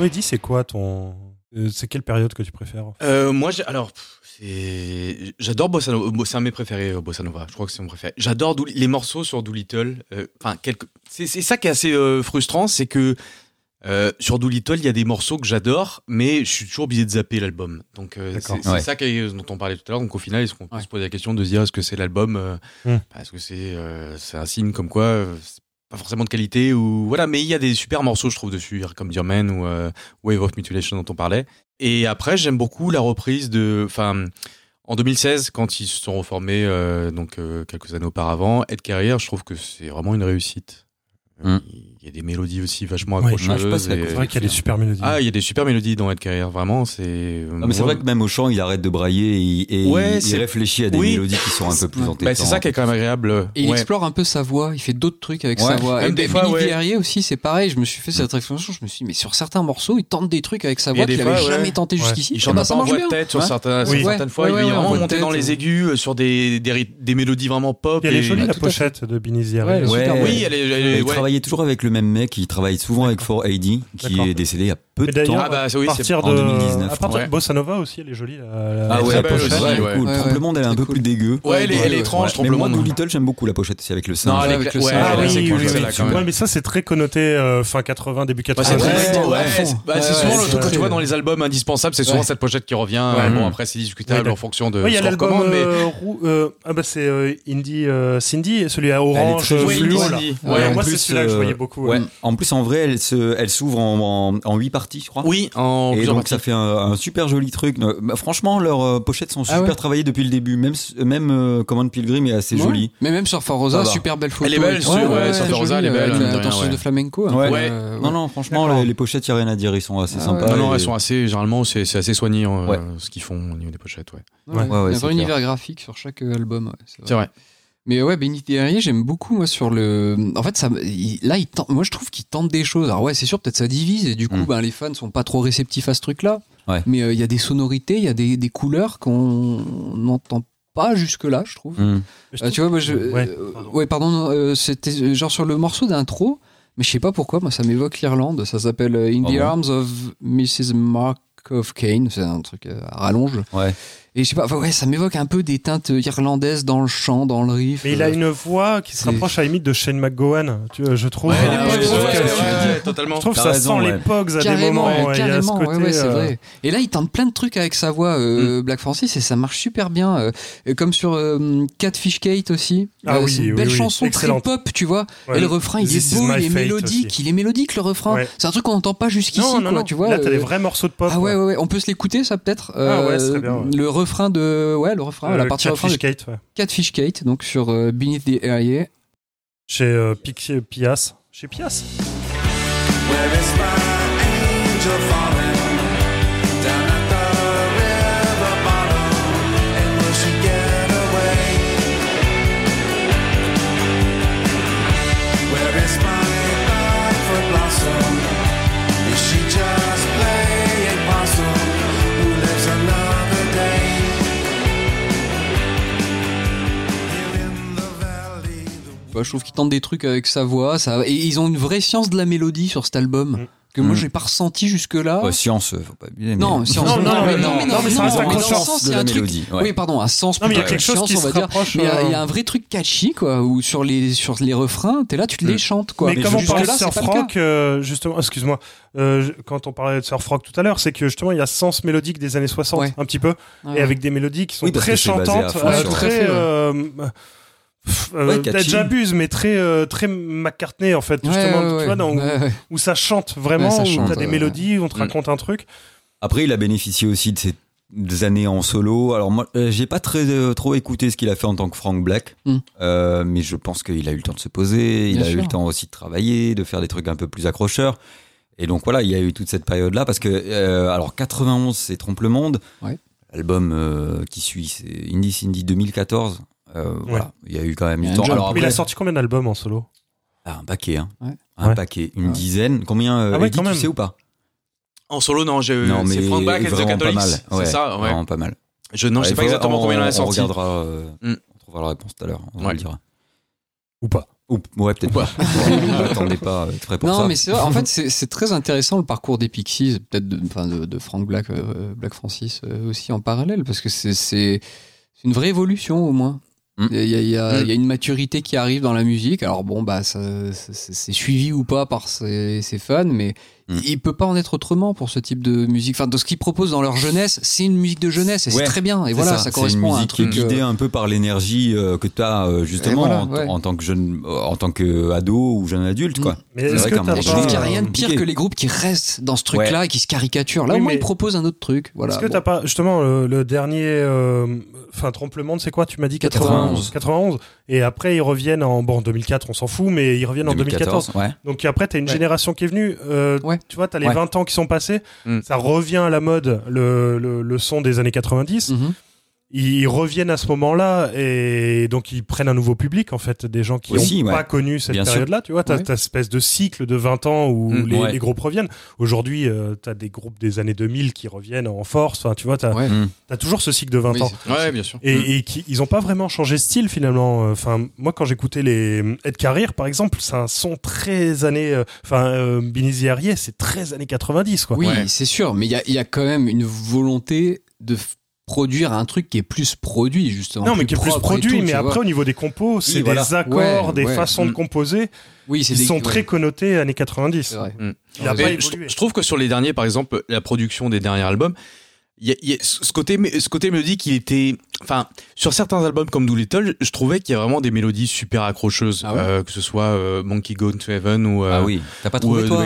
Oui, dis c'est quoi ton euh, c'est quelle période que tu préfères? Euh, moi, alors, c'est- j'adore Bossa Nova. Bon, C'est un de mes préférés, euh, Bossa Nova. Je crois que c'est mon préféré. J'adore les morceaux sur Doolittle. euh, Enfin, quelques. C'est c'est ça qui est assez euh, frustrant, c'est que euh, sur Doolittle, il y a des morceaux que j'adore, mais je suis toujours obligé de zapper l'album. Donc, euh, c'est c'est Ouais. ça dont on parlait tout à l'heure. Donc, au final, est-ce qu'on peut Ouais. se poser la question de se dire est-ce que c'est l'album euh, Hmm. Est-ce que c'est euh, c'est un signe comme quoi euh, c'est pas forcément de qualité ou voilà, mais il y a des super morceaux, je trouve, dessus, comme Dear Man ou euh, Wave of Mutilation dont on parlait. Et après, j'aime beaucoup la reprise de, enfin, en 2016, quand ils se sont reformés, euh, donc euh, quelques années auparavant, Ed Carrier, je trouve que c'est vraiment une réussite. Mm. Il y a des mélodies aussi vachement accrocheuses. pas C'est vrai qu'il y a des super mélodies. Ah, il y a des super mélodies dans Ed Carrier, vraiment. C'est. Non, mais c'est vrai que même au chant, il arrête de brailler et, et Ouais, il, réfléchit à des Oui. mélodies qui sont un peu plus Ouais. entêtantes. Bah, c'est ça qui est quand même agréable. Et il Ouais. explore un peu sa voix, il fait d'autres trucs avec Ouais. sa voix. Même Et des Billy fois, ouais. Villarrier aussi, c'est pareil. Je me suis fait cette réflexion, je me suis dit, mais sur certains morceaux, il tente des trucs avec sa voix qu'il fois, avait ouais. jamais tenté jusqu'ici. Il chante bah, peu en voix de tête sur certains, sur Oui. certaines fois. Il en vraiment dans les euh. aigus euh, sur des, mélodies vraiment pop. Elle est jolie la pochette de super Oui, elle est. travaillait toujours avec le même mec, il travaille souvent avec 4AD, qui est décédé il y a peu Et de d'ailleurs, temps. Ah bah oui, à c'est partir en de 2019, à partir ouais. de Bossa Nova aussi, elle est jolie. La, la- Ah ouais, très la pochette, aussi, ouais, cool. Monde, elle est un peu cool. plus dégueu. Ouais, elle est, elle est Ouais. étrange, Mais le moi. Doolittle, j'aime beaucoup la pochette aussi avec le Non, singe. elle est avec le singe. Ah. Ouais, mais ça c'est très connoté euh, fin 80 début Bah, 80. c'est Ah bah, souvent le truc que tu vois dans les albums indispensables, c'est souvent cette pochette qui revient. Euh, Bon, après, c'est discutable en fonction de Oui, il y ce a qu'on l'album recommande, mais. euh, ah bah c'est Indie Cindy, celui à orange fluo moi plus, c'est celui-là que je voyais beaucoup. En plus, en vrai, elle se, elle s'ouvre en, en, en huit parties. Parties, je crois. Oui, en Et donc ça fait un, un super joli truc. Bah, franchement, leurs euh, pochettes sont Ah super ouais travaillées depuis le début. Même même euh, Command Pilgrim est assez Ouais. jolie. Mais même sur Rosa, super belle photo. Elle est belle, sur- ouais, sur très Rosa, elle est belle, mine de flamenco. Ouais. euh, Non, non, franchement, les, les pochettes, il n'y a rien à dire. Ils sont assez Ah sympas. ouais. Non, elles sont assez, généralement, c'est assez soigné euh, Ouais. ce qu'ils font au niveau des pochettes, ouais. Ouais, Ouais, ouais, il y a un univers graphique sur chaque album. c'est vrai. Mais ouais, Benny Derrière, j'aime beaucoup moi sur le. En fait, ça, il- là, il tente- moi je trouve qu'il tente des choses. Alors ouais, c'est sûr, peut-être ça divise et du coup, Mm. ben, les fans sont pas trop réceptifs à ce truc-là. Ouais. Mais euh, il y a des sonorités, il y a des, des couleurs qu'on n'entend pas jusque-là, je trouve. Hmm. Euh, tu vois, moi, je, Ouais, euh, pardon. ouais, pardon, non, euh, c'était genre sur le morceau d'intro, mais je sais pas pourquoi, moi ça m'évoque l'Irlande. Ça s'appelle In Ah the bon Arms of Mrs. Mark of Kane. C'est un truc à rallonge. Ouais. Et je sais pas, enfin, ouais, ça m'évoque un peu des teintes irlandaises dans le chant, dans le riff. Mais il a euh, une voix qui se rapproche à la limite de Shane McGowan, tu vois, je trouve. Ouais, Euh, les je trouve ouais, que- ouais, ouais, totalement. je trouve ça raison, sent ouais. les Pogs à des Carrément, moments. ouais, Il y a ce carrément, côté. ouais, ouais, c'est euh, vrai. Et là, il tente plein de trucs avec sa voix, Mm. euh, Black Francis, et ça marche super bien. euh, comme sur euh, Catfish Kate aussi. Ah Euh, oui, c'est une belle oui, chanson très pop, tu vois. ouais. Et le refrain, il est is beau, il est mélodique, il est mélodique le refrain. Ouais. C'est un truc qu'on n'entend pas jusqu'ici, Non, non, quoi, non. tu vois. Là, t'as des euh, vrais morceaux de pop. Ah ouais, ouais, ouais, on peut se l'écouter ça peut-être. Ah ouais, Euh, c'est très bien, ouais. Le refrain de, ouais, le refrain, la Euh, partie refrain de Catfish Kate, ouais. Catfish Kate, donc sur euh, Beneath the Area. Chez euh, Pias. Chez Pias Where is my angel falling? Bah, je trouve qu'ils tentent des trucs avec sa voix, ça, et ils ont une vraie science de la mélodie sur cet album. Mm. Que moi Mm. j'ai pas ressenti jusque-là. Ouais, science, euh, faut pas abuser. mais- Non, science. Non, non, mais non, mais non, mais ça reste dans accrocheur le sens, de il y a un truc- mélodie. ouais. Oui, pardon, un sens. Non, mais il y a quelque que chose science, qui on va se dire. rapproche. Mais il y a- euh, il y, a un vrai truc catchy, quoi, où sur les, sur les refrains, t'es là, tu te les Mm. chantes, quoi. mais Mais comme on parlait de rock, euh, justement, excuse-moi, euh, quand on parlait de surf rock tout à l'heure, c'est que justement il y a ce sens mélodique des années 60, Ouais. un petit peu, et avec des mélodies qui sont très chantantes, très. Euh, Ouais, j'abuse, mais très, euh, très McCartney en fait, Ouais, justement, ouais, tu vois, dans- où, Ouais, ouais. où ça chante vraiment, Ouais, ça où chante, t'as des mélodies, où on te Mm. raconte un truc. Après, il a bénéficié aussi de ses des années en solo. Alors moi, euh, j'ai pas très euh, trop écouté ce qu'il a fait en tant que Frank Black, Mm. Euh, mais je pense qu'il a eu le temps de se poser, il a eu le temps aussi de travailler, de faire des trucs un peu plus accrocheurs. Et donc voilà, il y a eu toute cette période-là parce que euh, alors 91, c'est Trompe le monde. Ouais. L'album euh, qui suit, c'est Indie Cindy 2014. Euh, Voilà, il y a eu quand même du temps. Alors Mais il a après, sorti combien d'albums en solo? Ah, un paquet, hein. Ouais. Un Ouais. paquet, une Ouais. dizaine. Combien euh, Ah ouais, Eddie, quand tu même. sais ou pas? En solo, non, j'ai- Non, mais c'est Frank Black and the Catholics. mal. C'est ça, ouais. Vraiment pas mal. Je, non, je Ouais, sais pas exactement on- combien il en a On sorti. regardera, euh, Mm. on trouvera la réponse tout à l'heure. On Ouais. le dira. Ou pas Ou, ouais, peut-être pas. N'attendez pas euh, exprès pour Non, ça. mais c'est vrai, en fait, c'est c'est très intéressant le parcours des Pixies, peut-être de, enfin, de, de Frank Black, euh, Black Francis euh, aussi en parallèle, parce que c'est c'est une vraie évolution au moins. Mm. Il y, a, il y, a, il y a- Mm. y a une maturité qui arrive dans la musique. Alors bon, bah, c'est suivi ou pas par ses, ses fans, mais Mm. il peut pas en être autrement pour ce type de musique. Enfin, de ce qu'ils proposent dans leur jeunesse, c'est une musique de jeunesse et Ouais, c'est très bien. Et voilà, ça, c'est correspond une à un musique qui est truc. euh, guidée un peu par l'énergie euh, que tu as justement Et voilà, en, ouais. en tant que jeune, euh, en tant que ado ou jeune adulte, quoi. Mais vrai je trouve qu'il n'y a rien de pire que les groupes qui restent dans ce truc-là et qui se caricaturent. Là, Oui, au moins, mais- ils proposent un autre truc. Voilà. Est-ce que Bon. t'as pas justement le, le dernier, euh, enfin Trompe le monde, c'est quoi? Tu m'as dit 91. 91. Et après ils reviennent en bon 2004, on s'en fout, mais ils reviennent en 2014. ouais. Donc après t'as une génération qui est venue. euh, Ouais. Tu vois, t'as les Ouais. 20 ans qui sont passés. Mm. Ça revient à la mode le, le, le son des années 90. Mhm. Ils reviennent à ce moment-là et donc ils prennent un nouveau public en fait, des gens qui n'ont ouais. pas connu cette période-là. Tu vois, t'as Ouais. cette espèce de cycle de 20 ans où Mm, les, ouais. les groupes reviennent. Aujourd'hui, euh, t'as des groupes des années 2000 qui reviennent en force. Enfin, tu vois, t'as Ouais. Mm. as toujours ce cycle de 20 Oui, ans. Ouais, bien sûr. Et, Mm. et qui, ils ont pas vraiment changé de style finalement. Enfin, moi quand j'écoutais les Ed Carrier par exemple, c'est un son très années. euh, Enfin, euh, c'est très années 90 quoi. Oui, Ouais. c'est sûr, mais il y a, il y a quand même une volonté de produire un truc qui est plus produit justement. Non, mais qui est plus produit, mais après au niveau des compos, c'est des accords, des façons de mm. composer. Oui, ils sont très connotés années 90. Mm. Je, trouve que sur les derniers, par exemple, la production des derniers albums, y y a, ce côté, ce côté mélodique, il était, enfin, sur certains albums comme Doolittle, je trouvais qu'il y a vraiment des mélodies super accrocheuses, ah euh, que ce soit euh, Monkey Gone to Heaven ou euh, ah oui, t'as pas trouvé toi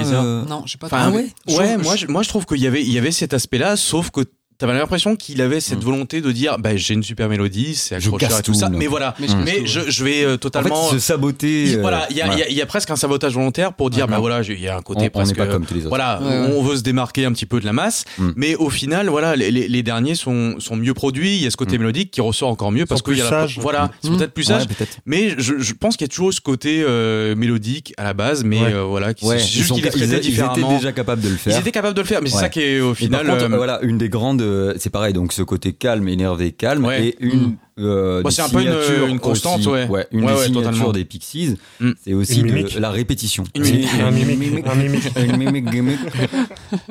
Non, j'ai pas trouvé. Ah ouais, ouais je, moi, je, moi je trouve qu'il y avait, il y avait cet aspect-là, sauf que T'avais l'impression qu'il avait cette hmm. volonté de dire bah, j'ai une super mélodie, c'est accrocheur et tout, ça. Mais voilà, mais, je, vais euh, totalement. En fait, se saboter. Il, voilà, il y, a presque un sabotage volontaire pour dire bah, voilà, il y a un côté on, presque. On pas comme les. Voilà, on veut se démarquer un petit peu de la masse, hmm. mais au final, voilà, les, derniers sont, sont, mieux produits. Il y a ce côté hmm. mélodique qui ressort encore mieux parce qu'il y a la. Voilà, c'est peut-être plus sage. Mais je pense qu'il y a toujours ce côté euh, mélodique à la base, mais euh, voilà, qui juste étaient déjà capables de le faire. Ils étaient capables de le faire, mais c'est ça qui est au final. Voilà, une des grandes euh, c'est pareil, donc ce côté calme, énervé, calme, ouais. et une. Mm. Euh, bah, c'est un peu une, euh, une constante, aussi, ouais. ouais. Une ouais, des signature des Pixies, mm. c'est aussi la répétition. Un mimique.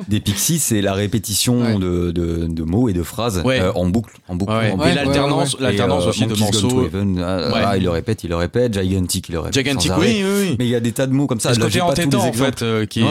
Des Pixies, c'est la répétition de, de, mots et de phrases euh, en boucle. En boucle, en et l'alternance aussi de morceaux. Ah, ah, ah, il le répète, il le répète. Gigantic, il le répète. Gigantic, oui, oui. Mais il y a des tas de mots comme ça. Ce côté entêtant, en fait, qui est.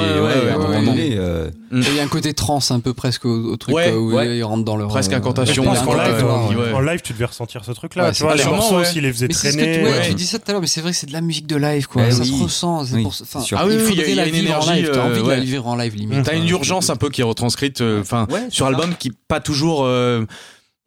Il y a un côté trans un peu presque au truc. Ouais, ils rentrent dans leur presque euh, incantation. En, en, live, tu devais ressentir ce truc-là. Ouais, tu vois, les morceaux ouais. les faisaient traîner. Que, ouais, euh... Tu dis ça tout à l'heure, mais c'est vrai que c'est de la musique de live, quoi. Eh ça oui. se ressent. Oui. Pour... Enfin, ah oui, il y, y, y a une énergie. T'as euh, envie de la vivre en live, limite. T'as une urgence un peu qui est retranscrite, euh, enfin, sur album qui pas toujours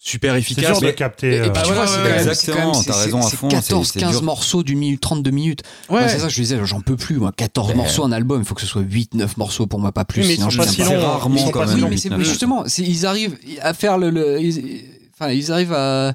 super efficace. C'est dur de capter. Et, et euh, tu vois, ouais, exactement, t'as raison à fond. 14, 15 morceaux d'une minute, 32 minutes. Ouais. c'est ça que je disais, j'en peux plus, moi. 14 morceaux, un album, il faut que ce soit 8, 9 morceaux pour moi, pas plus. Oui, mais sinon, je si long, rarement quand même. Oui, mais, justement, ils arrivent à faire le, le enfin, ils arrivent à,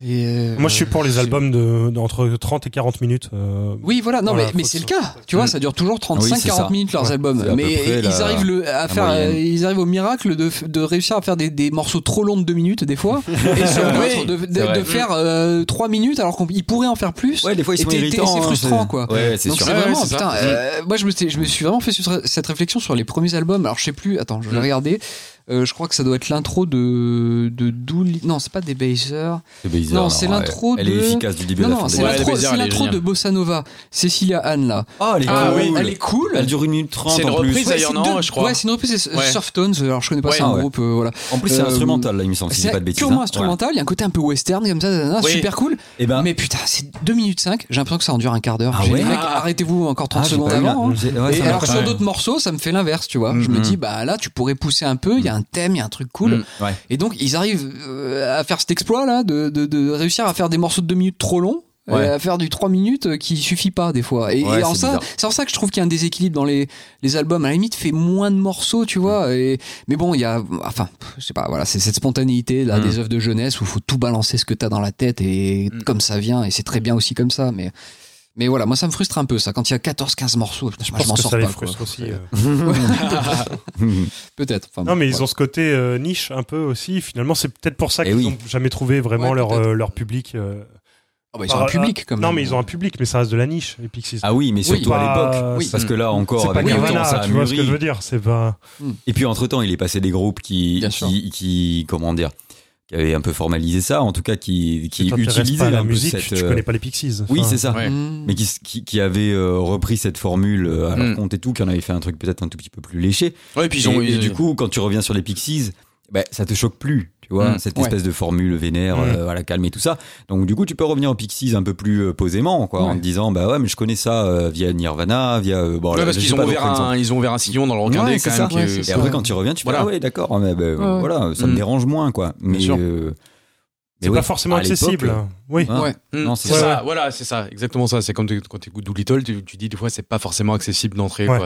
et euh, Moi, je suis pour les albums de, d'entre 30 et 40 minutes. Euh, oui, voilà, non, voilà, mais, mais c'est le cas. Tu vois, ça dure toujours 35-40 oui, minutes leurs ouais, albums. Mais ils, la, arrivent le, à faire, moyenne. ils arrivent au miracle de, de réussir à faire des, des, morceaux trop longs de 2 minutes, des fois, et sur oui, de, de, de, faire euh, 3 minutes alors qu'ils pourraient en faire plus. Ouais, des fois, ils sont irritants. Hein, c'est frustrant, quoi. Ouais, c'est Donc, c'est vraiment, c'est putain, euh, moi, je me, je me suis vraiment fait cette réflexion sur les premiers albums. Alors, je sais plus, attends, je vais mm. regarder. Euh, je crois que ça doit être l'intro de, de Non, c'est pas Debaser. Debaser non, c'est l'intro de. Elle est efficace du début non, à la fin. C'est l'intro de Bossa Nova. Cécilia Anne, là. Oh, elle est ah, cool. Elle est cool. Elle dure une minute trente. C'est une reprise d'ailleurs, ouais, non, je crois. Ouais, c'est une reprise. C'est Surf Tones. Euh, alors, je connais pas ça, un groupe. Euh, voilà. En plus, c'est instrumental, là, il me semble. C'est pas de bêtises. purement hein. instrumental. Il y a un côté un peu western, comme ça. Super cool. Eh ben. Mais putain, c'est 2 minutes 5. J'ai l'impression que ça en dure un quart d'heure. Ah ah. Arrêtez-vous encore 30 ah, secondes avant. Hein. Alors, sur d'autres morceaux, ça me fait l'inverse, tu vois. Je me mhm. dis, bah là, tu pourrais pousser un peu un thème, il y a un truc cool. Mm, et donc ils arrivent euh, à faire cet exploit là, de, réussir à faire des morceaux de 2 minutes trop longs. Euh, à faire du 3 minutes euh, qui suffit pas des fois. Et, ouais, ça c'est en ça que je trouve qu'il y a un déséquilibre dans les, les albums. À la limite fait moins de morceaux tu vois. Mm. Et mais bon il y a enfin je sais pas voilà c'est cette spontanéité là mm. des œuvres de jeunesse où faut tout balancer ce que t'as dans la tête et comme ça vient. Et c'est très bien aussi comme ça mais mais voilà, moi ça me frustre un peu ça. Quand il y a 14-15 morceaux, je, pense m'en que sors ça pas. Frustre aussi. Euh. Peut-être. Non, mais ils ont ce côté euh, niche un peu aussi. Finalement, c'est peut-être pour ça eh qu'ils n'ont jamais trouvé vraiment leur, euh, leur public. Oh bah ils ont un public quand même. Non, mais ils ont un public, mais ça reste de la niche, les Ah oui, mais surtout à l'époque. Parce que là mm. encore, avec pas temps, ça tu vois ce que je veux dire. Pas... Mm. Et puis entre-temps, il est passé des groupes qui, qui, qui, comment dire, qui avait un peu formalisé ça, en tout cas qui, qui utilisait la musique. Cette, tu connais euh, pas les Pixies. Oui, c'est ça. Mais qui, qui, avait euh, repris cette formule euh, à leur mm. compte et tout, qui en avait fait un truc peut-être un tout petit peu plus léché. Et puis du coup, quand tu reviens sur les Pixies, bah, ça te choque plus tu vois, mm. cette espèce de formule vénère mm. euh, à la calme et tout ça. Donc du coup, tu peux revenir aux Pixies un peu plus euh, posément, quoi, en te disant bah ouais, mais je connais ça euh, via Nirvana, via euh, bon, ouais, là, parce qu'ils ont ouvert un, ils ont ouvert un sillon dans le regard quand ça, même. et ça. après, quand tu reviens, tu voilà. Ah ouais, d'accord, bah, voilà, ça me mm. dérange moins, quoi. Mais euh, c'est oui. pas forcément accessible. Euh, oui. Hein ouais. Non, mm. c'est ça. ça. Voilà, c'est ça. Exactement ça. C'est comme quand tu écoutes Doolittle, tu, tu dis des fois c'est pas forcément accessible d'entrée. Ouais.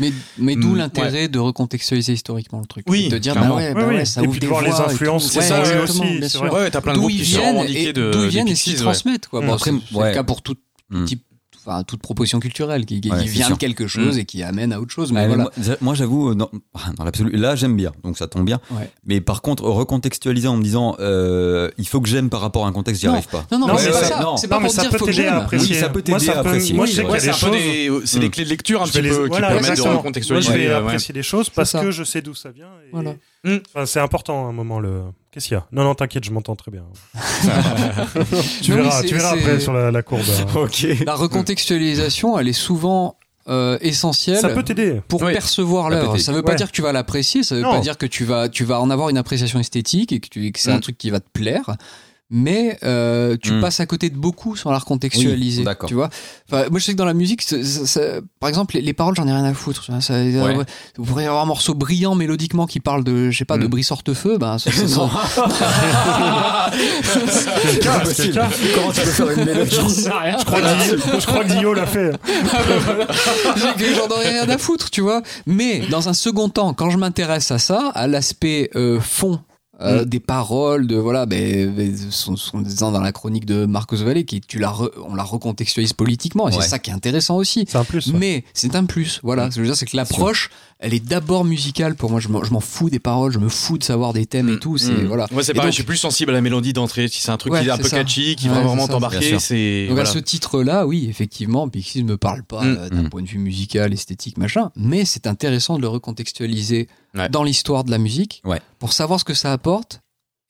Mais, mais d'où mmh, l'intérêt ouais. de recontextualiser historiquement le truc. Oui. De dire bah ouais, bah ouais, ça et puis voir les influences. C'est ça aussi. Ouais, t'as plein de groupes qui sont et, et d'où ils viennent et ce qu'ils transmettent. Bon, après, c'est le cas pour tout mm. type enfin, toute proposition culturelle qui, vient sûr. de quelque chose mm. et qui amène à autre chose. Bah, mais voilà. moi, j'avoue, euh, ah, dans, l'absolu, là j'aime bien, donc ça tombe bien. Mais par contre, recontextualiser en me disant euh, il faut que j'aime par rapport à un contexte, j'y arrive pas. Non, non, non c'est ça. Pas non, pour dire faut que. Oui, ça peut t'aider à apprécier. Moi, je sais qu'il y des. C'est mm. des clés de lecture un petit peu qui permettent de recontextualiser. Moi, je vais apprécier des choses parce que je sais d'où ça vient. Mm. Enfin, c'est important à un moment. Le... Qu'est-ce qu'il y a? Non, non, t'inquiète, je m'entends très bien. tu Non, verras, tu verras après sur la, la courbe. Ok. La recontextualisation, elle est souvent euh, essentiels Ça peut t'aider. pour Oui. percevoir l'œuvre. Ça veut pas Ouais. dire que tu vas l'apprécier, ça veut Non. pas dire que tu vas, tu vas en avoir une appréciation esthétique et que, tu- que c'est un Mm. truc qui va te plaire. Mais euh, tu Mm. passes à côté de beaucoup sans la recontextualiser. Oui, d'accord. Tu vois enfin, Moi, je sais que dans la musique, par exemple, les, les paroles, j'en ai rien à foutre. ça- euh, vous pourriez avoir un morceau brillant mélodiquement qui parle de, je sais pas, de Mm. bris sorte-feu. Ben, ça-. Comment tu peux faire une mélodie j'en sais rien. Je crois que Dio- je crois que Dio l'a fait. J'ai que j'en aurais rien à foutre, tu vois. Mais dans un second temps, quand je m'intéresse à ça, à l'aspect euh, fond. Euh, des paroles de voilà ben ben, sont, sont disant dans la chronique de Marcos Valle qui tu la re- on la recontextualise politiquement et Ouais. c'est ça qui est intéressant aussi C'est un plus. ouais. mais c'est un plus voilà ce que je veux dire c'est que l'approche elle est d'abord musicale pour moi je m'en fous des paroles je me fous de savoir des thèmes et tout c'est Mm. voilà Moi, c'est pareil, donc- je suis plus sensible à la mélodie d'entrée. Si c'est un truc Ouais, qui est un peu ça. catchy, qui Ouais, va vraiment t'embarquer, c'est. Donc voilà. à ce titre-là, oui, effectivement, Pixies ne parle pas Mm. euh, d'un Mm. point de vue musical, esthétique, machin, mais c'est intéressant de le recontextualiser Ouais. dans l'histoire de la musique Ouais. pour savoir ce que ça apporte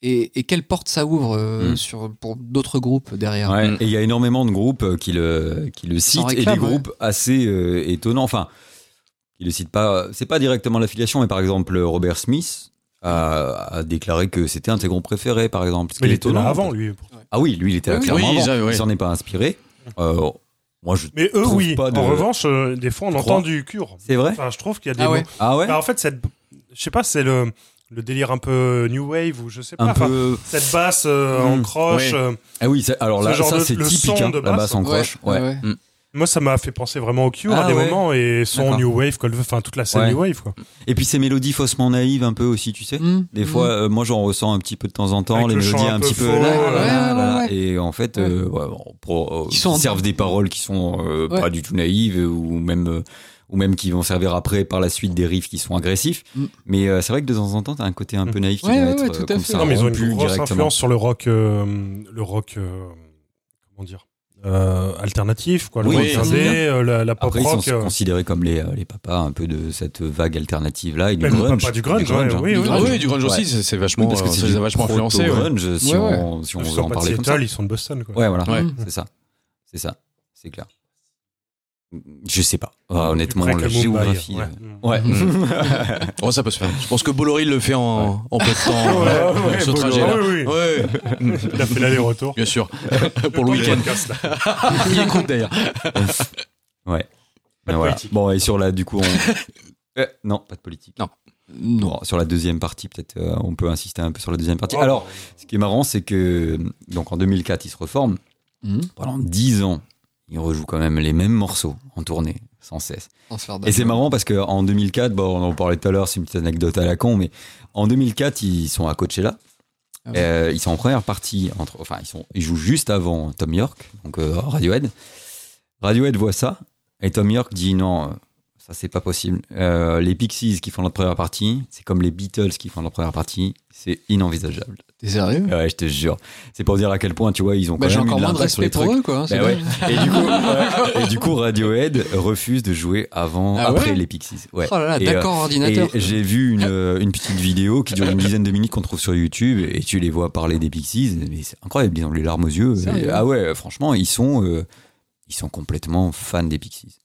et, et quelle porte ça ouvre euh, Mm. sur, pour d'autres groupes derrière. Ouais, Mm. et il y a énormément de groupes euh, qui le, qui le citent et des ouais. groupes assez euh, étonnants. Enfin, qui le citent pas. C'est pas directement l'affiliation, mais par exemple, Robert Smith a, a déclaré que c'était un de ses groupes préférés, par exemple. Mais il était là étonnant. avant, lui. Ah oui, lui, il était là Oui, clairement oui, avant. ça, ouais. Il s'en est pas inspiré. Euh, moi, je. Mais eux, oui. pas de- En revanche, euh, des fois, on entend crois du cure. C'est vrai Enfin, je trouve qu'il y a des Ah ouais. mots- Ah ouais Bah, en fait, cette, je sais pas, c'est le, le délire un peu new wave ou je sais pas. Un Enfin, peu. cette basse euh, en Mm. croche. Ouais. euh, Ah oui, c'est- alors là, genre ça c'est typique, hein, de la basse, basse en croche. Ouais. Moi, ça m'a fait penser vraiment au cure Ah à des ouais. moments et son new wave, enfin toute la scène Ouais. new wave quoi. Et puis ces mélodies faussement naïves un peu aussi, tu sais. Mm. Des fois, euh, moi j'en ressens un petit peu de temps en temps, Avec les le mélodies un un, peu petit peu faux, là, là, là. et en fait, euh, ouais, bon, pour, euh, en- servent des paroles qui sont euh, Ouais. pas du tout naïves ou même euh, ou même qui vont servir après par la suite des riffs qui sont agressifs. Mm. Mais euh, c'est vrai que de temps en temps, t'as un côté un peu naïf qui Ouais, va ouais, être ouais, euh, tout à comme fait. ça non, mais ils ont une grosse influence sur le rock, euh, le rock, euh, comment dire, euh, alternatif quoi, le Oui, euh, la, la pop Après, ils rock. sont euh, considérés comme les, euh, les papas un peu de cette vague alternative là et du grunge. pas du grunge, ouais, hein. oui, oui. Ah oui, du grunge aussi, c'est c'est vachement, Oui, parce que c'est ça les du a vachement influencé. ouais. si, Ouais, ouais. on, si on ils veut en parler comme ça. Ils sont de Boston quoi. Ouais, voilà, Ouais. c'est ça. C'est ça, c'est clair. Je sais pas. Ah, honnêtement, la géographie. ouais. euh, Ouais. Oh, ça peut se faire. Je pense que Bolloré le fait en, en peu de temps, euh, Ouais, ce ouais, trajet-là. oui, oui. Ouais, Il a fait l'aller-retour. bien sûr. Pour le week-end. Il écoute d'ailleurs. ouais. De voilà. Bon, et sur la, du coup, on... Euh, non, pas de politique. Non. Non. Sur la deuxième partie, peut-être, euh, on peut insister un peu sur la deuxième partie. Oh, Alors, ce qui est marrant, c'est que, donc en 2004, il se reforme. Mm. Pendant 10 ans, il rejoue quand même les mêmes morceaux en tournée, sans cesse. Et c'est marrant parce qu'en 2004, bon, on en parlait tout à l'heure, c'est une petite anecdote à la con, mais en 2004, ils sont à Coachella. Ah ouais. Euh, ils sont en première partie, entre, enfin, ils, sont, ils jouent juste avant Tom York, donc euh, Radiohead. Radiohead voit ça, et Tom York dit non, ça c'est pas possible. Euh, les Pixies qui font leur première partie, c'est comme les Beatles qui font leur première partie, c'est inenvisageable. T'es sérieux? Ouais, je te jure. C'est pour dire à quel point, tu vois, ils ont bah, quand même encore moins de respect les pour trucs. eux, quoi. hein, Bah ouais. dingue. Et du, coup, ouais. et du coup, Radiohead refuse de jouer avant, Ah après ouais? les Pixies. Ouais. Oh là là, euh, d'accord, ordinateur. Et j'ai vu une, euh, une petite vidéo qui dure une dizaine de minutes qu'on trouve sur YouTube et tu les vois parler des Pixies, mais c'est incroyable, ils ont les larmes aux yeux. Et- ah ouais, franchement, ils sont, euh, ils sont complètement fans des Pixies.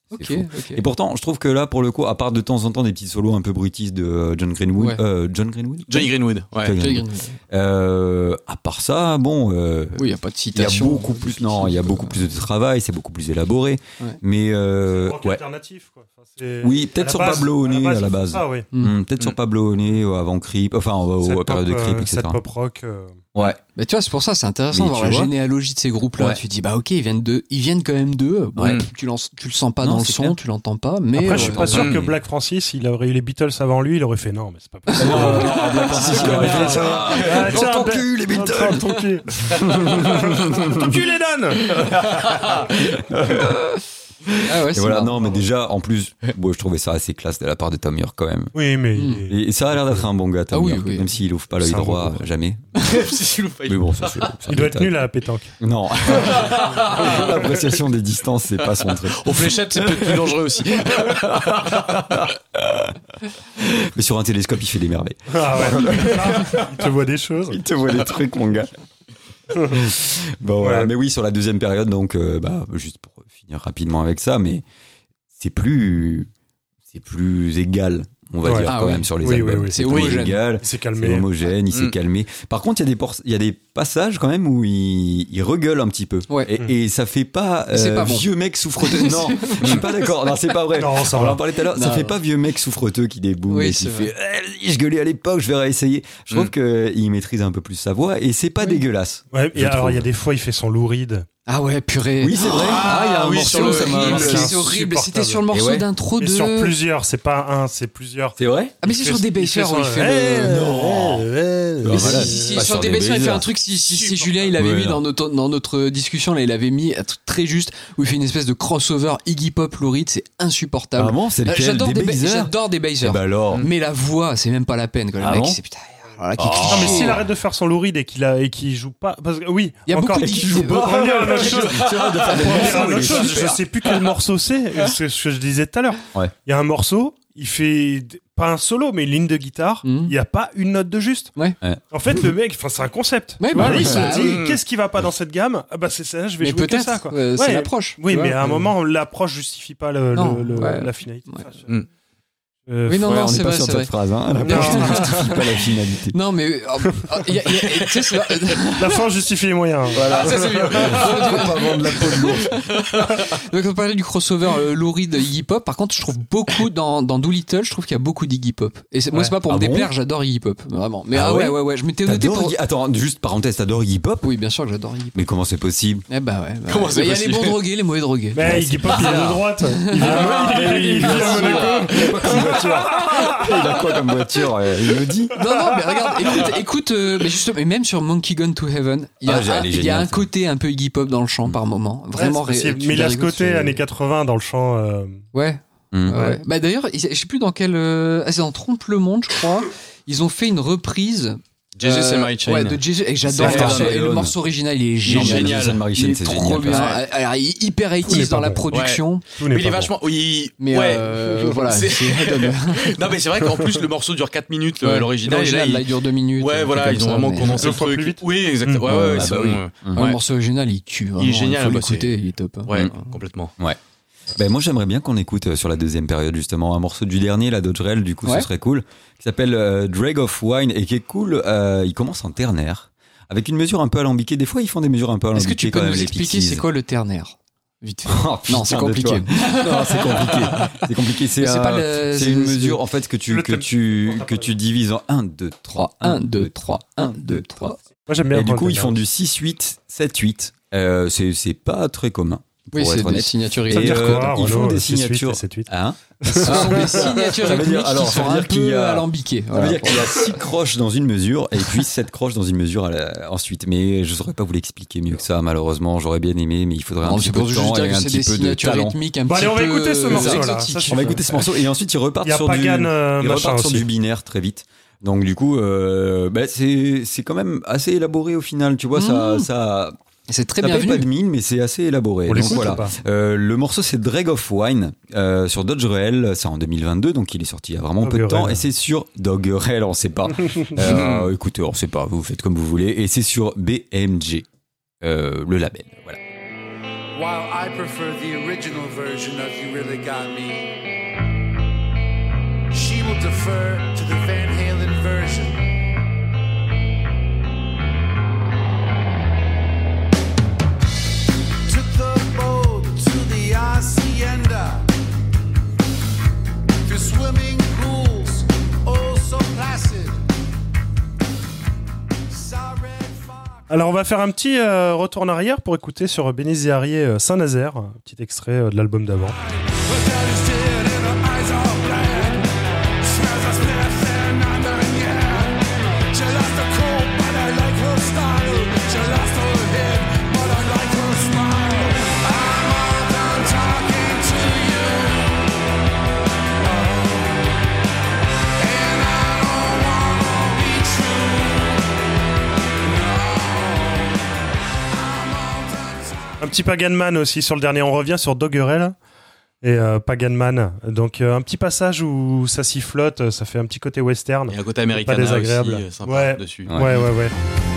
Et pourtant, je trouve que là, pour le coup, à part de temps en temps des petits solos un peu bruitistes de euh, John Greenwood, Ouais. euh, John Greenwood, Johnny Greenwood. Ouais. Johnny Greenwood. Greenwood. Euh, à part ça, bon, euh, Oui, il n'y a pas de il y a citation. beaucoup plus, non, il y a beaucoup plus de travail, c'est beaucoup plus élaboré, Ouais. mais euh, ouais. alternatif quoi. Enfin, Oui, peut-être sur base- Pablo Honey, à la base. ouais. Hmm, peut-être sur. Pablo Honey avant Creep, enfin aux périodes de Creep, etc. cette pop rock. Ouais. Bah, tu vois, c'est pour ça, c'est intéressant Mais de voir la vois. généalogie de ces groupes-là. Ouais. Tu dis, bah ok, ils viennent, de, ils viennent quand même d'eux. Bon, Ouais. tu, tu le sens pas Non, dans le son, clair. tu l'entends pas. Mais Après, je suis euh, pas sûr Mm. que Black Francis, il aurait eu les Beatles avant lui, il aurait fait non, mais c'est pas possible. Francis, il aurait fait ça. Ah, Dans ton Black- cul, les Beatles. Dans ton cul. ton cul, les Dan Ah ouais, Et c'est voilà, marrant. non, mais déjà, en plus, bon, je trouvais ça assez classe de la part de Tom York quand même. Oui, mais. Mm. Et, et ça a l'air d'être un bon gars, Tom Ah oui, York, oui. même s'il ouvre pas l'œil droit, jamais. Mais bon, ça, c'est- ça Il doit être nul à la pétanque. Non. L'appréciation des distances, c'est pas son truc. Aux fléchettes, c'est peut-être plus dangereux aussi. Mais sur un télescope, il fait des merveilles. Ah ouais. il te voit des choses. Il te voit des trucs, mon gars. bon, voilà. Ouais. mais oui, sur la deuxième période, donc, euh, bah, juste pour finir rapidement avec ça, mais c'est plus, c'est plus égal, on va Ouais. dire Ah quand oui. même sur les Oui, albums. oui, c'est plus homogène. C'est calmé. homogène, il s'est Mm. calmé. Par contre, il y a des il y a des passages quand même où il, il regueule un petit peu. Ouais. Et, et ça fait pas, euh, pas bon. vieux mec souffreteux. non, je suis pas d'accord. Non, c'est pas vrai. Non, ça On en parlait tout à l'heure. Ça fait pas vieux mec souffreteux qui déboule Oui, et qui fait Eh, je gueulais à l'époque, je vais réessayer. Je trouve Mm. que il maîtrise un peu plus sa voix et c'est pas Oui. dégueulasse. Ouais, et alors, il y a des fois, il fait son louride. Ah ouais, purée. Oui, c'est vrai. Ah, il y a un oui, morceau, ça m'a c'est horrible. C'était sur le morceau ouais. d'intro de. sur plusieurs, c'est pas un, c'est plusieurs. C'est vrai Ah, mais Il c'est sur des bassers où il fait Eh, le. Non. Mais Ah, si, sur des des bassers, il fait un truc. Si, si, si. Julien, il avait Ouais, mis dans notre, dans notre discussion, là, il avait mis un truc très juste où il fait une espèce de crossover Iggy Pop Lou Reed, c'est insupportable. Vraiment, c'est Euh, lequel J'adore des des, ba- baisers j'adore des Eh bassers. ben alors. Mais la voix, c'est même pas la peine. Quoi. Le Ah mec, bon c'est putain. qui Oh. Non, mais s'il arrête de faire son louride et qu'il a et qu'il joue pas, parce que oui, Il y a encore. beaucoup qu'il joue de- pas. Pour revenir à chose, je sais plus quel morceau c'est, ce que je disais tout à l'heure. Ouais. Il y a un morceau, il fait pas un solo, mais une ligne de guitare. Il Mhm. n'y a pas une note de juste. Ouais. Ouais. En fait, le mec, enfin, c'est un concept. Ouais, bah vois, il se bah dit, qu'est-ce qui va pas dans cette gamme? Ah bah c'est ça, je vais Mais jouer que peut-être, ça. Quoi. euh, c'est l'approche. Oui, mais à un Euh, moment, l'approche justifie pas le, Non, le- le- ouais. la finalité. Ouais. Enfin, Mm. Euh, Oui, non, Ouais, non, on c'est vrai, sur cette vrai. phrase. Hein. La Non. ne justifie pas la finalité. Non, mais. y a- y a- tu sais, c'est- La fin justifie les moyens. Voilà. ça, c'est mieux. Faut pas vendre la peau de l'ours. Donc on parlait du crossover euh, Lou Reed Iggy Pop. Par contre, je trouve beaucoup dans dans Doolittle, je trouve qu'il y a beaucoup d'Iggy Pop. Et moi, Ouais. c'est pas pour Ah me bon déplaire, j'adore Iggy Pop, vraiment. Mais Ah ah, ouais, ouais ouais, ouais, je m'étais noté pour. Attends, juste parenthèse, t'adores Iggy Pop Oui, bien sûr que j'adore Iggy Pop. Mais comment c'est possible Eh bah ouais. bah Comment c'est Bah, Il y a les possible bons drogués, les mauvais drogués. Mais Iggy Pop, il est de droite. Il il vit à Monaco. Il a quoi comme voiture Il a quoi comme voiture euh, Il me dit Non, non, mais regarde, écoute, écoute euh, mais justement, même sur Monkey Gun to Heaven, il y a, Ah, un, il y a côté un peu Iggy Pop dans le chant par moment. Vraiment, Ouais, ré- mais il a ce côté c'est- années 80 dans le chant. euh, Ouais. Hum. Ouais, ouais. Bah d'ailleurs, il- je sais plus dans quel. euh, Ah, c'est dans Trompe le Monde, je crois. Ils ont fait une reprise. Jesus euh, and Mary Chain. Ouais, de Jesus. Et j'adore le morceau. Et le morceau original, il est est génial. génial. Il Chain, est c'est trop génial. bien. Ouais. Alors, il est hyper n'est 80 pas dans la bon. production. n'est Mais il est vachement. Oui. Mais ouais. euh, voilà. Non, mais c'est vrai qu'en plus, le morceau dure 4 minutes, le- Ouais. l'original. et là, L'original, il- là, il dure 2 minutes. Ouais, un voilà, ils ont ça, vraiment condensé le truc. Oui, exactement. Mm. Ouais, ouais, Ah, ouais, bah c'est bon. Ouais, Ouais. Le morceau original, il tue. vraiment. génial, Faut bah, l'écouter, il est top. Ouais, Mm. complètement. Ben moi j'aimerais bien qu'on écoute euh, sur la deuxième période justement un morceau du dernier, la Dodgerel, du coup Ouais. ce serait cool, qui s'appelle euh, Drag of Wine et qui est cool. euh, il commence en ternaire avec une mesure un peu alambiquée. Des fois ils font des mesures un peu Est-ce alambiquées que tu peux quand nous expliquer c'est quoi le ternaire? Vite fait. Oh, Non, c'est compliqué. non, c'est compliqué. C'est compliqué. C'est un- pas le- c'est c'est- une c'est- mesure en fait que tu que tu que tu divises en 1 2 3 1, 2, 3, 1, 2, 3. Moi, j'aime bien. Et du coup ils font du 6 8 7 8. Euh, c'est c'est pas très commun. Pour Oui, c'est des signatures Et, euh, quoi, ils font des 6, 8 et signatures. 7, 8. Hein Ce sont des signatures Ça veut dire- rythmiques alors, qui sont un peu a- alambiquées. Ça Voilà. veut dire qu'il y a 6 croches dans une mesure et puis 7 croches dans une mesure la- ensuite. Mais je saurais pas vous l'expliquer mieux que ça, malheureusement. J'aurais bien aimé, mais il faudrait un Non, petit peu de temps et un petit peu de talent. rythmiques un Bon, petit allez, on va écouter ce morceau. Ça, je On va écouter ce morceau et ensuite ils repartent sur du, euh, binaire très vite. Donc du coup, euh, bah, c'est c'est quand même assez élaboré au final. Tu vois, ça Mmh. ça C'est très ça paye pas de mine, mais c'est assez élaboré. On Donc voilà. ou pas Euh, le morceau c'est Drag of Wine euh, sur Dodgerel, c'est en 2022, donc il est sorti il y a vraiment peu de temps, et c'est sur Doggerel, on sait pas. Euh, écoutez, on sait pas, vous faites comme vous voulez, et c'est sur BMG, euh, le label. Voilà. While I prefer the original version of You Really Got Me, she will defer to the Van Halen version. Hacienda. Through swimming pools, oh so placid. Saw red fox. Alors, on va faire un petit euh, retour en arrière pour écouter sur Bénéziarier euh, Saint-Nazaire, un petit extrait euh, de l'album d'avant. Un petit Pagan Man aussi sur le dernier. On revient sur Doggerel et euh, Pagan Man. Donc, euh, un petit passage où ça sifflote, ça fait un petit côté western. Et un côté américain aussi désagréable. euh, sympa Ouais. dessus. Ouais. Ouais, ouais, ouais.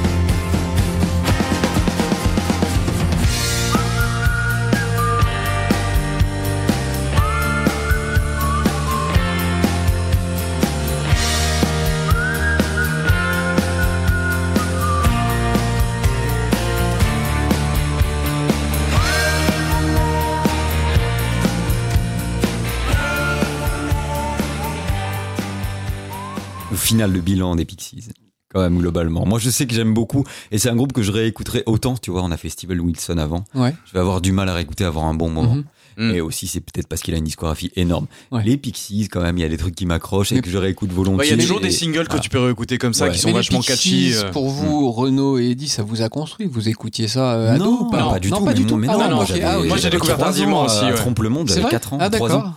Final le bilan des Pixies quand même globalement. Moi je sais que j'aime beaucoup et c'est un groupe que je réécouterai autant, tu vois, on a fait Steven Wilson avant. Ouais. Je vais avoir du mal à réécouter avoir un bon moment. Mhm. Mm. Et aussi c'est peut-être parce qu'il a une discographie énorme. Ouais. Les Pixies quand même, il y a des trucs qui m'accrochent et que je réécoute volontiers. Il y a toujours Et- des singles que Ah. tu peux réécouter comme ça Ouais. qui sont Mais les vachement Pixies, catchy. euh. Pour vous, Renaud et Eddie, ça vous a construit? Vous écoutiez ça euh, ado non, ou pas? pas du non, tout. pas mais du non, tout. Ah non, moi j'ai découvert tardivement aussi, à ouais. Trompe-le-Monde, C'est j'avais vrai? 4 ans, Ah 3 ans. d'accord.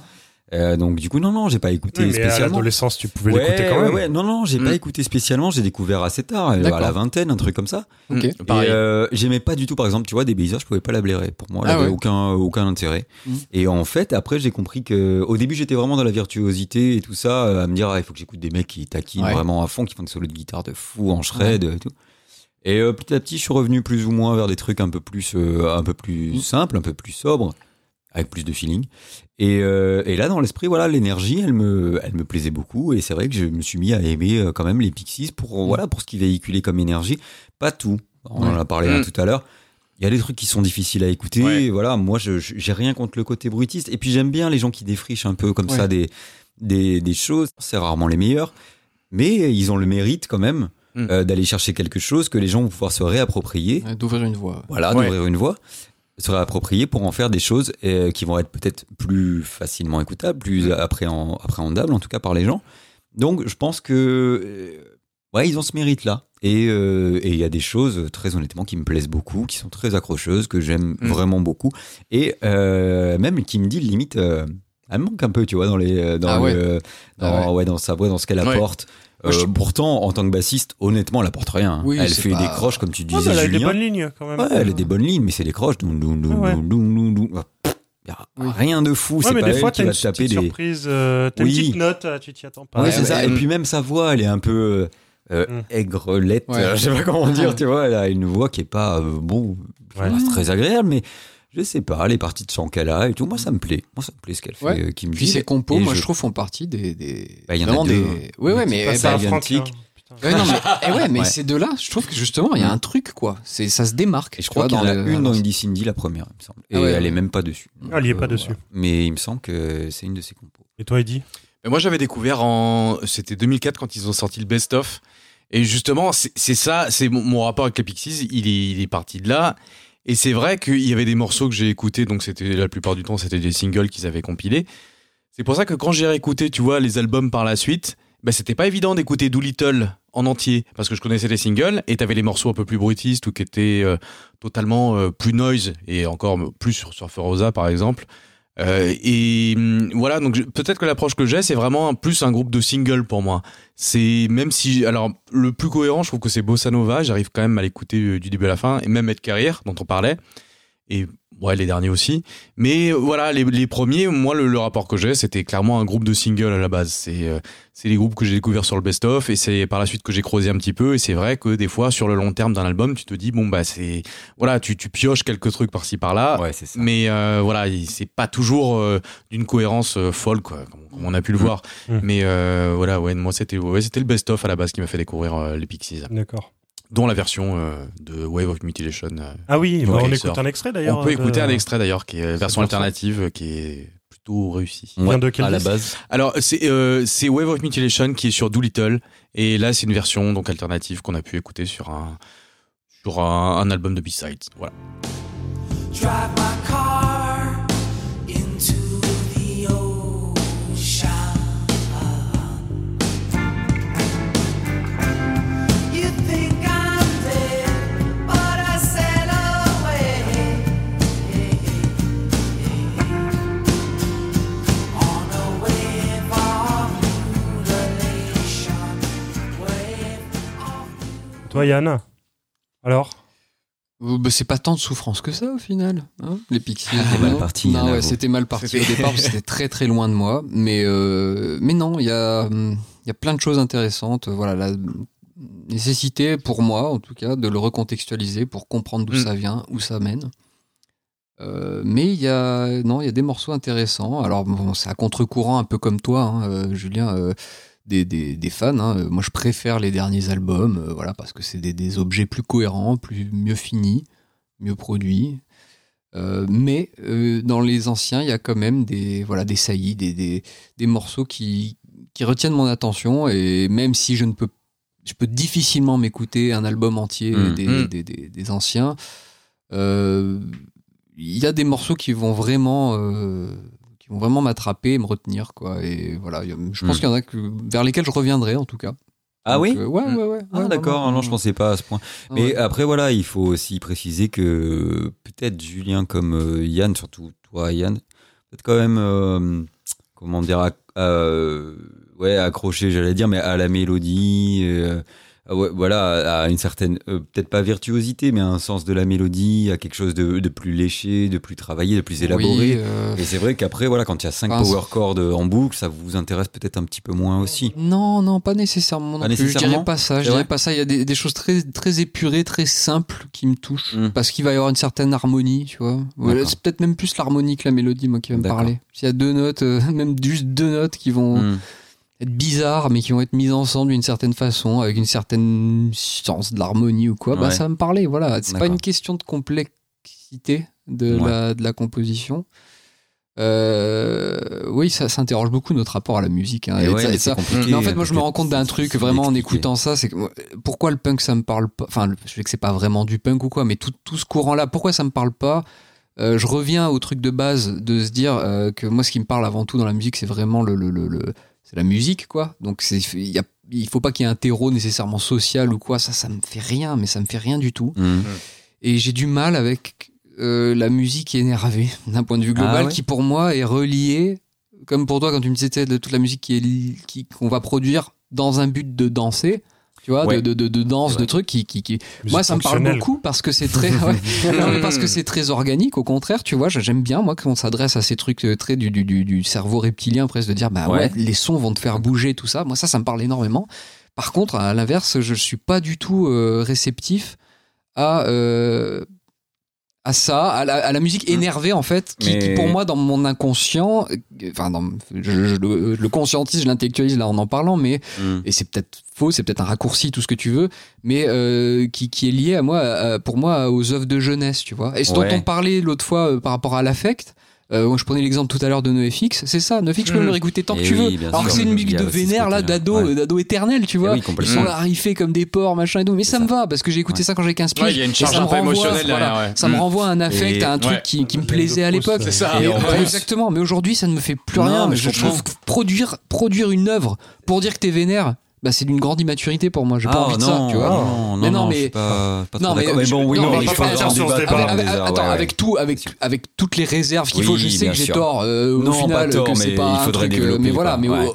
Euh, donc du coup non non, j'ai pas écouté Oui, mais à spécialement. l'adolescence, tu pouvais Ouais, l'écouter quand ouais, même. ouais. non non, j'ai Mm. pas écouté spécialement, j'ai découvert assez tard, euh, à la vingtaine, un truc comme ça. Ok. Mm, Pareil. Et euh, j'aimais pas du tout, par exemple, tu vois, des Beatles, je pouvais pas la blairer. Pour moi, elle Ah avait ouais. aucun, aucun intérêt. Mhm. Et en fait, après, j'ai compris que, au début, j'étais vraiment dans la virtuosité et tout ça, à me dire, ah, il faut que j'écoute des mecs qui taquinent Ouais. vraiment à fond, qui font des solos de guitare de fou en shred et tout. Et euh, petit à petit, je suis revenu plus ou moins vers des trucs un peu plus, euh, un peu plus Mhm. simples, un peu plus sobres, avec plus de feeling. Et, euh, et là, dans l'esprit, voilà, l'énergie, elle me, elle me plaisait beaucoup. Et c'est vrai que je me suis mis à aimer euh, quand même les Pixies pour, voilà, pour ce qu'ils véhiculaient comme énergie. Pas tout. On en a parlé là Mm. tout à l'heure. Il y a des trucs qui sont difficiles à écouter. Ouais. Voilà, moi, je j'ai rien contre le côté bruitiste. Et puis, j'aime bien les gens qui défrichent un peu comme Ouais. ça des, des, des choses. C'est rarement les meilleurs. Mais ils ont le mérite quand même Mm. euh, d'aller chercher quelque chose que les gens vont pouvoir se réapproprier. D'ouvrir une voie. Voilà, Ouais. d'ouvrir une voie, se réapproprier pour en faire des choses euh, qui vont être peut-être plus facilement écoutables, plus appréhen- appréhendables en tout cas par les gens. Donc je pense que euh, ouais, ils ont ce mérite-là. Et euh, et il y a des choses très honnêtement qui me plaisent beaucoup, qui sont très accrocheuses, que j'aime Mm. vraiment beaucoup, et euh, même qui me dit limite, euh, elle me manque un peu, tu vois, dans les euh, dans Ah ouais. dans, Ah ouais, dans sa voix, dans ce qu'elle apporte. Moi, je- Euh, pourtant, en tant que bassiste, honnêtement, elle apporte rien. Oui, elle fait pas- des croches, comme tu Ah, disais, mais elle a des bonnes lignes quand même. Ouais, elle a des bonnes lignes, mais c'est des croches. Doum, doum, doum, ouais. doum, doum, doum, doum. Pff, y a rien de fou. Ouais, c'est mais pas des elle fois, qui va te taper des. surprise, euh, t'as Oui. une petite note, euh, tu t'y attends pas. Ouais, Ouais, c'est ça. Et puis même sa voix, elle est un peu euh, Mm. aigrelette. Ouais. euh, Je sais pas comment dire. Tu vois, elle a une voix qui est pas euh, bon, Ouais. pas très agréable, mais je sais pas. Les parties de chant qu'elle a et tout, moi ça me plaît. Moi ça me plaît ce qu'elle fait, Ouais. euh, qui me Puis dit. ces compos, Et moi je- je trouve font partie des, des Bah, il y en a vraiment deux, des. hein. Ouais ouais mais pas eh ben, hein, putain. ouais, non, mais, eh ouais, mais Ouais. ces deux-là, je trouve que justement, il y a un truc, quoi. C'est, ça se démarque. Et je crois qu'il y en a le- une dans Indie Cindy, la première, il me semble. Et Ah ouais, elle ouais. est même pas dessus. Ah, elle y est Donc, pas euh, dessus. voilà. Mais il me semble que c'est une de ses compos. Et toi, Eddie? Moi, j'avais découvert en. C'était 2004 quand ils ont sorti le best-of. Et justement, c'est c'est ça, c'est mon, mon rapport avec les Pixies, il est, il est parti de là. Et c'est vrai qu'il y avait des morceaux que j'ai écoutés, donc c'était la plupart du temps, c'était des singles qu'ils avaient compilés. C'est pour ça que quand j'ai réécouté, tu vois, les albums par la suite, bah, c'était pas évident d'écouter Doolittle en entier, parce que je connaissais les singles, et t'avais les morceaux un peu plus bruitistes ou qui étaient euh, totalement euh, plus noise, et encore plus sur Surfer Rosa, par exemple. Euh, et hum, voilà, donc peut-être que l'approche que j'ai, c'est vraiment plus un groupe de singles pour moi. C'est même si, alors le plus cohérent, je trouve que c'est Bossa Nova. J'arrive quand même à l'écouter euh, du début à la fin, et même Ed Carrière dont on parlait, et ouais les derniers aussi. Mais euh, voilà, les, les premiers, moi le, le rapport que j'ai, c'était clairement un groupe de singles à la base. C'est euh, c'est les groupes que j'ai découverts sur le best-of, et c'est par la suite que j'ai creusé un petit peu. Et c'est vrai que des fois, sur le long terme d'un album, tu te dis bon bah c'est voilà, tu, tu pioches quelques trucs par-ci par-là. Ouais, c'est ça. Mais euh, voilà, il- c'est pas toujours euh, d'une cohérence folle, quoi, comme, comme on a pu le voir. Mm. Mais voilà, ouais, moi c'était ouais, le best-of à la base qui m'a fait découvrir les Pixies, D'accord. Dont la version euh, de Wave of Mutilation. euh. Ah oui, bah, Ouais, on écoute un extrait d'ailleurs. on peut de- écouter un extrait d'ailleurs qui est version version. alternative, qui est plutôt réussie. vient de quel à la base. Alors c'est euh, c'est Wave of Mutilation qui est sur Doolittle et là c'est une version donc alternative qu'on a pu écouter sur un sur un, un album de B-sides. Voilà. Drive my car Toi, Yann Alors bah, c'est pas tant de souffrance que ça au final, hein, les Pixies. C'était mal parti, Non, ouais, c'était mal parti au départ, parce que c'était très très loin de moi. Mais, euh, mais non, il y a, il y a plein de choses intéressantes. Voilà, la nécessité pour moi, en tout cas, de le recontextualiser pour comprendre d'où Mm. ça vient, où ça mène. Euh, mais il y a non, il y a des morceaux intéressants. Alors bon, c'est à contre-courant, un peu comme toi, hein, euh, Julien. euh, des, des, des fans. hein. Euh, Moi, je préfère les derniers albums, euh, voilà, parce que c'est des, des objets plus cohérents, plus mieux finis, mieux produits. Euh, mais dans les anciens, il y a quand même des voilà des saillies, des, des, des morceaux qui qui retiennent mon attention et même si je ne peux je peux difficilement m'écouter un album entier Mm. des, Mm. des, des- des anciens euh, il y a des morceaux qui vont vraiment euh, vont vraiment m'attraper et me retenir quoi et voilà je pense Mm. qu'il y en a que, vers lesquels je reviendrai en tout cas Ah Donc, oui euh, ouais, Mm. ouais ouais Ah ouais, d'accord, non, je pensais pas à ce point. Ah, Mais ouais. après, voilà, il faut aussi préciser que peut-être Julien comme euh, Yann, surtout toi Yann, peut-être quand même, euh, comment dire, ouais, accroché, j'allais dire, mais à la mélodie, ouais, voilà, à une certaine, euh, peut-être pas virtuosité, mais un sens de la mélodie, à quelque chose de, de plus léché, de plus travaillé, de plus élaboré. Oui, euh, Et c'est vrai qu'après, voilà, quand il y a cinq Enfin, power chords en boucle, ça vous intéresse peut-être un petit peu moins aussi. Non, non, pas nécessairement. Non Pas plus. Je dirais pas ça. Je dirais pas ça. Il y a des, des choses très, très épurées, très simples qui me touchent. Mm. Parce qu'il va y avoir une certaine harmonie, tu vois. Voilà, c'est peut-être même plus l'harmonie que la mélodie, moi, qui va me parler. S'il y a deux notes, euh, même juste deux notes qui vont Hmm. Être bizarres, mais qui vont être mises ensemble d'une certaine façon, avec une certaine sens de l'harmonie ou quoi, bah, Ouais. ça va me parler. Voilà. C'est pas une question de complexité de, Ouais. la, de la composition. Euh, oui, ça, ça interroge beaucoup notre rapport à la musique. hein. Et Et ouais, ça- mais ça- en fait, moi, je me rends compte d'un truc vraiment en écoutant ça, c'est pourquoi le punk ça me parle pas. Enfin, je sais que c'est pas vraiment du punk ou quoi, mais tout, tout ce courant-là, pourquoi ça me parle pas Euh, Je reviens au truc de base de se dire euh, que moi, ce qui me parle avant tout dans la musique, c'est vraiment le, le, le, le- c'est la musique, quoi. Donc, il il faut pas qu'il y ait un terreau nécessairement social ou quoi. Ça, ça me fait rien, mais ça me fait rien du tout. Hmm. Et j'ai du mal avec euh, la musique énervée d'un point de vue global Ah ouais qui pour moi est reliée, comme pour toi quand tu me disais de toute la musique qui est li- qui- qu'on va produire dans un but de danser. Tu vois, Ouais. de, de, de, danse, de trucs qui, qui, qui... Moi, ça me parle beaucoup parce que c'est très, ouais. Non, mais parce que c'est très organique. Au contraire, tu vois, j'aime bien moi quand on s'adresse à ces trucs euh, très du, du, du, du cerveau reptilien, presque de dire bah ouais. Ouais. les sons vont te faire bouger, tout ça. Moi, ça, ça me parle énormément. Par contre, à l'inverse, je suis pas du tout euh, réceptif à euh, à ça, à la, à la musique énervée en fait, qui, Mais- qui, pour moi dans mon inconscient, enfin dans, je, je le- je le conscientise, je l'intellectualise là en en parlant, mais Hmm. et c'est peut-être faux, c'est peut-être un raccourci, tout ce que tu veux, mais euh, qui, qui est lié à moi, à- pour moi, aux œuvres de jeunesse, tu vois. Et ce Ouais. dont on parlait l'autre fois euh, par rapport à l'affect. Euh, moi, je prenais l'exemple tout à l'heure de NoFX, c'est ça. NoFX, je peux me le réécouter tant que Eh tu veux. oui, Alors que c'est une musique de vénère, là, d'ado, Ouais. d'ado éternel, tu vois. Eh oui, Ils sont là riffés comme des porcs, machin et tout. Mais ça, me va, parce que j'ai écouté ça quand j'avais 15 piges. Il y a une charge ça me un peu renvoie, émotionnelle derrière. Ça me Mm. renvoie à un affect, à un truc qui, me plaisait à l'époque. c'est ça. Exactement. Mais aujourd'hui, ça ne me fait plus rien. mais Je trouve produire une œuvre pour dire que t'es vénère, bah, c'est d'une grande immaturité pour moi. J'ai pas Ah, envie de non, ça, tu vois. non, Mais non, non, je suis mais- pas, pas Non, mais, d'accord. Mais bon, oui, non, non, mais pas je faire avoir sur ce débat. avec, avec- attends, ouais, ouais. avec tout, avec, avec toutes les réserves qu'il Oui, faut. Je sais que j'ai tort euh, au Non, final, pas tort, que c'est pas il un truc, euh, développer, mais voilà, mais Ouais,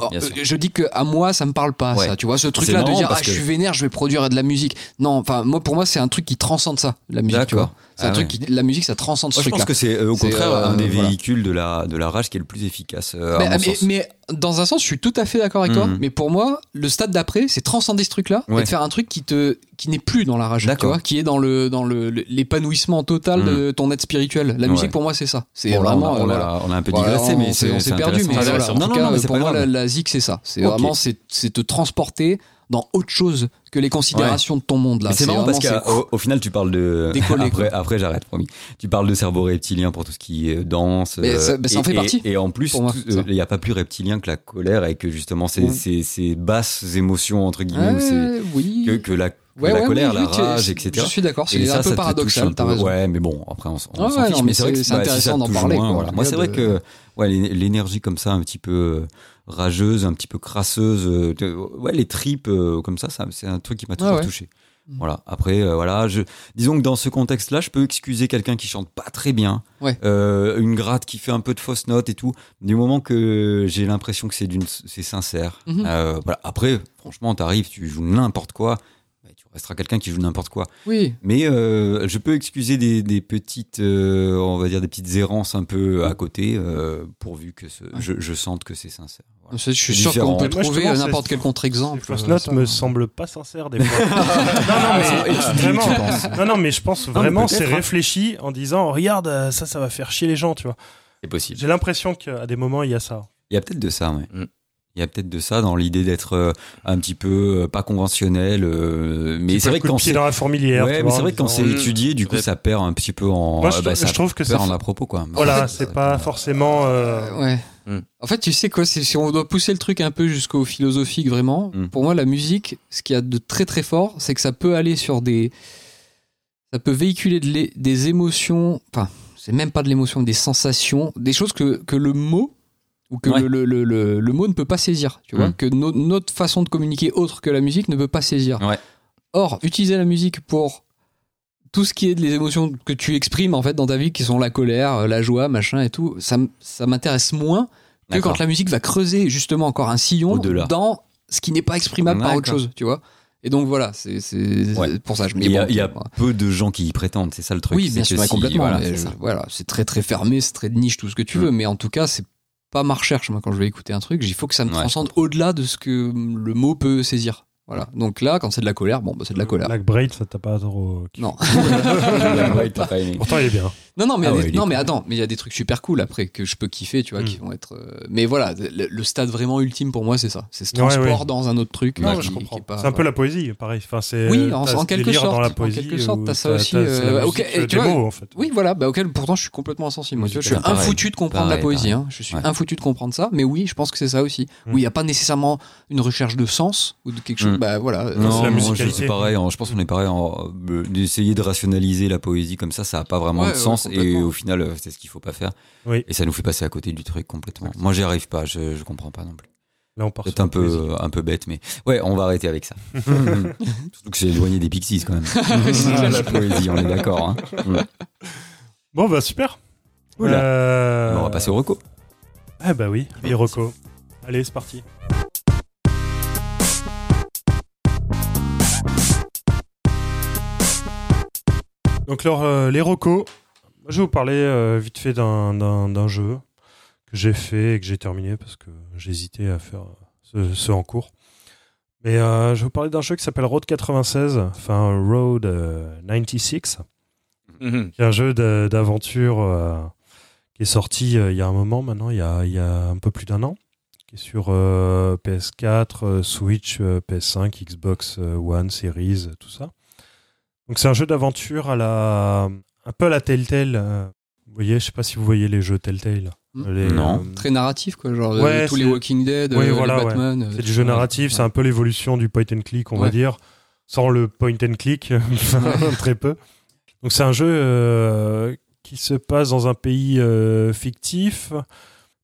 je dis que à moi ça me parle pas ça. Tu vois ce truc-là de marrant dire ah je suis vénère, je vais produire de la musique. Non, enfin moi pour moi c'est un truc qui transcende ça, la musique. Tu vois, c'est un Ah truc qui, la musique ça transcende ce Moi, je pense que c'est euh, au contraire euh, un des voilà. véhicules de la, de la rage qui est le plus efficace. euh, à Mais, mon mais- sens. mais dans un sens, je suis tout à fait d'accord avec toi. Mhm. Mais pour moi, le stade d'après, c'est transcender ce truc-là et Ouais. de faire un truc qui te, qui n'est plus dans la rage, tu vois, qui est dans le, dans le, l'épanouissement total de ton être spirituel. La Ouais. musique, pour moi, c'est ça. C'est Bon, vraiment. on, a, on, voilà. a, on a un peu digressé, mais on s'est perdu, mais intéressant. voilà. En Non, tout non, cas, non, mais pour moi, la, la zik, c'est ça. C'est vraiment, c'est te transporter dans autre chose que les considérations de ton monde là. C'est marrant parce qu'au au final, tu parles de. Décoller, après, j'arrête, promis. Tu parles de cerveau reptilien pour tout ce qui est danse. Mais ça- bah, ça en et- fait et- partie, Et, en plus, euh, il n'y a pas plus reptilien que la colère et que justement ces, Ouais. ces, ces basses émotions, entre guillemets, Euh, oui. que, que la, que Ouais, la ouais, colère, oui, la rage, etc. Je suis d'accord. C'est Et un peu paradoxal. T'as raison. Ouais, mais bon, après, on, on s'en ouais, fiche. non, mais c'est vrai c'est- que c'est bah, si intéressant d'en parler, moins, quoi, voilà. en Moi, c'est vrai que ouais, l'énergie comme ça, un petit peu euh, rageuse, un petit peu crasseuse, euh, ouais, les tripes euh, comme ça, ça c'est un truc qui m'a toujours ouais. touché. Mm. Voilà. Après, euh, voilà, je, disons que dans ce contexte-là, je peux excuser quelqu'un qui chante pas très bien, Ouais. euh, une gratte qui fait un peu de fausses notes et tout. Du moment que j'ai l'impression que c'est d'une, c'est sincère. Mhm. Euh, voilà. Après, franchement, t'arrives, tu joues n'importe quoi, bah, tu resteras quelqu'un qui joue n'importe quoi. Oui. Mais je peux excuser des, des petites, on va dire des petites errances un peu à côté, pourvu que ce- je, je sente que c'est sincère. Voilà. Je suis sûr qu'on peut trouver n'importe quel contre-exemple. Notes ça. me semblent pas sincères des fois. non, non, mais vraiment. Non, non, mais je pense vraiment c'est hein. réfléchi en disant regarde euh, ça, ça va faire chier les gens, tu vois. C'est possible. J'ai l'impression qu'à des moments il y a ça. Il y a peut-être de ça, ouais. Mm. Il y a peut-être de ça dans l'idée d'être euh, un petit peu euh, pas conventionnel, mais c'est peu vrai que quand c'est dans la fourmilière. ouais, mais c'est vrai que quand c'est étudié, du coup, ça perd un petit peu en, Moi, je, bah, je ça trouve que ça. perd en à propos, quoi. Voilà, c'est pas forcément. euh, Ouais. En fait, tu sais quoi, si on doit pousser le truc un peu jusqu'au philosophique vraiment, Mm. pour moi, la musique, ce qu'il y a de très très fort, c'est que ça peut aller sur des. Ça peut véhiculer de des émotions. Enfin, c'est même pas de l'émotion, des sensations, des choses que, que le mot. Ou que Ouais. le, le, le, le- le mot ne peut pas saisir, tu vois, Mm. que no- notre façon de communiquer autre que la musique ne peut pas saisir. Ouais. Or, utiliser la musique pour tout ce qui est des émotions que tu exprimes en fait dans ta vie, qui sont la colère, la joie, machin et tout, ça, ça m'intéresse moins que quand la musique va creuser justement encore un sillon Au-delà. dans ce qui n'est pas exprimable par autre chose, tu vois. Et donc voilà, c'est c'est Ouais. pour ça. Je, Il y a, bon, il y a voilà. peu de gens qui y prétendent, c'est ça le truc. oui, bien sûr, si- complètement. voilà, mais c'est je- ça. voilà, c'est très très fermé, c'est très de niche, tout ce que tu Mm. veux. Mais en tout cas, c'est pas ma recherche. Moi, quand je vais écouter un truc, il faut que ça me Ouais, transcende au-delà de ce que le mot peut saisir. Voilà. Donc là, quand c'est de la colère, bon, bah, c'est de la colère. Black Braid, ça t'a pas trop. Non. Ouais, t'as pas aimé. Pourtant, il est bien. Non, non, mais, Ah ouais, des- non, cool. mais attends, mais il y a des trucs super cool après que je peux kiffer, tu vois, Mm. qui vont être. euh, Mais voilà, le, le stade vraiment ultime pour moi, c'est ça. C'est ce transport ouais. dans un autre truc. Non, euh, je qui- comprends. C'est un peu la poésie, pareil. Enfin, c'est. Oui, en- en quelque sorte, Dans la en poésie, quelque sorte, t'as ça aussi, euh, musique, ok, et euh, tu vois, mots, en fait. Oui, voilà, bah, auquel pourtant je suis complètement insensible. Moi, tu vois, je suis Pareil, infoutu de comprendre la poésie. hein. Je suis Ouais. infoutu de comprendre ça, mais oui, je pense que c'est ça aussi. Mm. Où il n'y a pas nécessairement une recherche de sens ou de quelque chose. Bah voilà. c'est Non, la moi, je pareil. en- Je pense qu'on est pareil. en- euh, D'essayer de rationaliser la poésie comme ça, ça n'a pas vraiment Ouais, de ouais, sens. et au final, euh, c'est ce qu'il faut pas faire. Oui. Et ça nous fait passer à côté du truc complètement. Moi, j'y arrive pas. Je, je comprends pas non plus. Là, on part sur un peu, un peu bête, mais ouais, on va arrêter avec ça. Surtout que c'est éloigné des Pixies quand même. Ah, la poésie, on est d'accord. Hein. Mm. Bon, bah, super. Oula. Euh, Bon, on va passer au reco. Ah, bah oui, les recos. Allez, c'est parti. Donc, alors, euh, les recos. Je vais vous parler euh, vite fait d'un- jeu que j'ai fait et que j'ai terminé parce que j'hésitais à faire ce, ce en cours. Mais euh, je vais vous parler d'un jeu qui s'appelle Road 96, enfin Road euh, 96 Mhm. qui est un jeu d'aventure euh, qui est sorti euh, il y a un moment maintenant, il y a, il y a un peu plus d'un an, qui est sur euh, PS4, euh, Switch, euh, PS5, Xbox euh, One, Series, euh, tout ça. Donc c'est un jeu d'aventure à la un peu à la Telltale. euh, vous voyez, je sais pas si vous voyez les jeux Telltale. Mm. Les, Non. euh, Très narratif, quoi. Genre euh, Ouais, tous les Walking Dead, voilà, les ouais. Batman. C'est du jeu narratif, c'est un peu l'évolution du point and click, on va dire, sans le point and click, très peu. Donc c'est un jeu euh, qui se passe dans un pays euh, fictif,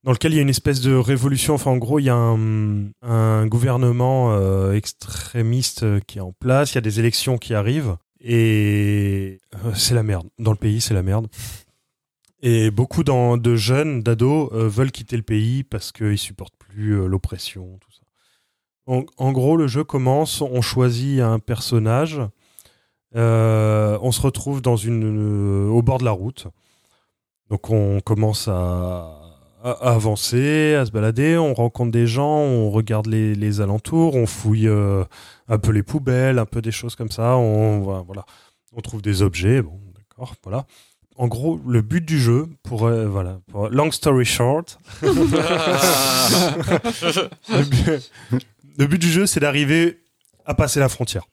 dans lequel il y a une espèce de révolution. Enfin, en gros, il y a un, un gouvernement euh, extrémiste qui est en place, il y a des élections qui arrivent, et euh, c'est la merde. Dans le pays, c'est la merde. Et beaucoup de jeunes, d'ados, euh, veulent quitter le pays parce qu'ils supportent plus euh, l'oppression, tout ça. En, gros, le jeu commence, on choisit un personnage, on se retrouve dans une, au bord de la route. Donc on commence à, à- avancer, à se balader, on rencontre des gens, on regarde les, alentours, on fouille euh, un peu les poubelles, un peu des choses comme ça, on, voilà, on trouve des objets, bon, d'accord, voilà. En gros, le but du jeu, pour, euh, voilà, long story short, le, but, du jeu, c'est d'arriver à passer la frontière.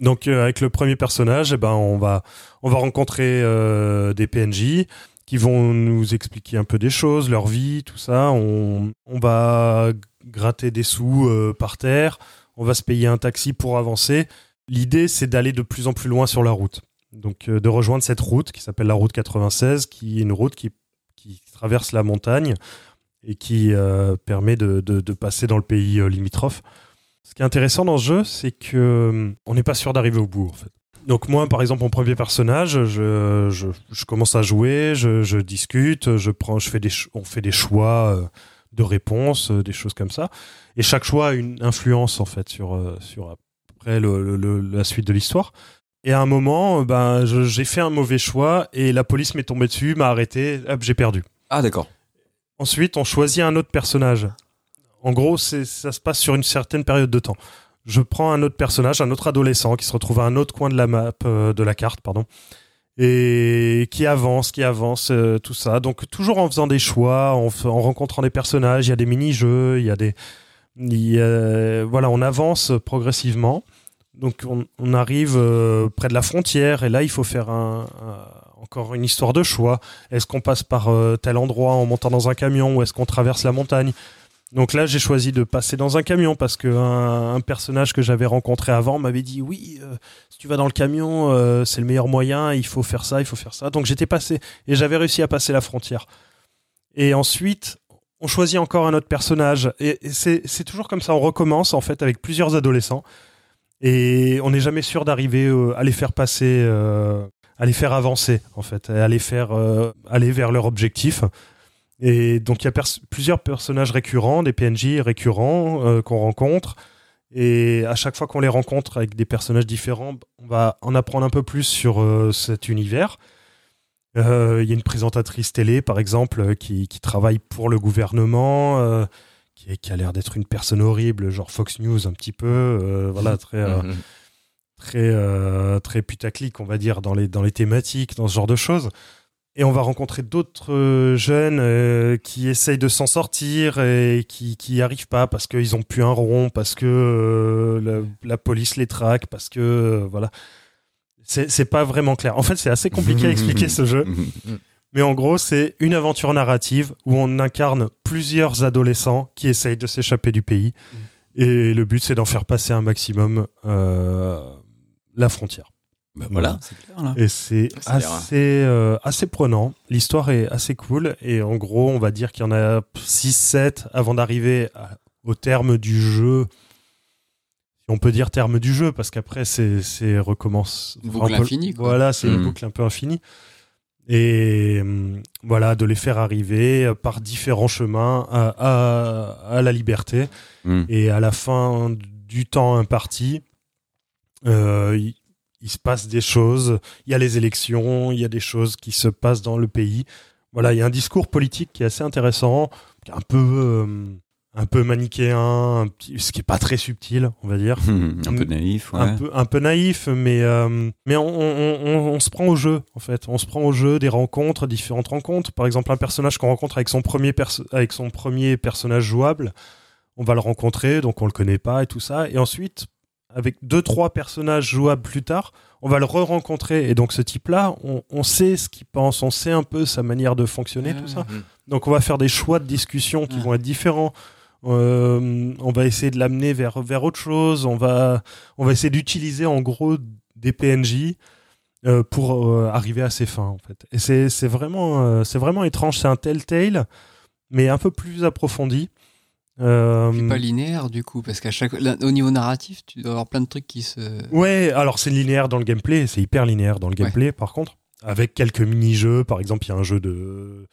Donc, euh, avec le premier personnage, eh ben, on va, on va rencontrer des PNJ qui vont nous expliquer un peu des choses, leur vie, tout ça. On, va gratter des sous euh, par terre. On va se payer un taxi pour avancer. L'idée, c'est d'aller de plus en plus loin sur la route. Donc, euh, de rejoindre cette route qui s'appelle la route 96, qui est une route qui, traverse la montagne et qui euh, permet de, passer dans le pays limitrophe. Ce qui est intéressant dans ce jeu, c'est que on n'est pas sûr d'arriver au bout, en fait. Donc moi, par exemple, mon premier personnage, je, je, je commence à jouer, je, je discute, je prends, je fais des, on fait des choix euh, de réponses, euh, des choses comme ça. Et chaque choix a une influence en fait sur, euh, sur après le- la suite de l'histoire. Et à un moment, ben, j'ai fait un mauvais choix et la police m'est tombée dessus, m'a arrêté, hop, j'ai perdu. Ah, d'accord. Ensuite, on choisit un autre personnage. En gros, ça se passe sur une certaine période de temps. Je prends un autre personnage, un autre adolescent qui se retrouve à un autre coin de la map, euh, de la carte, pardon, et qui avance, qui avance, euh, tout ça. Donc toujours en faisant des choix, en, rencontrant des personnages, il y a des mini-jeux, il y a des, voilà, on avance progressivement. Donc on, arrive euh, près de la frontière et là il faut faire encore une histoire de choix. Est-ce qu'on passe par tel endroit en montant dans un camion ou est-ce qu'on traverse la montagne? Donc là, j'ai choisi de passer dans un camion parce que un, personnage que j'avais rencontré avant m'avait dit oui, euh, si tu vas dans le camion, euh, c'est le meilleur moyen, il faut faire ça, il faut faire ça. Donc j'étais passé et j'avais réussi à passer la frontière. Et ensuite, on choisit encore un autre personnage. Et, et c'est c'est toujours comme ça, on recommence en fait avec plusieurs adolescents. Et on n'est jamais sûr d'arriver euh, à les faire passer, euh, à les faire avancer en fait, à les faire euh, aller vers leur objectif. Et donc il y a pers- plusieurs personnages récurrents, des PNJ récurrents euh, qu'on rencontre. Et à chaque fois qu'on les rencontre avec des personnages différents, on va en apprendre un peu plus sur euh, cet univers. Euh, Il y a une présentatrice télé, par exemple, qui, qui travaille pour le gouvernement, qui, a l'air d'être une personne horrible, genre Fox News un petit peu, voilà, très, Mhm. très, très putaclic, on va dire, dans les, dans les thématiques, dans ce genre de choses. Et on va rencontrer d'autres euh, jeunes euh, qui essayent de s'en sortir et qui n'y arrivent pas parce qu'ils ont plus un rond, parce que euh, la, la police les traque, parce que voilà. C'est c'est pas vraiment clair. En fait, c'est assez compliqué à expliquer ce jeu. Mais en gros, c'est une aventure narrative où on incarne plusieurs adolescents qui essayent de s'échapper du pays. Et le but, c'est d'en faire passer un maximum euh, la frontière. Bah voilà, c'est clair là. Et c'est l'air, assez, euh, assez prenant. L'histoire est assez cool. Et en gros, on va dire qu'il y en a 6-7 avant d'arriver au terme du jeu. Si on peut dire terme du jeu, parce qu'après, c'est recommence. Une boucle peu- infinie, quoi. Voilà, c'est une Mhm. boucle un peu infinie. Et hum, voilà, de les faire arriver euh, par différents chemins à, à- à la liberté. Mm. Et à la fin du temps imparti, euh, il, se passe des choses. Il y a les élections, il y a des choses qui se passent dans le pays. Voilà, il y a un discours politique qui est assez intéressant, qui est un peu, euh, un peu manichéen, un petit- ce qui est pas très subtil, on va dire. un peu naïf, ouais. Un, peu, un peu naïf, mais, euh, mais on, on- on- on se prend au jeu, en fait. On se prend au jeu des rencontres, différentes rencontres. Par exemple, un personnage qu'on rencontre avec son, premier avec son premier personnage jouable, on va le rencontrer, donc on le connaît pas et tout ça. Et ensuite, avec deux, trois personnages jouables plus tard, on va le re-rencontrer. Et donc, ce type-là, on, on sait ce qu'il pense, on sait un peu sa manière de fonctionner, tout ça. Mhm. Donc on va faire des choix de discussion qui vont être différents. Euh, on va essayer de l'amener vers, vers autre chose. On va, on va essayer d'utiliser en gros des PNJ euh, pour euh, arriver à ses fins en fait. Et c'est vraiment, c'est vraiment étrange. C'est un Telltale, mais un peu plus approfondi. Euh, Puis pas linéaire du coup, parce qu'à chaque, là, au niveau narratif, tu dois avoir plein de trucs qui se. Ouais, alors c'est linéaire dans le gameplay, c'est hyper linéaire dans le gameplay par contre, avec quelques mini-jeux, par exemple il y a un jeu de,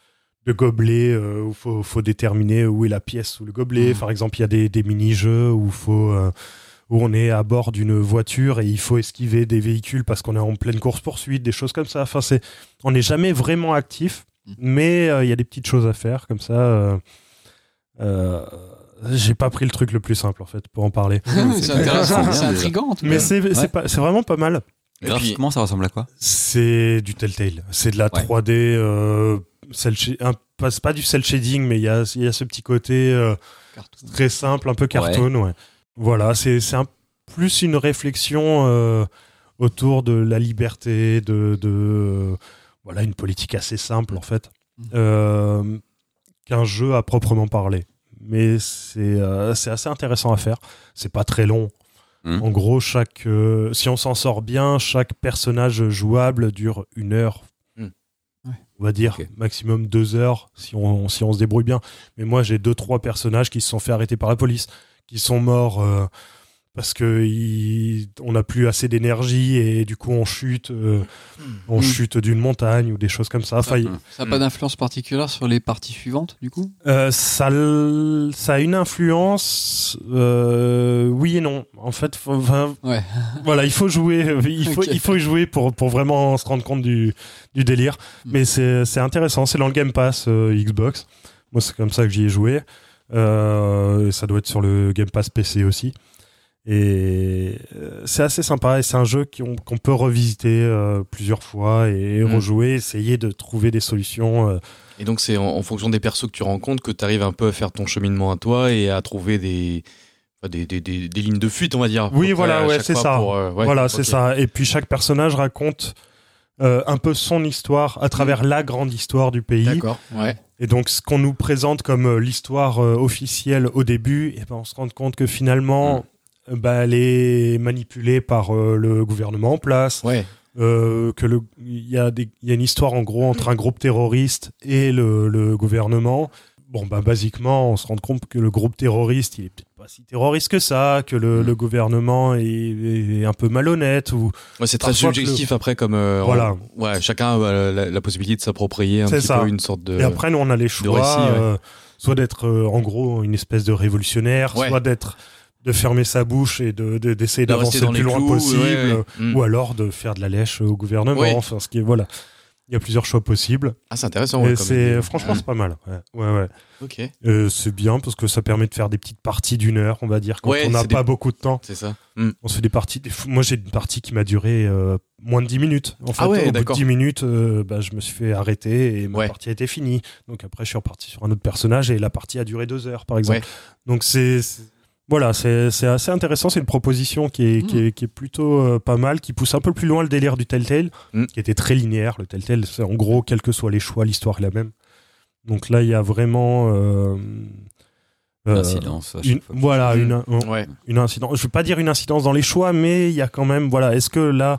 de gobelet euh, où il faut, faut déterminer où est la pièce sous le gobelet, Mhm. par exemple il y a des, des mini-jeux où, faut, euh, où on est à bord d'une voiture et il faut esquiver des véhicules parce qu'on est en pleine course-poursuite, des choses comme ça, enfin c'est, on n'est jamais vraiment actif, Mhm. mais euh, il y a des petites choses à faire comme ça. euh, j'ai pas pris le truc le plus simple en fait pour en parler. c'est intéressant, c'est intriguant en tout Mais cas. c'est Ouais. vraiment pas mal. Et puis, Graphiquement, ça ressemble à quoi? C'est du Telltale. C'est de la Ouais. 3D. Euh, cel sh- un- pas- c'est pas du cel shading, mais il y a, il y a ce petit côté euh, très simple, un peu cartoon. Ouais. Voilà, c'est un- plus une réflexion euh, autour de la liberté, de, de euh, voilà une politique assez simple en fait, euh, qu'un jeu à proprement parler. Mais c'est euh, c'est assez intéressant à faire. C'est pas très long. Mhm. En gros, chaque euh, si on s'en sort bien, chaque personnage jouable dure une heure. Ouais. On va dire maximum deux heures si on, si on se débrouille bien. Mais moi, j'ai deux, trois personnages qui se sont fait arrêter par la police, qui sont morts euh, parce que on n'a plus assez d'énergie et du coup on chute, euh, on Mhm. chute d'une montagne ou des choses comme ça. Enfin, Ça n'a pas d'influence particulière sur les parties suivantes du coup? Euh, ça, a une influence, euh, oui et non. En fait, faut- enfin, Ouais. voilà, il faut jouer, il faut, il faut y jouer pour, pour vraiment se rendre compte du, du délire. Mm. Mais c'est c'est intéressant, c'est dans le Game Pass euh, Xbox. Moi, c'est comme ça que j'y ai joué. Euh, ça doit être sur le Game Pass PC aussi. Et euh, c'est assez sympa et c'est un jeu qu'on qu'on peut revisiter euh, plusieurs fois et Mm. rejouer, essayer de trouver des solutions. euh, Et donc c'est en, en fonction des persos que tu rencontres que tu arrives un peu à faire ton cheminement à toi et à trouver des, des, des, des, des lignes de fuite, on va dire. Oui, voilà, ouais, c'est ça. pour, euh, ouais, voilà, c'est ça. Et puis chaque personnage raconte un peu son histoire à travers la grande histoire du pays. D'accord. Ouais. Et donc, ce qu'on nous présente comme l'histoire officielle au début, et ben, on se rend compte que finalement, euh, bah, elle est manipulée par euh, le gouvernement en place. Ouais. euh, que le il y a des il y a une histoire en gros entre un groupe terroriste et le, le gouvernement bon bah basiquement on se rend compte que le groupe terroriste il est peut-être pas si terroriste que ça que le, le gouvernement est, est un peu malhonnête ou Ouais, c'est très subjectif après comme euh, Voilà. on- ouais chacun a euh, la, la possibilité de s'approprier un petit ça. peu une sorte de et après nous on a les choix récit, ouais. soit d'être en gros une espèce de révolutionnaire soit d'être de fermer sa bouche et de de- d'essayer de d'avancer le plus loin clous, possible ouais, ouais. Mm. ou alors de faire de la lèche au gouvernement Oui. enfin ce qui est voilà il y a plusieurs choix possibles Ah, c'est intéressant. ouais, et c'est franchement c'est pas mal ouais ouais, ouais. Ok, Euh, c'est bien parce que ça permet de faire des petites parties d'une heure, on va dire, quand on n'a pas des- beaucoup de temps. c'est ça. Mm. On se fait des parties. des Moi, j'ai une partie qui m'a duré euh, moins de 10 minutes. En fait, Ah ouais, au bout de d'accord. 10 minutes, euh, bah, je me suis fait arrêter et ma partie a été finie. Donc après, je suis reparti sur un autre personnage et la partie a duré deux heures, par exemple. Donc c'est. c'est- Voilà, c'est c'est assez intéressant. C'est une proposition qui est, qui est, qui est plutôt euh, pas mal, qui pousse un peu plus loin le délire du Telltale, Mm. qui était très linéaire. Le Telltale, c'est en gros, quels que soient les choix, l'histoire est la même. Donc là, il y a vraiment. euh, euh, Incidence. à chaque une, fois. voilà, une, Ouais. une incidence. Je veux pas dire une incidence dans les choix, mais il y a quand même, voilà, est-ce que là,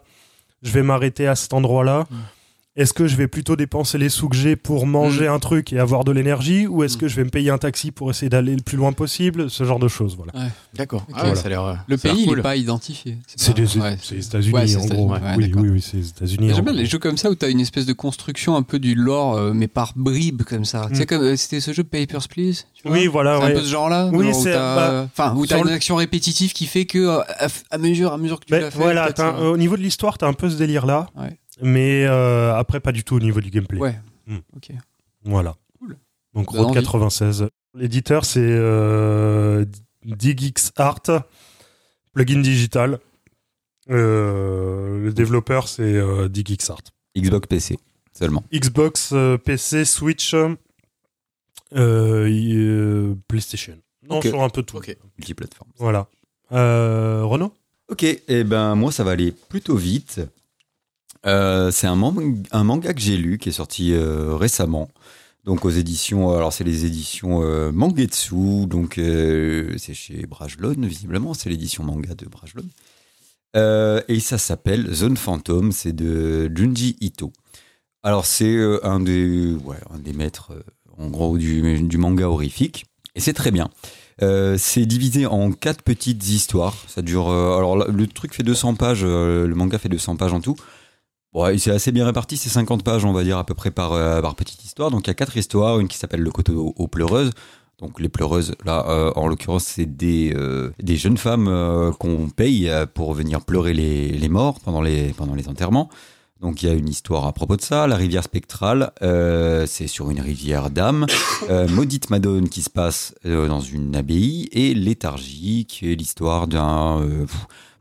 je vais m'arrêter à cet endroit-là? Mm. Est-ce que je vais plutôt dépenser les sous que j'ai pour manger un truc et avoir de l'énergie Ou est-ce Mm. que je vais me payer un taxi pour essayer d'aller le plus loin possible? Ce genre de choses, voilà. D'accord. Ah ouais, Voilà. euh, Le pays, cool. n'est pas identifié. C'est pas- des ouais, États-Unis, en gros. Oui, oui, oui, c'est les États-Unis. J'aime bien les jeux comme ça où tu as une espèce de construction un peu du lore, euh, mais par bribes comme ça. Tu comme euh, c'était ce jeu Papers, Please tu vois? Oui, voilà, C'est ouais. un peu ce genre-là Oui, genre où c'est- t'as- bah, Enfin, où t'as sur une action répétitive qui fait que, à, mesure, à mesure que tu l'as fait. voilà, au niveau de l'histoire, t'as un peu ce délire-là. Ouais. Mais euh, après, pas du tout au niveau du gameplay. Ouais. Mm. Ok. Voilà. Cool. Donc Donne Road envie. 96. L'éditeur c'est euh, DigX Art, plugin digital. Euh, le développeur c'est euh, DigX Art. Xbox PC seulement. Xbox, euh, PC, Switch, euh, y- euh, PlayStation. Non, Ok. sur un peu tout. Ok. Multiplateforme. Voilà. Euh, Renaud? Ok, et ben moi ça va aller plutôt vite. Euh, c'est un, man- un manga que j'ai lu qui est sorti euh, récemment. Donc aux éditions, alors c'est les éditions euh, Mangetsu, donc c'est chez Brajlon visiblement, c'est l'édition manga de Brajlon. Et ça s'appelle Zone Phantom, c'est de Junji Ito. Alors c'est un des, ouais, un des maîtres en gros du, manga horrifique, et c'est très bien. C'est divisé en quatre petites histoires. Ça dure. alors le truc fait 200 pages. le manga fait 200 pages en tout. Bon, c'est assez bien réparti. C'est 50 pages, on va dire à peu près par euh, par petite histoire. Donc il y a quatre histoires. Une qui s'appelle le côté aux, pleureuses. Donc les pleureuses, là, euh, en l'occurrence, c'est des euh, des jeunes femmes qu'on paye pour venir pleurer les, les morts pendant les pendant les enterrements. Donc il y a une histoire à propos de ça. La rivière spectrale, c'est sur une rivière d'âme. Maudite Madone qui se passe dans une abbaye. Et Léthargie qui est l'histoire d'un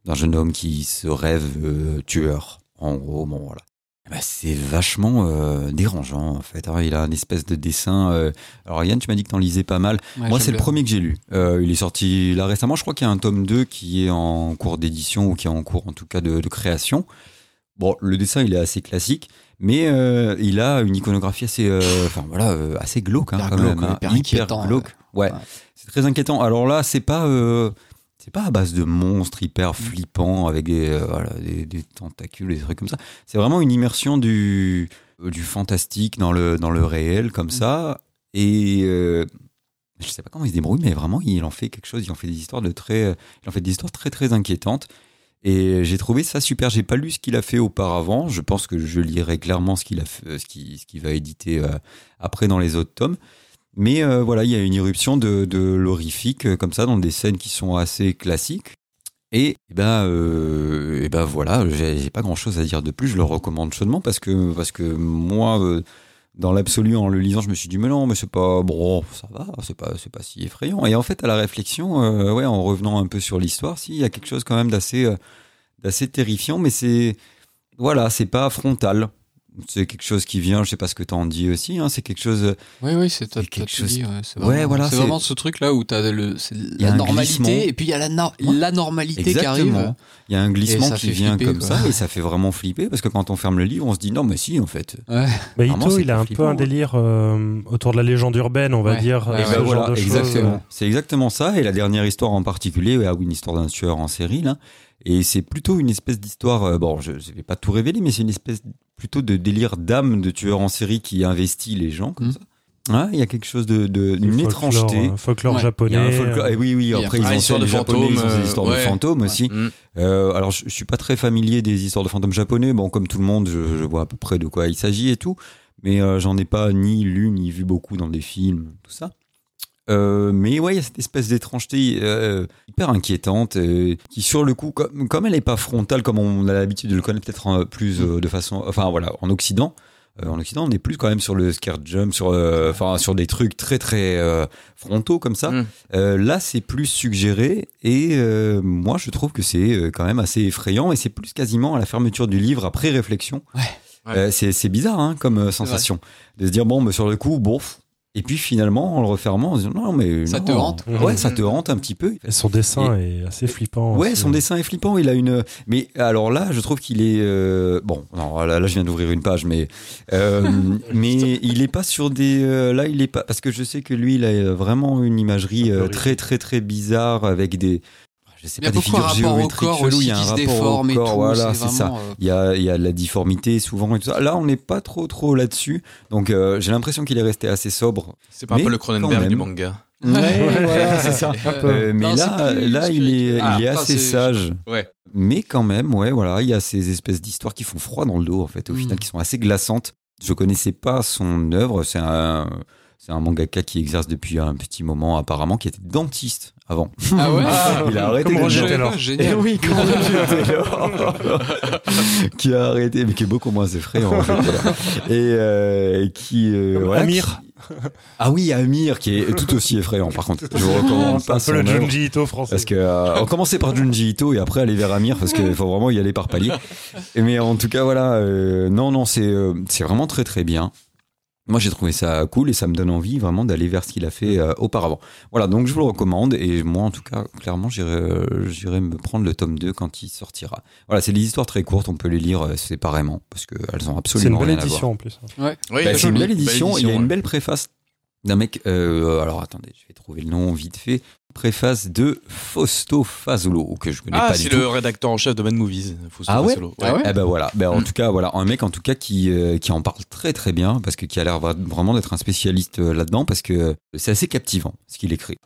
d'un jeune homme qui se rêve tueur. En gros, bon voilà. Eh ben, c'est vachement euh, dérangeant en fait. hein. Il a une espèce de dessin. euh, Alors Yann, tu m'as dit que t'en lisais pas mal. Ouais, Moi, c'est le premier que j'ai lu. Euh, il est sorti là récemment. Je crois qu'il y a un tome 2 qui est en cours d'édition ou qui est en cours en tout cas de, de création. Bon, le dessin, il est assez classique, mais il a une iconographie assez, enfin voilà, assez glauque hein, quand glauque, même, hein. hyper inquiétant, glauque. Ouais, Ouais. c'est très inquiétant. Alors là, c'est pas, c'est pas à base de monstres hyper flippants avec des, euh, voilà, des, des tentacules, des trucs comme ça. C'est vraiment une immersion du, euh, du fantastique dans le, dans le réel comme ça. Et euh, je sais pas comment il se débrouille, mais vraiment, il en fait quelque chose. Il en fait des histoires de très, il en fait des histoires très très inquiétantes. Et j'ai trouvé ça super. J'ai pas lu ce qu'il a fait auparavant. Je pense que je lirai clairement ce qu'il a fait, ce qu'il ce qu'il va éditer euh, après dans les autres tomes. Mais euh, voilà, il y a une irruption de, de l'horrifique euh, comme ça dans des scènes qui sont assez classiques. Et, eh ben, euh, eh ben voilà, j'ai pas grand chose à dire de plus. Je le recommande chaudement parce que parce que moi, euh, dans l'absolu, en le lisant, je me suis dit mais non, mais c'est pas bon, ça va, c'est pas c'est pas si effrayant. Et en fait, à la réflexion, ouais, en revenant un peu sur l'histoire, si il y a quelque chose quand même d'assez d'assez terrifiant, mais c'est voilà, c'est pas frontal. C'est quelque chose qui vient, je sais pas ce que t'en dis aussi, hein, c'est quelque chose. Oui, oui, c'est quelque tu chose- dis, ouais, c'est Ouais, vraiment, voilà, c'est vraiment ce truc-là où t'as le, c'est y a la un normalité glissement. et puis il y a la, no- la normalité qui arrive. Exactement. Il y a un glissement qui vient flipper, comme quoi. ça et ça fait vraiment flipper parce que quand on ferme le livre, on se dit non, mais si, en fait. Ouais. Ito, il a un flippant, peu un délire euh, autour de la légende urbaine, on va Ouais. dire. Ouais, euh, ouais, ce ben genre de choses. exactement. C'est exactement ça. Et la dernière histoire en particulier, ah oui, une histoire d'un tueur en série, là. Et c'est plutôt une espèce d'histoire, euh, bon, je ne vais pas tout révéler, mais c'est une espèce plutôt de délire d'âme de tueur en série qui investit les gens, comme Mhm. ça. Ouais, il y a quelque chose de, de Du une folklore, étrangeté. euh, folklore Ouais. Japonais. y a un folklore. euh, eh oui, oui, après, ils ont de ils des histoires euh, de ouais. fantômes aussi. Mm. Euh, alors, je, je suis pas très familier des histoires de fantômes japonais. Bon, comme tout le monde, je, je vois à peu près de quoi il s'agit et tout. Mais euh, j'en ai pas ni lu ni vu beaucoup dans des films, tout ça. Euh, mais ouais, il y a cette espèce d'étrangeté euh, hyper inquiétante euh, qui, sur le coup, comme, comme elle est pas frontale, comme on a l'habitude de le connaître peut-être euh, plus euh, de façon, enfin voilà, en Occident. euh, en Occident, on est plus quand même sur le scare jump, sur, euh, enfin sur des trucs très très euh, frontaux comme ça. Mm. Euh, là, c'est plus suggéré et euh, moi, je trouve que c'est euh, quand même assez effrayant et c'est plus quasiment à la fermeture du livre après réflexion. Ouais. Ouais. C'est bizarre hein, comme sensation de se dire bon, mais sur le coup, bon. Et puis finalement, en le refermant, on se dit non, mais Ça non. te hante. Ouais, ça te hante un petit peu. Et son dessin est assez flippant. Ouais, aussi. son dessin est flippant. Il a une. Mais alors là, je trouve qu'il est. euh, Bon, non, là, là, je viens d'ouvrir une page, mais euh, mais il est pas sur des. euh, là, il est pas parce que je sais que lui, il a vraiment une imagerie euh, très très très bizarre avec des. Je sais Il y a pas des figures rapport au géométriques cheloues. Il y a un qui se rapport déforme au et corps. tout. Voilà, c'est ça. euh, Il y a, il y a la difformité souvent et tout ça. Là, on n'est pas trop trop là-dessus. Donc, euh, j'ai l'impression qu'il est resté assez sobre. C'est pas un peu le Cronenberg du manga. voilà, c'est ça. Euh, mais non, là, là, il est, Ah, il est enfin, assez sage. Ouais. Mais quand même, ouais, voilà, il y a ces espèces d'histoires qui font froid dans le dos, en fait, au Mm. final, qui sont assez glaçantes. Je connaissais pas son œuvre. C'est un, c'est un mangaka qui exerce depuis un petit moment, apparemment, qui était dentiste avant. Ah ouais il a arrêté comme de Roger. Taylor. Eh Génial. oui, comme Roger Taylor. qui a arrêté, mais qui est beaucoup moins effrayant, en fait. voilà. Et, euh, et qui. euh, voilà, Amir. qui- Ah oui, Amir, qui est tout aussi effrayant, par contre. Je vous recommande C'est un pas peu le. Junji Ito français. Parce que euh, on commençait par Junji Ito et après aller vers Amir parce qu'il faut vraiment y aller par palier. Et Mais en tout cas voilà, euh, non non c'est euh, c'est vraiment très très bien. Moi j'ai trouvé ça cool et ça me donne envie vraiment d'aller vers ce qu'il a fait euh, auparavant. Voilà donc je vous le recommande et moi en tout cas clairement j'irai euh, me prendre le tome 2 quand il sortira. Voilà c'est des histoires très courtes, on peut les lire euh, séparément parce qu'elles ont C'est une absolument belle rien à voir. édition en plus. Oui, Bah, c'est une belle édition. Il y a une belle préface d'un mec. euh, alors attendez, je vais trouver le nom vite fait. Préface de Fausto Fazolo que je connais Ah, pas du c'est tout. le rédacteur en chef de Mad Movies. Fausto Ah ouais. Ah ouais Eh ben voilà. Ben en Mm. tout cas voilà un mec en tout cas qui euh, qui en parle très très bien parce que qui a l'air vra- vraiment d'être un spécialiste euh, là-dedans parce que c'est assez captivant ce qu'il écrit.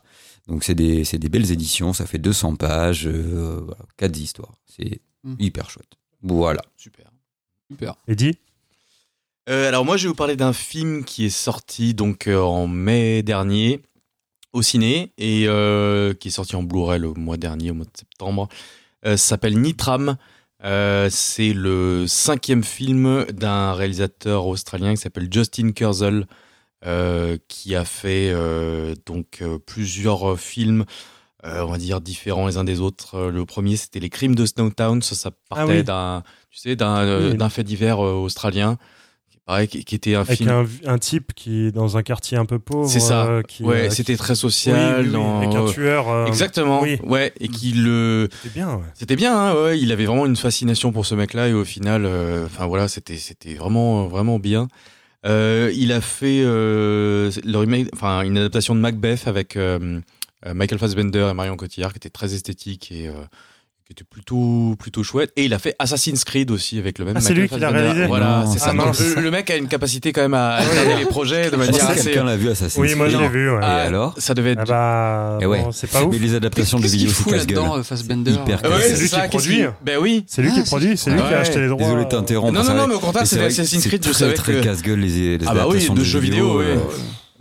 Donc c'est des c'est des belles éditions. Ça fait 200 pages, euh, voilà, quatre histoires. C'est Mm. hyper chouette. Voilà. Super. Super. Eddie Euh, alors moi je vais vous parler d'un film qui est sorti donc euh, en mai dernier au ciné et euh, qui est sorti en Blu-ray le mois dernier au mois de septembre. Ça s'appelle Nitram. C'est le cinquième film d'un réalisateur australien qui s'appelle Justin Kurzel qui a fait donc plusieurs films. on va dire différents les uns des autres. Le premier, c'était les crimes de Snowtown. Ça, ça partait Ah oui. d'un, tu sais, d'un, Oui. d'un fait divers australien. Pareil, qui, qui était un Avec film. un, un type qui est dans un quartier un peu pauvre. C'est ça. euh, qui, ouais, euh, c'était qui- très social. oui, oui, dans- avec un tueur. euh, Exactement. oui. Ouais, et qui le. C'était bien, ouais. C'était bien, hein, ouais, il avait vraiment une fascination pour ce mec-là et au final, enfin voilà, c'était c'était vraiment vraiment bien. Il a fait le remake, enfin une adaptation de Macbeth avec Michael Fassbender et Marion Cotillard qui était très esthétique et qui était plutôt plutôt chouette. Et il a fait Assassin's Creed aussi avec le même. Ah, c'est lui qui l'a réalisé Voilà, c'est ça. le, le mec a une capacité quand même à alterner les projets de manière assez. quelqu'un l'a vu Assassin's Oui, moi je Creed. l'ai vu, ouais. Et Ah, alors Ça devait être. Ah bah, Eh ouais. bon, c'est pas ouf. Mais les adaptations de vidéos, c'est là-dedans, Fassbender Hyper Ah ouais, c'est lui qui produit. Ben oui. C'est lui Ah, qui c'est- produit, c'est lui qui a acheté les droits. Désolé de t'interrompre. Non, non, non, mais au contraire, c'est Assassin's Creed, c'est je savais très, que- très casse-gueule les, les Ah bah adaptations de jeux vidéo, euh.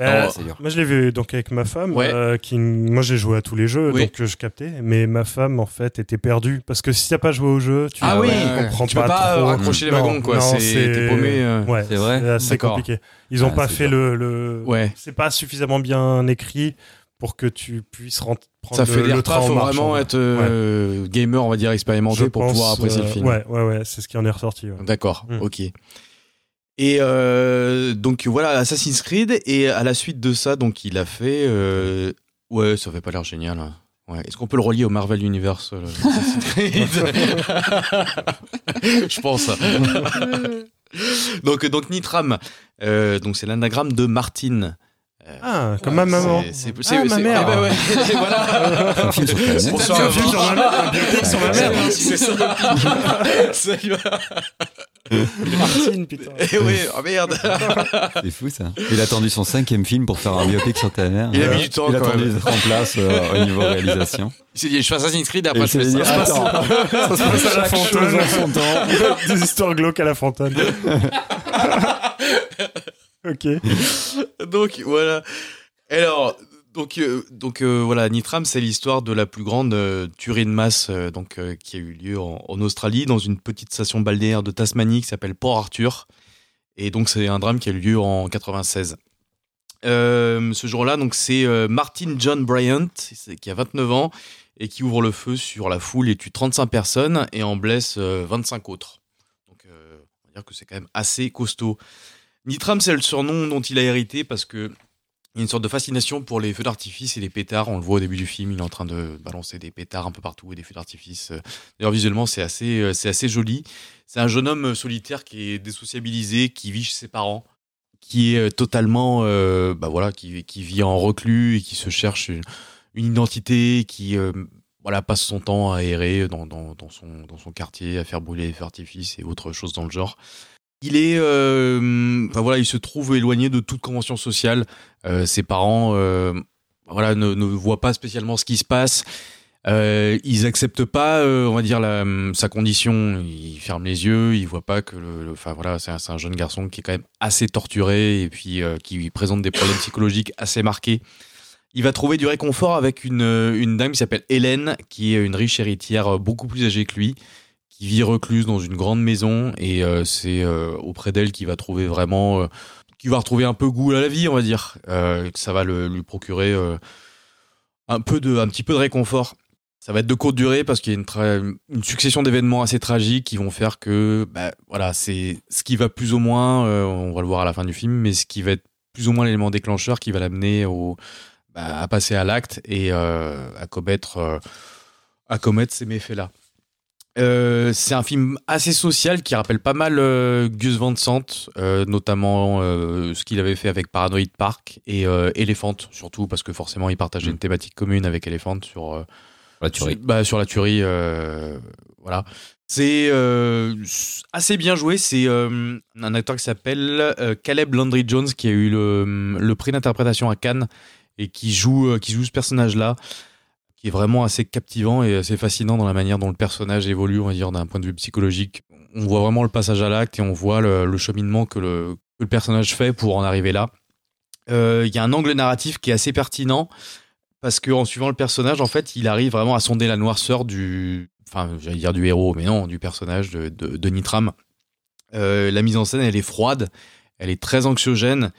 Bah, c'est dur. Moi, je l'ai vu donc avec ma femme, Ouais. euh, qui, moi j'ai joué à tous les jeux, Oui. donc euh, je captais. Mais ma femme, en fait, était perdue parce que si t'as pas joué au jeu, tu Ah euh, oui, comprends tu pas peux pas trop. raccrocher les wagons, quoi. C'est c'est- paumé. euh. Ouais, C'est vrai D'accord. compliqué. Ils ont Ah, pas c'est fait le, le... Ouais. c'est pas suffisamment bien écrit pour que tu puisses rent- prendre Ça fait des repas, faut marche, vraiment en vrai. être euh, gamer, on va dire, expérimenté Je pour pouvoir apprécier euh, le film. Ouais, ouais, ouais, c'est ce qui en est ressorti. D'accord, Mm. ok. Et euh, donc voilà, Assassin's Creed. Et à la suite de ça, donc il a fait. euh, Ouais, ça fait pas l'air génial. hein. Ouais. Est-ce qu'on peut le relier au Marvel Universe euh, Assassin's Creed Je pense. donc, donc Nitram, euh, donc c'est l'anagramme de Martine. Euh, Ah, comme ma maman. C'est- c'est- Ah, ma c'est- mère. eh ben ouais, c'est- voilà. Un film sur ta mère. Bonsoir, C'est un film sur ma mère, un biopic sur ma mère. C'est ça. Martine, putain. Eh oui, oh merde. C'est fou ça. Il a attendu son cinquième film pour faire un biopic sur ta mère. Il a mis du temps, Il a quand attendu d'être en place euh, au niveau réalisation. Il s'est dit, je fais Assassin's Creed, Et après je fais dit, ça. attends, Ça se passe à la fontaine. en son temps. Des histoires glauques à la fontaine. ok. donc voilà. Alors, donc, euh, donc euh, voilà, Nitram, c'est l'histoire de la plus grande euh, tuerie de masse donc, qui a eu lieu en, en Australie, dans une petite station balnéaire de Tasmanie qui s'appelle Port Arthur. Et donc, c'est un drame qui a eu lieu en 96. Euh, ce jour-là, donc c'est Martin John Bryant, qui a 29 ans et qui ouvre le feu sur la foule et tue 35 personnes et en blesse euh, 25 autres. Donc, on va dire que c'est quand même assez costaud. Nitram, c'est le surnom dont il a hérité parce que il y a une sorte de fascination pour les feux d'artifice et les pétards. On le voit au début du film, il est en train de balancer des pétards un peu partout et des feux d'artifice. D'ailleurs, visuellement, c'est assez, euh, c'est assez joli. C'est un jeune homme solitaire qui est désociabilisé, qui vit chez ses parents, qui est euh, totalement, euh, bah voilà, qui, qui vit en reclus et qui se cherche une, identité, qui euh, voilà passe son temps à errer dans, dans, son, dans son quartier, à faire brûler les feux d'artifice et autres choses dans le genre. Il est, euh, voilà, il se trouve éloigné de toute convention sociale. Euh, ses parents, euh, voilà, ne, voient pas spécialement ce qui se passe. Ils acceptent pas, on va dire, sa condition. Ils ferment les yeux, ils voient pas que, le, enfin voilà, c'est un, jeune garçon qui est quand même assez torturé et puis qui présente des problèmes psychologiques assez marqués. Il va trouver du réconfort avec une, une dame qui s'appelle Hélène, qui est une riche héritière beaucoup plus âgée que lui, qui vit recluse dans une grande maison et euh, c'est euh, auprès d'elle qu'il va trouver vraiment, euh, qu'il va retrouver un peu goût à la vie, on va dire. Ça va le- lui procurer un peu de, un petit peu de réconfort. Ça va être de courte durée parce qu'il y a une, succession d'événements assez tragiques qui vont faire que, bah, voilà, c'est ce qui va plus ou moins, on va le voir à la fin du film, mais ce qui va être plus ou moins l'élément déclencheur qui va l'amener bah, à passer à l'acte et à commettre, à commettre ces méfaits-là. Euh, c'est un film assez social qui rappelle pas mal euh, Gus Van Sant, euh, notamment ce qu'il avait fait avec Paranoid Park et Elephant, surtout parce que forcément il partageait Mm. une thématique commune avec Elephant sur, La tuerie. sur, bah, sur la tuerie. voilà. C'est assez bien joué. C'est un acteur qui s'appelle Caleb Landry Jones qui a eu le, le prix d'interprétation à Cannes et qui joue, qui joue ce personnage-là, qui est vraiment assez captivant et assez fascinant dans la manière dont le personnage évolue, on va dire, d'un point de vue psychologique. On voit vraiment le passage à l'acte et on voit le, cheminement que le, personnage fait pour en arriver là. Euh, Il y a un angle narratif qui est assez pertinent parce que en suivant le personnage, en fait, il arrive vraiment à sonder la noirceur du, enfin, j'allais dire du héros, mais non, du personnage de, de, de Nitram. Euh, la mise en scène, elle est froide, elle est très anxiogène,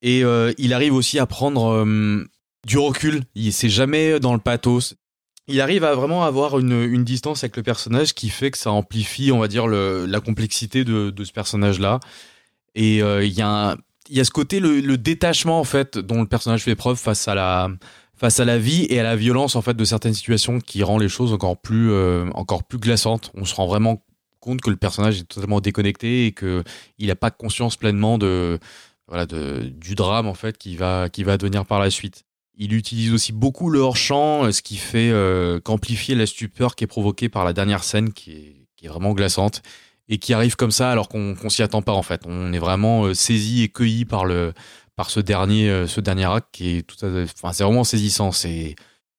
et euh, il arrive aussi à prendre du recul. Il c'est jamais dans le pathos. Il arrive à vraiment avoir une, distance avec le personnage qui fait que ça amplifie, on va dire, la complexité de, ce personnage-là. Et euh, il y a ce côté le, détachement en fait dont le personnage fait preuve face à la face à la vie et à la violence en fait de certaines situations qui rend les choses encore plus euh, encore plus glaçantes. On se rend vraiment compte que le personnage est totalement déconnecté et que il n'a pas conscience pleinement de voilà du drame en fait qui va qui va devenir par la suite. Il utilise aussi beaucoup le hors-champ, euh, ce qui fait euh, qu'amplifier la stupeur qui est provoquée par la dernière scène qui est, vraiment glaçante et qui arrive comme ça alors qu'on qu'on s'y attend pas en fait. On est vraiment euh, saisi et cueilli par le par ce dernier euh, ce dernier acte qui tout à enfin c'est vraiment saisissant.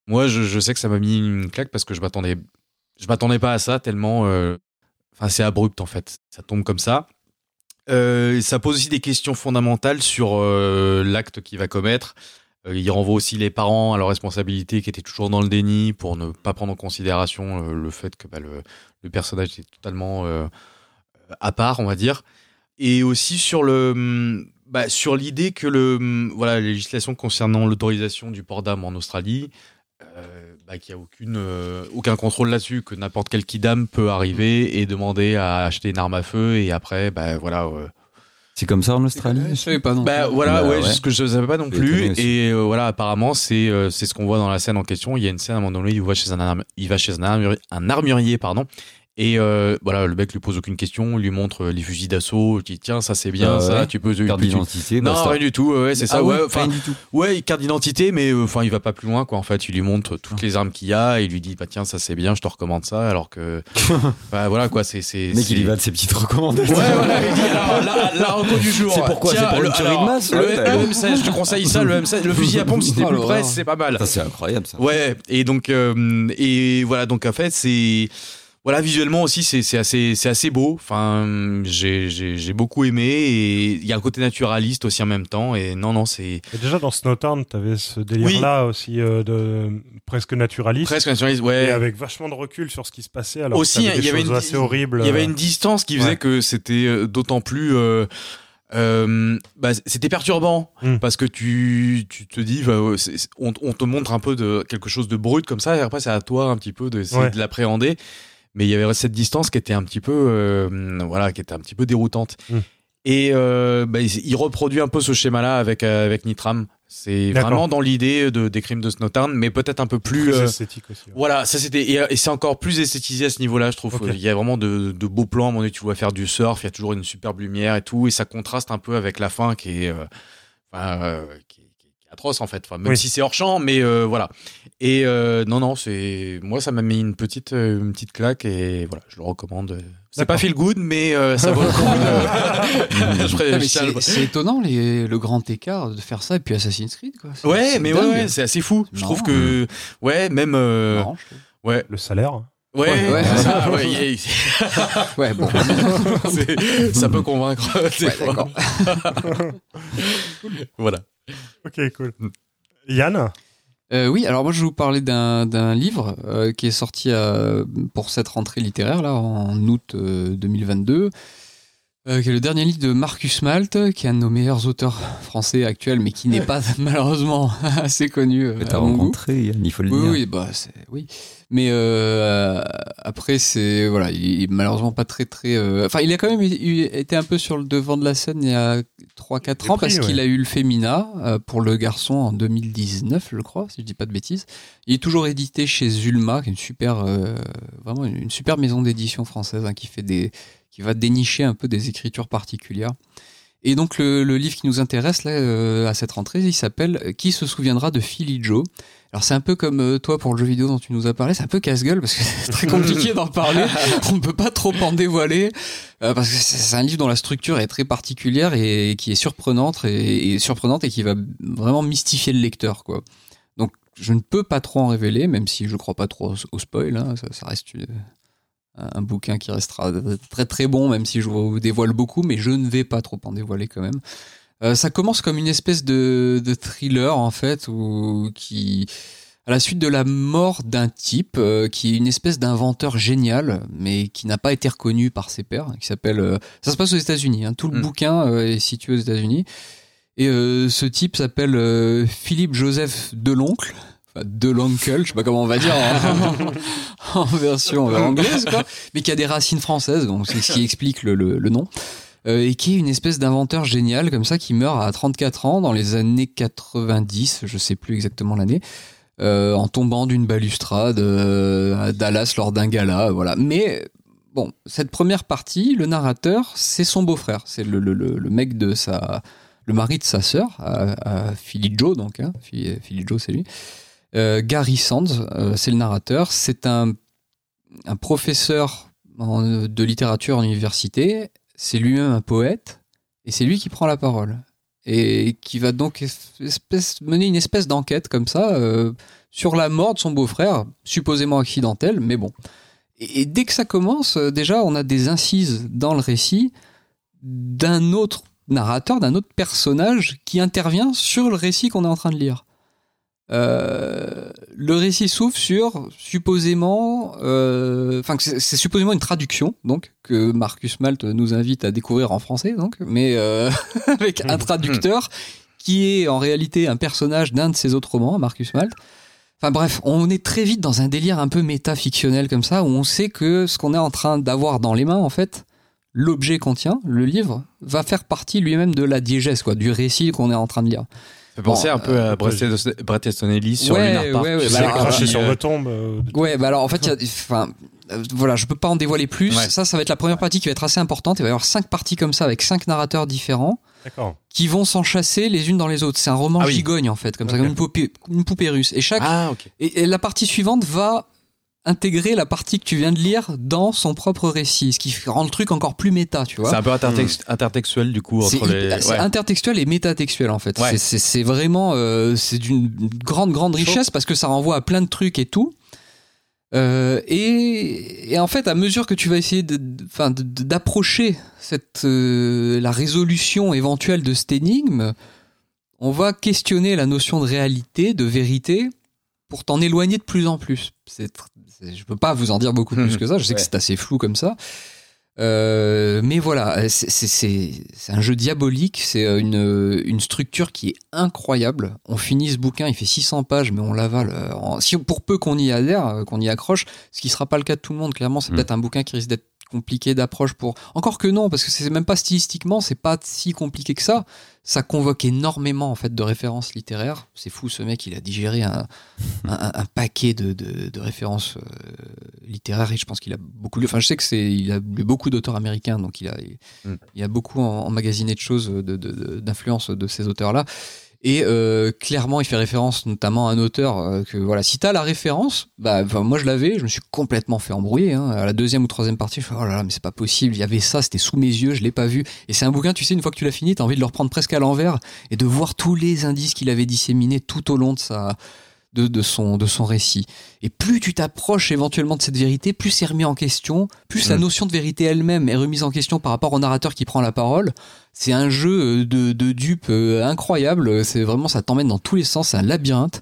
Moi je, sais que ça m'a mis une claque parce que je m'attendais je m'attendais pas à ça tellement enfin c'est abrupt en fait. Ça tombe comme ça. Ça pose aussi des questions fondamentales sur l'acte qu'il va commettre. Euh, il renvoie aussi les parents à leur responsabilité qui étaient toujours dans le déni pour ne pas prendre en considération euh, le fait que bah, le, personnage est totalement euh, à part, on va dire. Et aussi sur le hum, bah, sur l'idée que le hum, voilà la législation concernant l'autorisation du port d'armes en Australie, bah, qu'il n'y a aucune aucun contrôle là-dessus, que n'importe quel kidam peut arriver et demander à acheter une arme à feu et après bah voilà C'est comme ça en Australie Je savais pas non. Bah voilà, Bah, ouais, ouais. ce que je savais pas non plus. Et euh, voilà, apparemment, c'est euh, c'est ce qu'on voit dans la scène en question. Il y a une scène à un moment donné, il va chez un, il va chez un, armurier, un armurier, pardon. Et euh, voilà, le mec lui pose aucune question, lui montre les fusils d'assaut, il dit tiens, ça c'est bien, Ah ça, ouais. tu peux. tu Carte d'identité. Non, rien du tout, ouais, c'est ça, Ah ouais, enfin, rien du tout. ouais, carte d'identité, mais euh, enfin, il va pas plus loin, quoi. En fait, il lui montre toutes les armes qu'il y a, et il lui dit, bah tiens, ça c'est bien, je te recommande ça, alors que, bah voilà, quoi, c'est. Le mec, il y va de ses petites recommandations. Ouais, voilà, il dit alors la, la reco du jour. C'est pourquoi C'est pour le- tuerie de masse Le, Ouais, t'as le raison. M16, je te conseille ça, le M16, le fusil à pompe, si t'es Oh, plus près, c'est pas mal. Ça, c'est incroyable, ça. Ouais, et donc, euh, et voilà, donc en fait, c'est. Voilà, visuellement aussi, c'est assez, assez beau. Enfin, j'ai j'ai- j'ai beaucoup aimé et il y a un côté naturaliste aussi en même temps. Et non, non, c'est déjà dans Snowtown, t'avais ce délire-là aussi euh, de presque naturaliste. presque naturaliste. Ouais. Et avec vachement de recul sur ce qui se passait. Alors aussi, il y avait une, assez horribles. il y avait une distance qui faisait Ouais. que c'était euh, d'autant plus. euh, euh, bah, c'était perturbant Mm. parce que tu, tu te dis bah, on te montre un peu de quelque chose de brut comme ça et après c'est à toi un petit peu d'essayer Ouais. de l'appréhender mais il y avait cette distance qui était un petit peu euh, voilà qui était un petit peu déroutante Mm. et euh, bah, il, reproduit un peu ce schéma là avec euh, avec Nitram c'est vraiment dans l'idée de des crimes de Snowtown mais peut-être un peu plus euh, esthétique aussi. ouais. voilà, ça c'était et, et c'est encore plus esthétisé à ce niveau-là, je trouve. Ok. Il y a vraiment de, de beaux plans. Donné, tu vois faire du surf, il y a toujours une superbe lumière et tout, et ça contraste un peu avec la fin qui est, euh, enfin, euh, atroce en fait. Enfin, même Oui. si c'est hors champ, mais euh, voilà. Et euh, non, non, c'est moi ça m'a mis une petite, euh, une petite claque et voilà, je le recommande. C'est pas feel good, mais euh, ça vaut le coup. c'est étonnant les- le grand écart de faire ça et puis Assassin's Creed quoi. C'est- Ouais, c'est mais ouais, dingue. ouais, c'est assez fou. Je trouve que ouais, même euh, Marrant, ouais, Le salaire. ouais, Ouais, ouais. c'est ça, ouais, y a- Ouais, bon. C'est- ça peut convaincre des Ouais, fois. d'accord. Ok, cool. Yann Euh, oui, alors moi je vais vous parler d'un d'un livre euh, qui est sorti euh, pour cette rentrée littéraire là en août euh, 2022, euh, qui est le dernier livre de Marcus Malt, qui est un de nos meilleurs auteurs français actuels, mais qui n'est pas malheureusement assez connu euh, Mais T'as à mon goût. rencontré, Yann, il faut le Oui, dire. oui, bah oui. Mais euh, après c'est voilà, il est malheureusement pas très très. euh, Enfin, il a quand même eu- été un peu sur le devant de la scène il y a 3-4 Des ans prix, parce qu'il a eu le Femina euh, pour le garçon en 2019, je crois, si je dis pas de bêtises. Il est toujours édité chez Zulma, qui est une super, vraiment une, une super maison d'édition française hein, qui fait des, qui va dénicher un peu des écritures particulières. Et donc le, le livre qui nous intéresse là à cette rentrée, il s'appelle Qui se souviendra de Philly Joe? Alors c'est un peu comme euh, toi pour le jeu vidéo dont tu nous as parlé, c'est un peu casse-gueule parce que c'est très compliqué d'en parler. On ne peut pas trop en dévoiler euh, parce que c'est un livre dont la structure est très particulière et qui est surprenante et, et surprenante et qui va vraiment mystifier le lecteur quoi. Donc je ne peux pas trop en révéler, même si je crois pas trop au, au spoil. hein, ça, ça reste une- un, un bouquin qui restera très très bon, même si je vous dévoile beaucoup, mais je ne vais pas trop en dévoiler quand même. Euh, ça commence comme une espèce de, de thriller en fait, où, qui à la suite de la mort d'un type euh, qui est une espèce d'inventeur génial, mais qui n'a pas été reconnu par ses pairs, qui s'appelle. euh, ça se passe aux États-Unis. Hein, tout le Mm. bouquin euh, est situé aux États-Unis. Et euh, ce type s'appelle euh, Philippe Joseph Deloncle. Enfin, Deloncle, je sais pas comment on va dire en, en version anglaise, quoi, mais qui a des racines françaises, donc c'est ce qui explique le, le- le nom euh, et qui est une espèce d'inventeur génial comme ça qui meurt à 34 ans dans les années 90, je sais plus exactement l'année, euh, en tombant d'une balustrade euh, à Dallas lors d'un gala, voilà. Mais bon, cette première partie, le narrateur, c'est son beau-frère, c'est le, mec de sa, le mari de sa sœur, à, Philly Joe donc, hein, Philly, Joe c'est lui. Gary Sands, c'est le narrateur, c'est un, professeur de littérature en université c'est lui-même un poète, et c'est lui qui prend la parole. Et qui va donc mener une espèce d'enquête comme ça euh, sur la mort de son beau-frère, supposément accidentelle, mais bon. Et, et dès que ça commence, euh, déjà, on a des incises dans le récit d'un autre narrateur, d'un autre personnage qui intervient sur le récit qu'on est en train de lire. Euh, le récit s'ouvre sur supposément, euh, enfin c'est supposément une traduction donc que Marcus Malt nous invite à découvrir en français donc, mais euh, avec un traducteur qui est en réalité un personnage d'un de ses autres romans, Marcus Malt. Enfin bref, on est très vite dans un délire un peu métafictionnel comme ça où on sait que ce qu'on est en train d'avoir dans les mains en fait, l'objet qu'on tient, le livre, va faire partie lui-même de la diégèse, quoi, du récit qu'on est en train de lire. Fait penser Bon, un peu à Bret Easton- Bret Easton Ellis sur Ouais, Lunar Park. ouais, ouais, bah craché sur euh, votre tombe. euh, Ouais, bah alors en fait, il y a, enfin, euh, voilà, je peux pas en dévoiler plus. Ouais. Ça, ça va être la première partie qui va être assez importante. Il va y avoir cinq parties comme ça avec cinq narrateurs différents D'accord. qui vont s'enchasser les unes dans les autres. C'est un roman Ah oui. gigogne en fait, comme ça, comme une poupée, une poupée russe. Et chaque Ah, et la partie suivante va intégrer la partie que tu viens de lire dans son propre récit, ce qui rend le truc encore plus méta, tu vois. C'est un peu intertex- intertextuel du coup C'est entre les. c'est ouais. intertextuel et métatextuel en fait. Ouais. C'est- vraiment euh, c'est d'une grande grande richesse parce que ça renvoie à plein de trucs et tout. Euh, et, et en fait, à mesure que tu vas essayer de- de- enfin, de- de- d'approcher cette euh, la résolution éventuelle de cette énigme, on va questionner la notion de réalité, de vérité, pour t'en éloigner de plus en plus. C'est- je peux pas vous en dire beaucoup plus que ça. Je sais que c'est assez flou comme ça. Euh, mais voilà, c'est, un jeu diabolique, c'est euh, une, une structure qui est incroyable. On finit ce bouquin, il fait 600 pages, mais on l'avale. euh, si, pour peu qu'on y adhère, euh, qu'on y accroche, ce qui sera pas le cas de tout le monde, clairement, c'est Mm. peut-être un bouquin qui risque d'être compliqué d'approche pour. Encore que non, parce que c'est même pas stylistiquement, c'est pas si compliqué que ça. Ça convoque énormément en fait de références littéraires. C'est fou, ce mec, il a digéré un, un, un paquet de, de, de références euh, littéraires et je pense qu'il a beaucoup lu. Enfin, je sais que c'est, il a lu beaucoup d'auteurs américains, donc il a, il, Mm. il a beaucoup emmagasiné de choses, de, de- de- d'influence de ces auteurs-là. Et euh, clairement, il fait référence notamment à un auteur euh, que voilà, si t'as la référence, bah moi je l'avais, je me suis complètement fait embrouiller. Hein. À la deuxième ou troisième partie, je fais oh là là, mais c'est pas possible, il y avait ça, c'était sous mes yeux, je l'ai pas vu. Et c'est un bouquin, tu sais, une fois que tu l'as fini, t'as envie de le reprendre presque à l'envers et de voir tous les indices qu'il avait disséminés tout au long de sa de, de son de son récit. Et plus tu t'approches éventuellement de cette vérité, plus c'est remis en question, plus la Mm. notion de vérité elle-même est remise en question par rapport au narrateur qui prend la parole. C'est un jeu euh, de, de dupe euh, incroyable. C'est vraiment, ça t'emmène dans tous les sens. C'est un labyrinthe.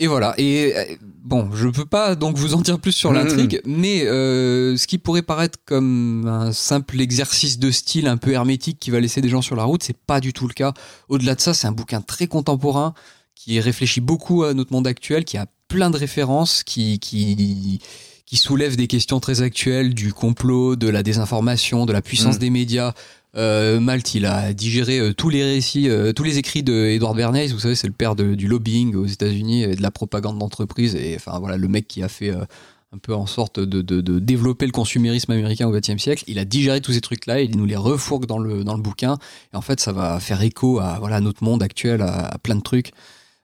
Et voilà. Et euh, bon, je peux pas donc vous en dire plus sur Mhm. l'intrigue, mais euh, ce qui pourrait paraître comme un simple exercice de style un peu hermétique qui va laisser des gens sur la route, c'est pas du tout le cas. Au-delà de ça, c'est un bouquin très contemporain qui réfléchit beaucoup à notre monde actuel, qui a plein de références, qui qui qui soulève des questions très actuelles du complot, de la désinformation, de la puissance Mm. des médias. Euh, Malte, il a digéré euh, tous les récits, euh, tous les écrits de Edward Bernays. Vous savez, c'est le père de- du lobbying aux États-Unis et de la propagande d'entreprise. Et enfin voilà, le mec qui a fait un peu en sorte de, de, de développer le consumérisme américain au XXe siècle. Il a digéré tous ces trucs-là, il nous les refourgue dans le dans le bouquin. Et en fait, ça va faire écho à voilà notre monde actuel, à, plein de trucs.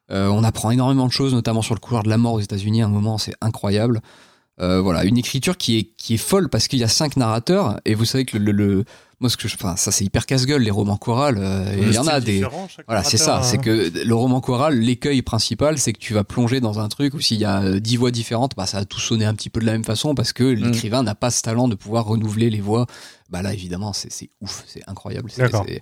On apprend énormément de choses, notamment sur le couloir de la mort aux États-Unis. À un moment, c'est incroyable. Euh, voilà, une écriture qui est qui est folle parce qu'il y a cinq narrateurs et vous savez que le, le, le- moi ce que je, enfin ça c'est hyper casse-gueule les romans chorales. euh, il y en a des voilà, c'est ça. C'est que le roman choral, l'écueil principal, c'est que tu vas plonger dans un truc où s'il y a euh, dix voix différentes, bah, ça va tout sonner un petit peu de la même façon parce que l'écrivain n'a pas ce talent de pouvoir renouveler les voix. Bah là, évidemment, c'est c'est ouf, c'est incroyable. C'est-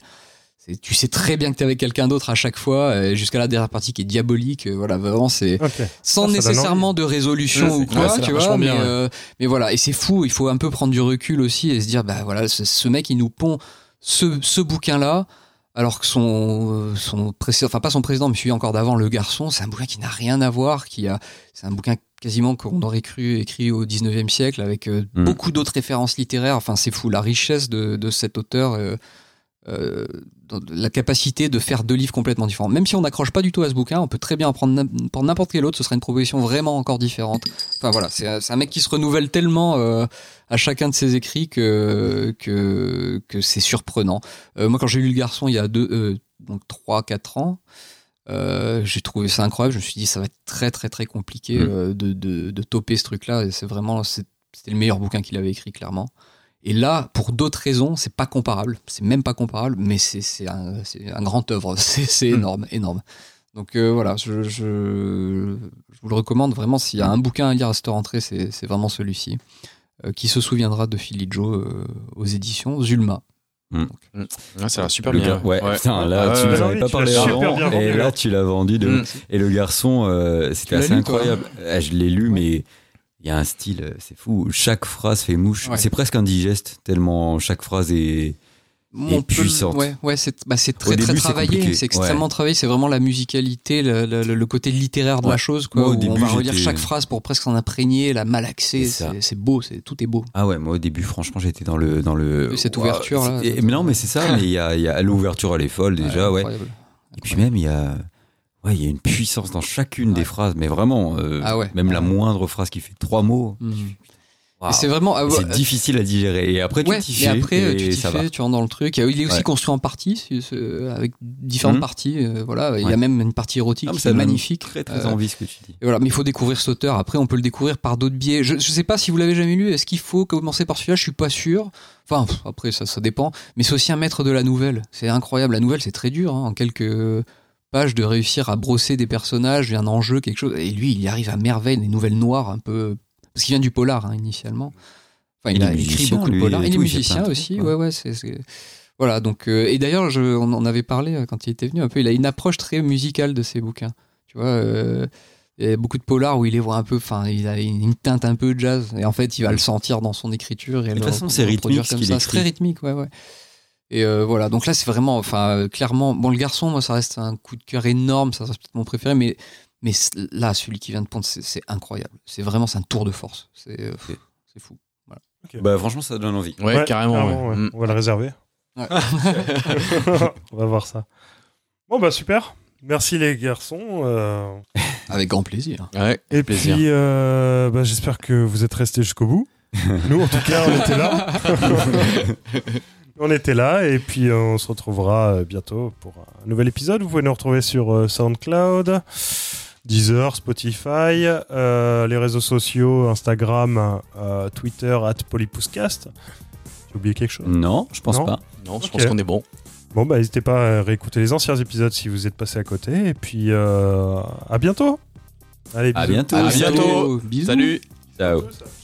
tu sais très bien que t'es avec quelqu'un d'autre à chaque fois, euh, jusqu'à la dernière partie qui est diabolique. euh, Voilà, vraiment, c'est sans Ah, nécessairement de résolution Ouais, ou quoi, ouais, tu vois. vachement Mais, bien, ouais. euh, mais voilà, et c'est fou. Il faut un peu prendre du recul aussi et se dire, bah voilà, ce, ce mec, il nous pond ce, ce bouquin-là. Alors que son, son précédent, enfin pas son président, mais celui encore d'avant, Le Garçon, c'est un bouquin qui n'a rien à voir, qui a, c'est un bouquin quasiment qu'on aurait cru écrit au 19e siècle avec euh, Mm. beaucoup d'autres références littéraires. Enfin, c'est fou, la richesse de, de cet auteur, euh, euh, la capacité de faire deux livres complètement différents. Même si on n'accroche pas du tout à ce bouquin, on peut très bien en prendre prendre n'importe quel autre, ce serait une proposition vraiment encore différente. Enfin voilà, c'est un mec qui se renouvelle tellement euh, à chacun de ses écrits que, que, que c'est surprenant. Euh, moi, quand j'ai lu Le Garçon il y a deux, donc 3-4 ans, euh, j'ai trouvé ça incroyable. Je me suis dit, ça va être très, très, très compliqué Mm. euh, de, de, de toper ce truc-là. Et c'est vraiment, c'était le meilleur bouquin qu'il avait écrit, clairement. Et là, pour d'autres raisons, c'est pas comparable. C'est même pas comparable, mais c'est un, grand œuvre. C'est c'est Mm. énorme, énorme. Donc euh, voilà, je, je, je vous le recommande vraiment. S'il y a un bouquin à lire à cette rentrée, c'est c'est vraiment celui-ci. Euh, qui se souviendra de Philly Joe euh, aux éditions Zulma. Ouais, ça a l'air super Le bien. gars- ouais, putain, là, Ouais, tu nous avais pas parlé avant, et là, là. tu l'as vendu de Mm. Et le garçon, euh, c'était assez incroyable. Ah, je l'ai lu, mais il y a un style, euh, c'est fou. Chaque phrase fait mouche. Ouais. C'est presque indigeste, tellement chaque phrase est, puissante. Ouais, ouais, c'est bah, très début, très travaillé, c'est extrêmement travaillé. C'est vraiment la musicalité, le, le- le côté littéraire de la chose. Quoi, Moi, au où début, on va relire chaque phrase pour presque s'en imprégner, la malaxer. C'est beau, c'est tout est beau. Ah ouais, moi au début, franchement, j'étais dans le dans le. Cette ouverture, là. mais non, mais c'est ça. mais il y a, il y a l'ouverture, elle est folle déjà, ouais. Et puis même, il y a, ouais, il y a une puissance dans chacune des phrases, mais vraiment, euh, Ah ouais. même la moindre phrase qui fait trois mots, Mhm. C'est vraiment. ah, c'est difficile à digérer. Et après, tu t'y fais, après, et tu t'y ça va. fais, tu rentres dans le truc. Il est aussi Ouais. construit en parties, avec différentes Mhm. parties. euh, voilà, il y a même une partie érotique Ah, qui est magnifique. Très très Euh, envie ce que tu dis. Et voilà, mais il faut découvrir cet auteur. Après, on peut le découvrir par d'autres biais. Je ne sais pas si vous l'avez jamais lu. Est-ce qu'il faut commencer par celui-là? Je suis pas sûr. Enfin, pff, après, ça, ça dépend. Mais c'est aussi un maître de la nouvelle. C'est incroyable. La nouvelle, c'est très dur. hein, en quelques pages, de réussir à brosser des personnages, un enjeu, quelque chose. Et lui, il y arrive à merveille. Des nouvelles noires, un peu. Parce qu'il vient du polar, hein, initialement. Enfin, il, a écrit beaucoup de polar. Il est musicien aussi. Ouais, ouais. c'est. Voilà, donc, euh, et d'ailleurs, je- on en avait parlé euh, quand il était venu un peu. Il a une approche très musicale de ses bouquins. Tu vois, euh, il y a beaucoup de polars où il les voit un peu, enfin, il a une teinte un peu jazz. Et en fait, il va le sentir dans son écriture. Et De toute façon, c'est rythmique ce qu'il écrit. C'est très rythmique, ouais, ouais. Et euh, voilà, donc là, c'est vraiment, enfin, euh, clairement, bon, le garçon, moi, ça reste un coup de cœur énorme, ça reste peut-être mon préféré, mais, mais là, celui qui vient de pondre, c'est incroyable. C'est vraiment, c'est un tour de force. C'est euh, c'est fou. Bah franchement, ça donne envie. Ouais, carrément. ouais. ouais. Mm. On va le réserver. Ouais. on va voir ça. Bon, bah super. Merci les garçons. euh, Avec grand plaisir. Ouais, Et plaisir. puis, euh, bah, j'espère que vous êtes restés jusqu'au bout. Nous, en tout cas, on était là. on était là. Et puis, euh, on se retrouvera euh, bientôt pour un nouvel épisode. Vous pouvez nous retrouver sur euh, SoundCloud, Deezer, Spotify, euh, les réseaux sociaux, Instagram, euh, Twitter, at Polypouscast. J'ai oublié quelque chose? Non, je pense Non? pas. Non, je pense qu'on est bon. Bon, bah, n'hésitez pas à réécouter les anciens épisodes si vous êtes passé à côté. Et puis, euh, à bientôt. Allez, À bisous. bientôt. À Salut. bientôt. Bisous. Salut. Ciao. Ciao.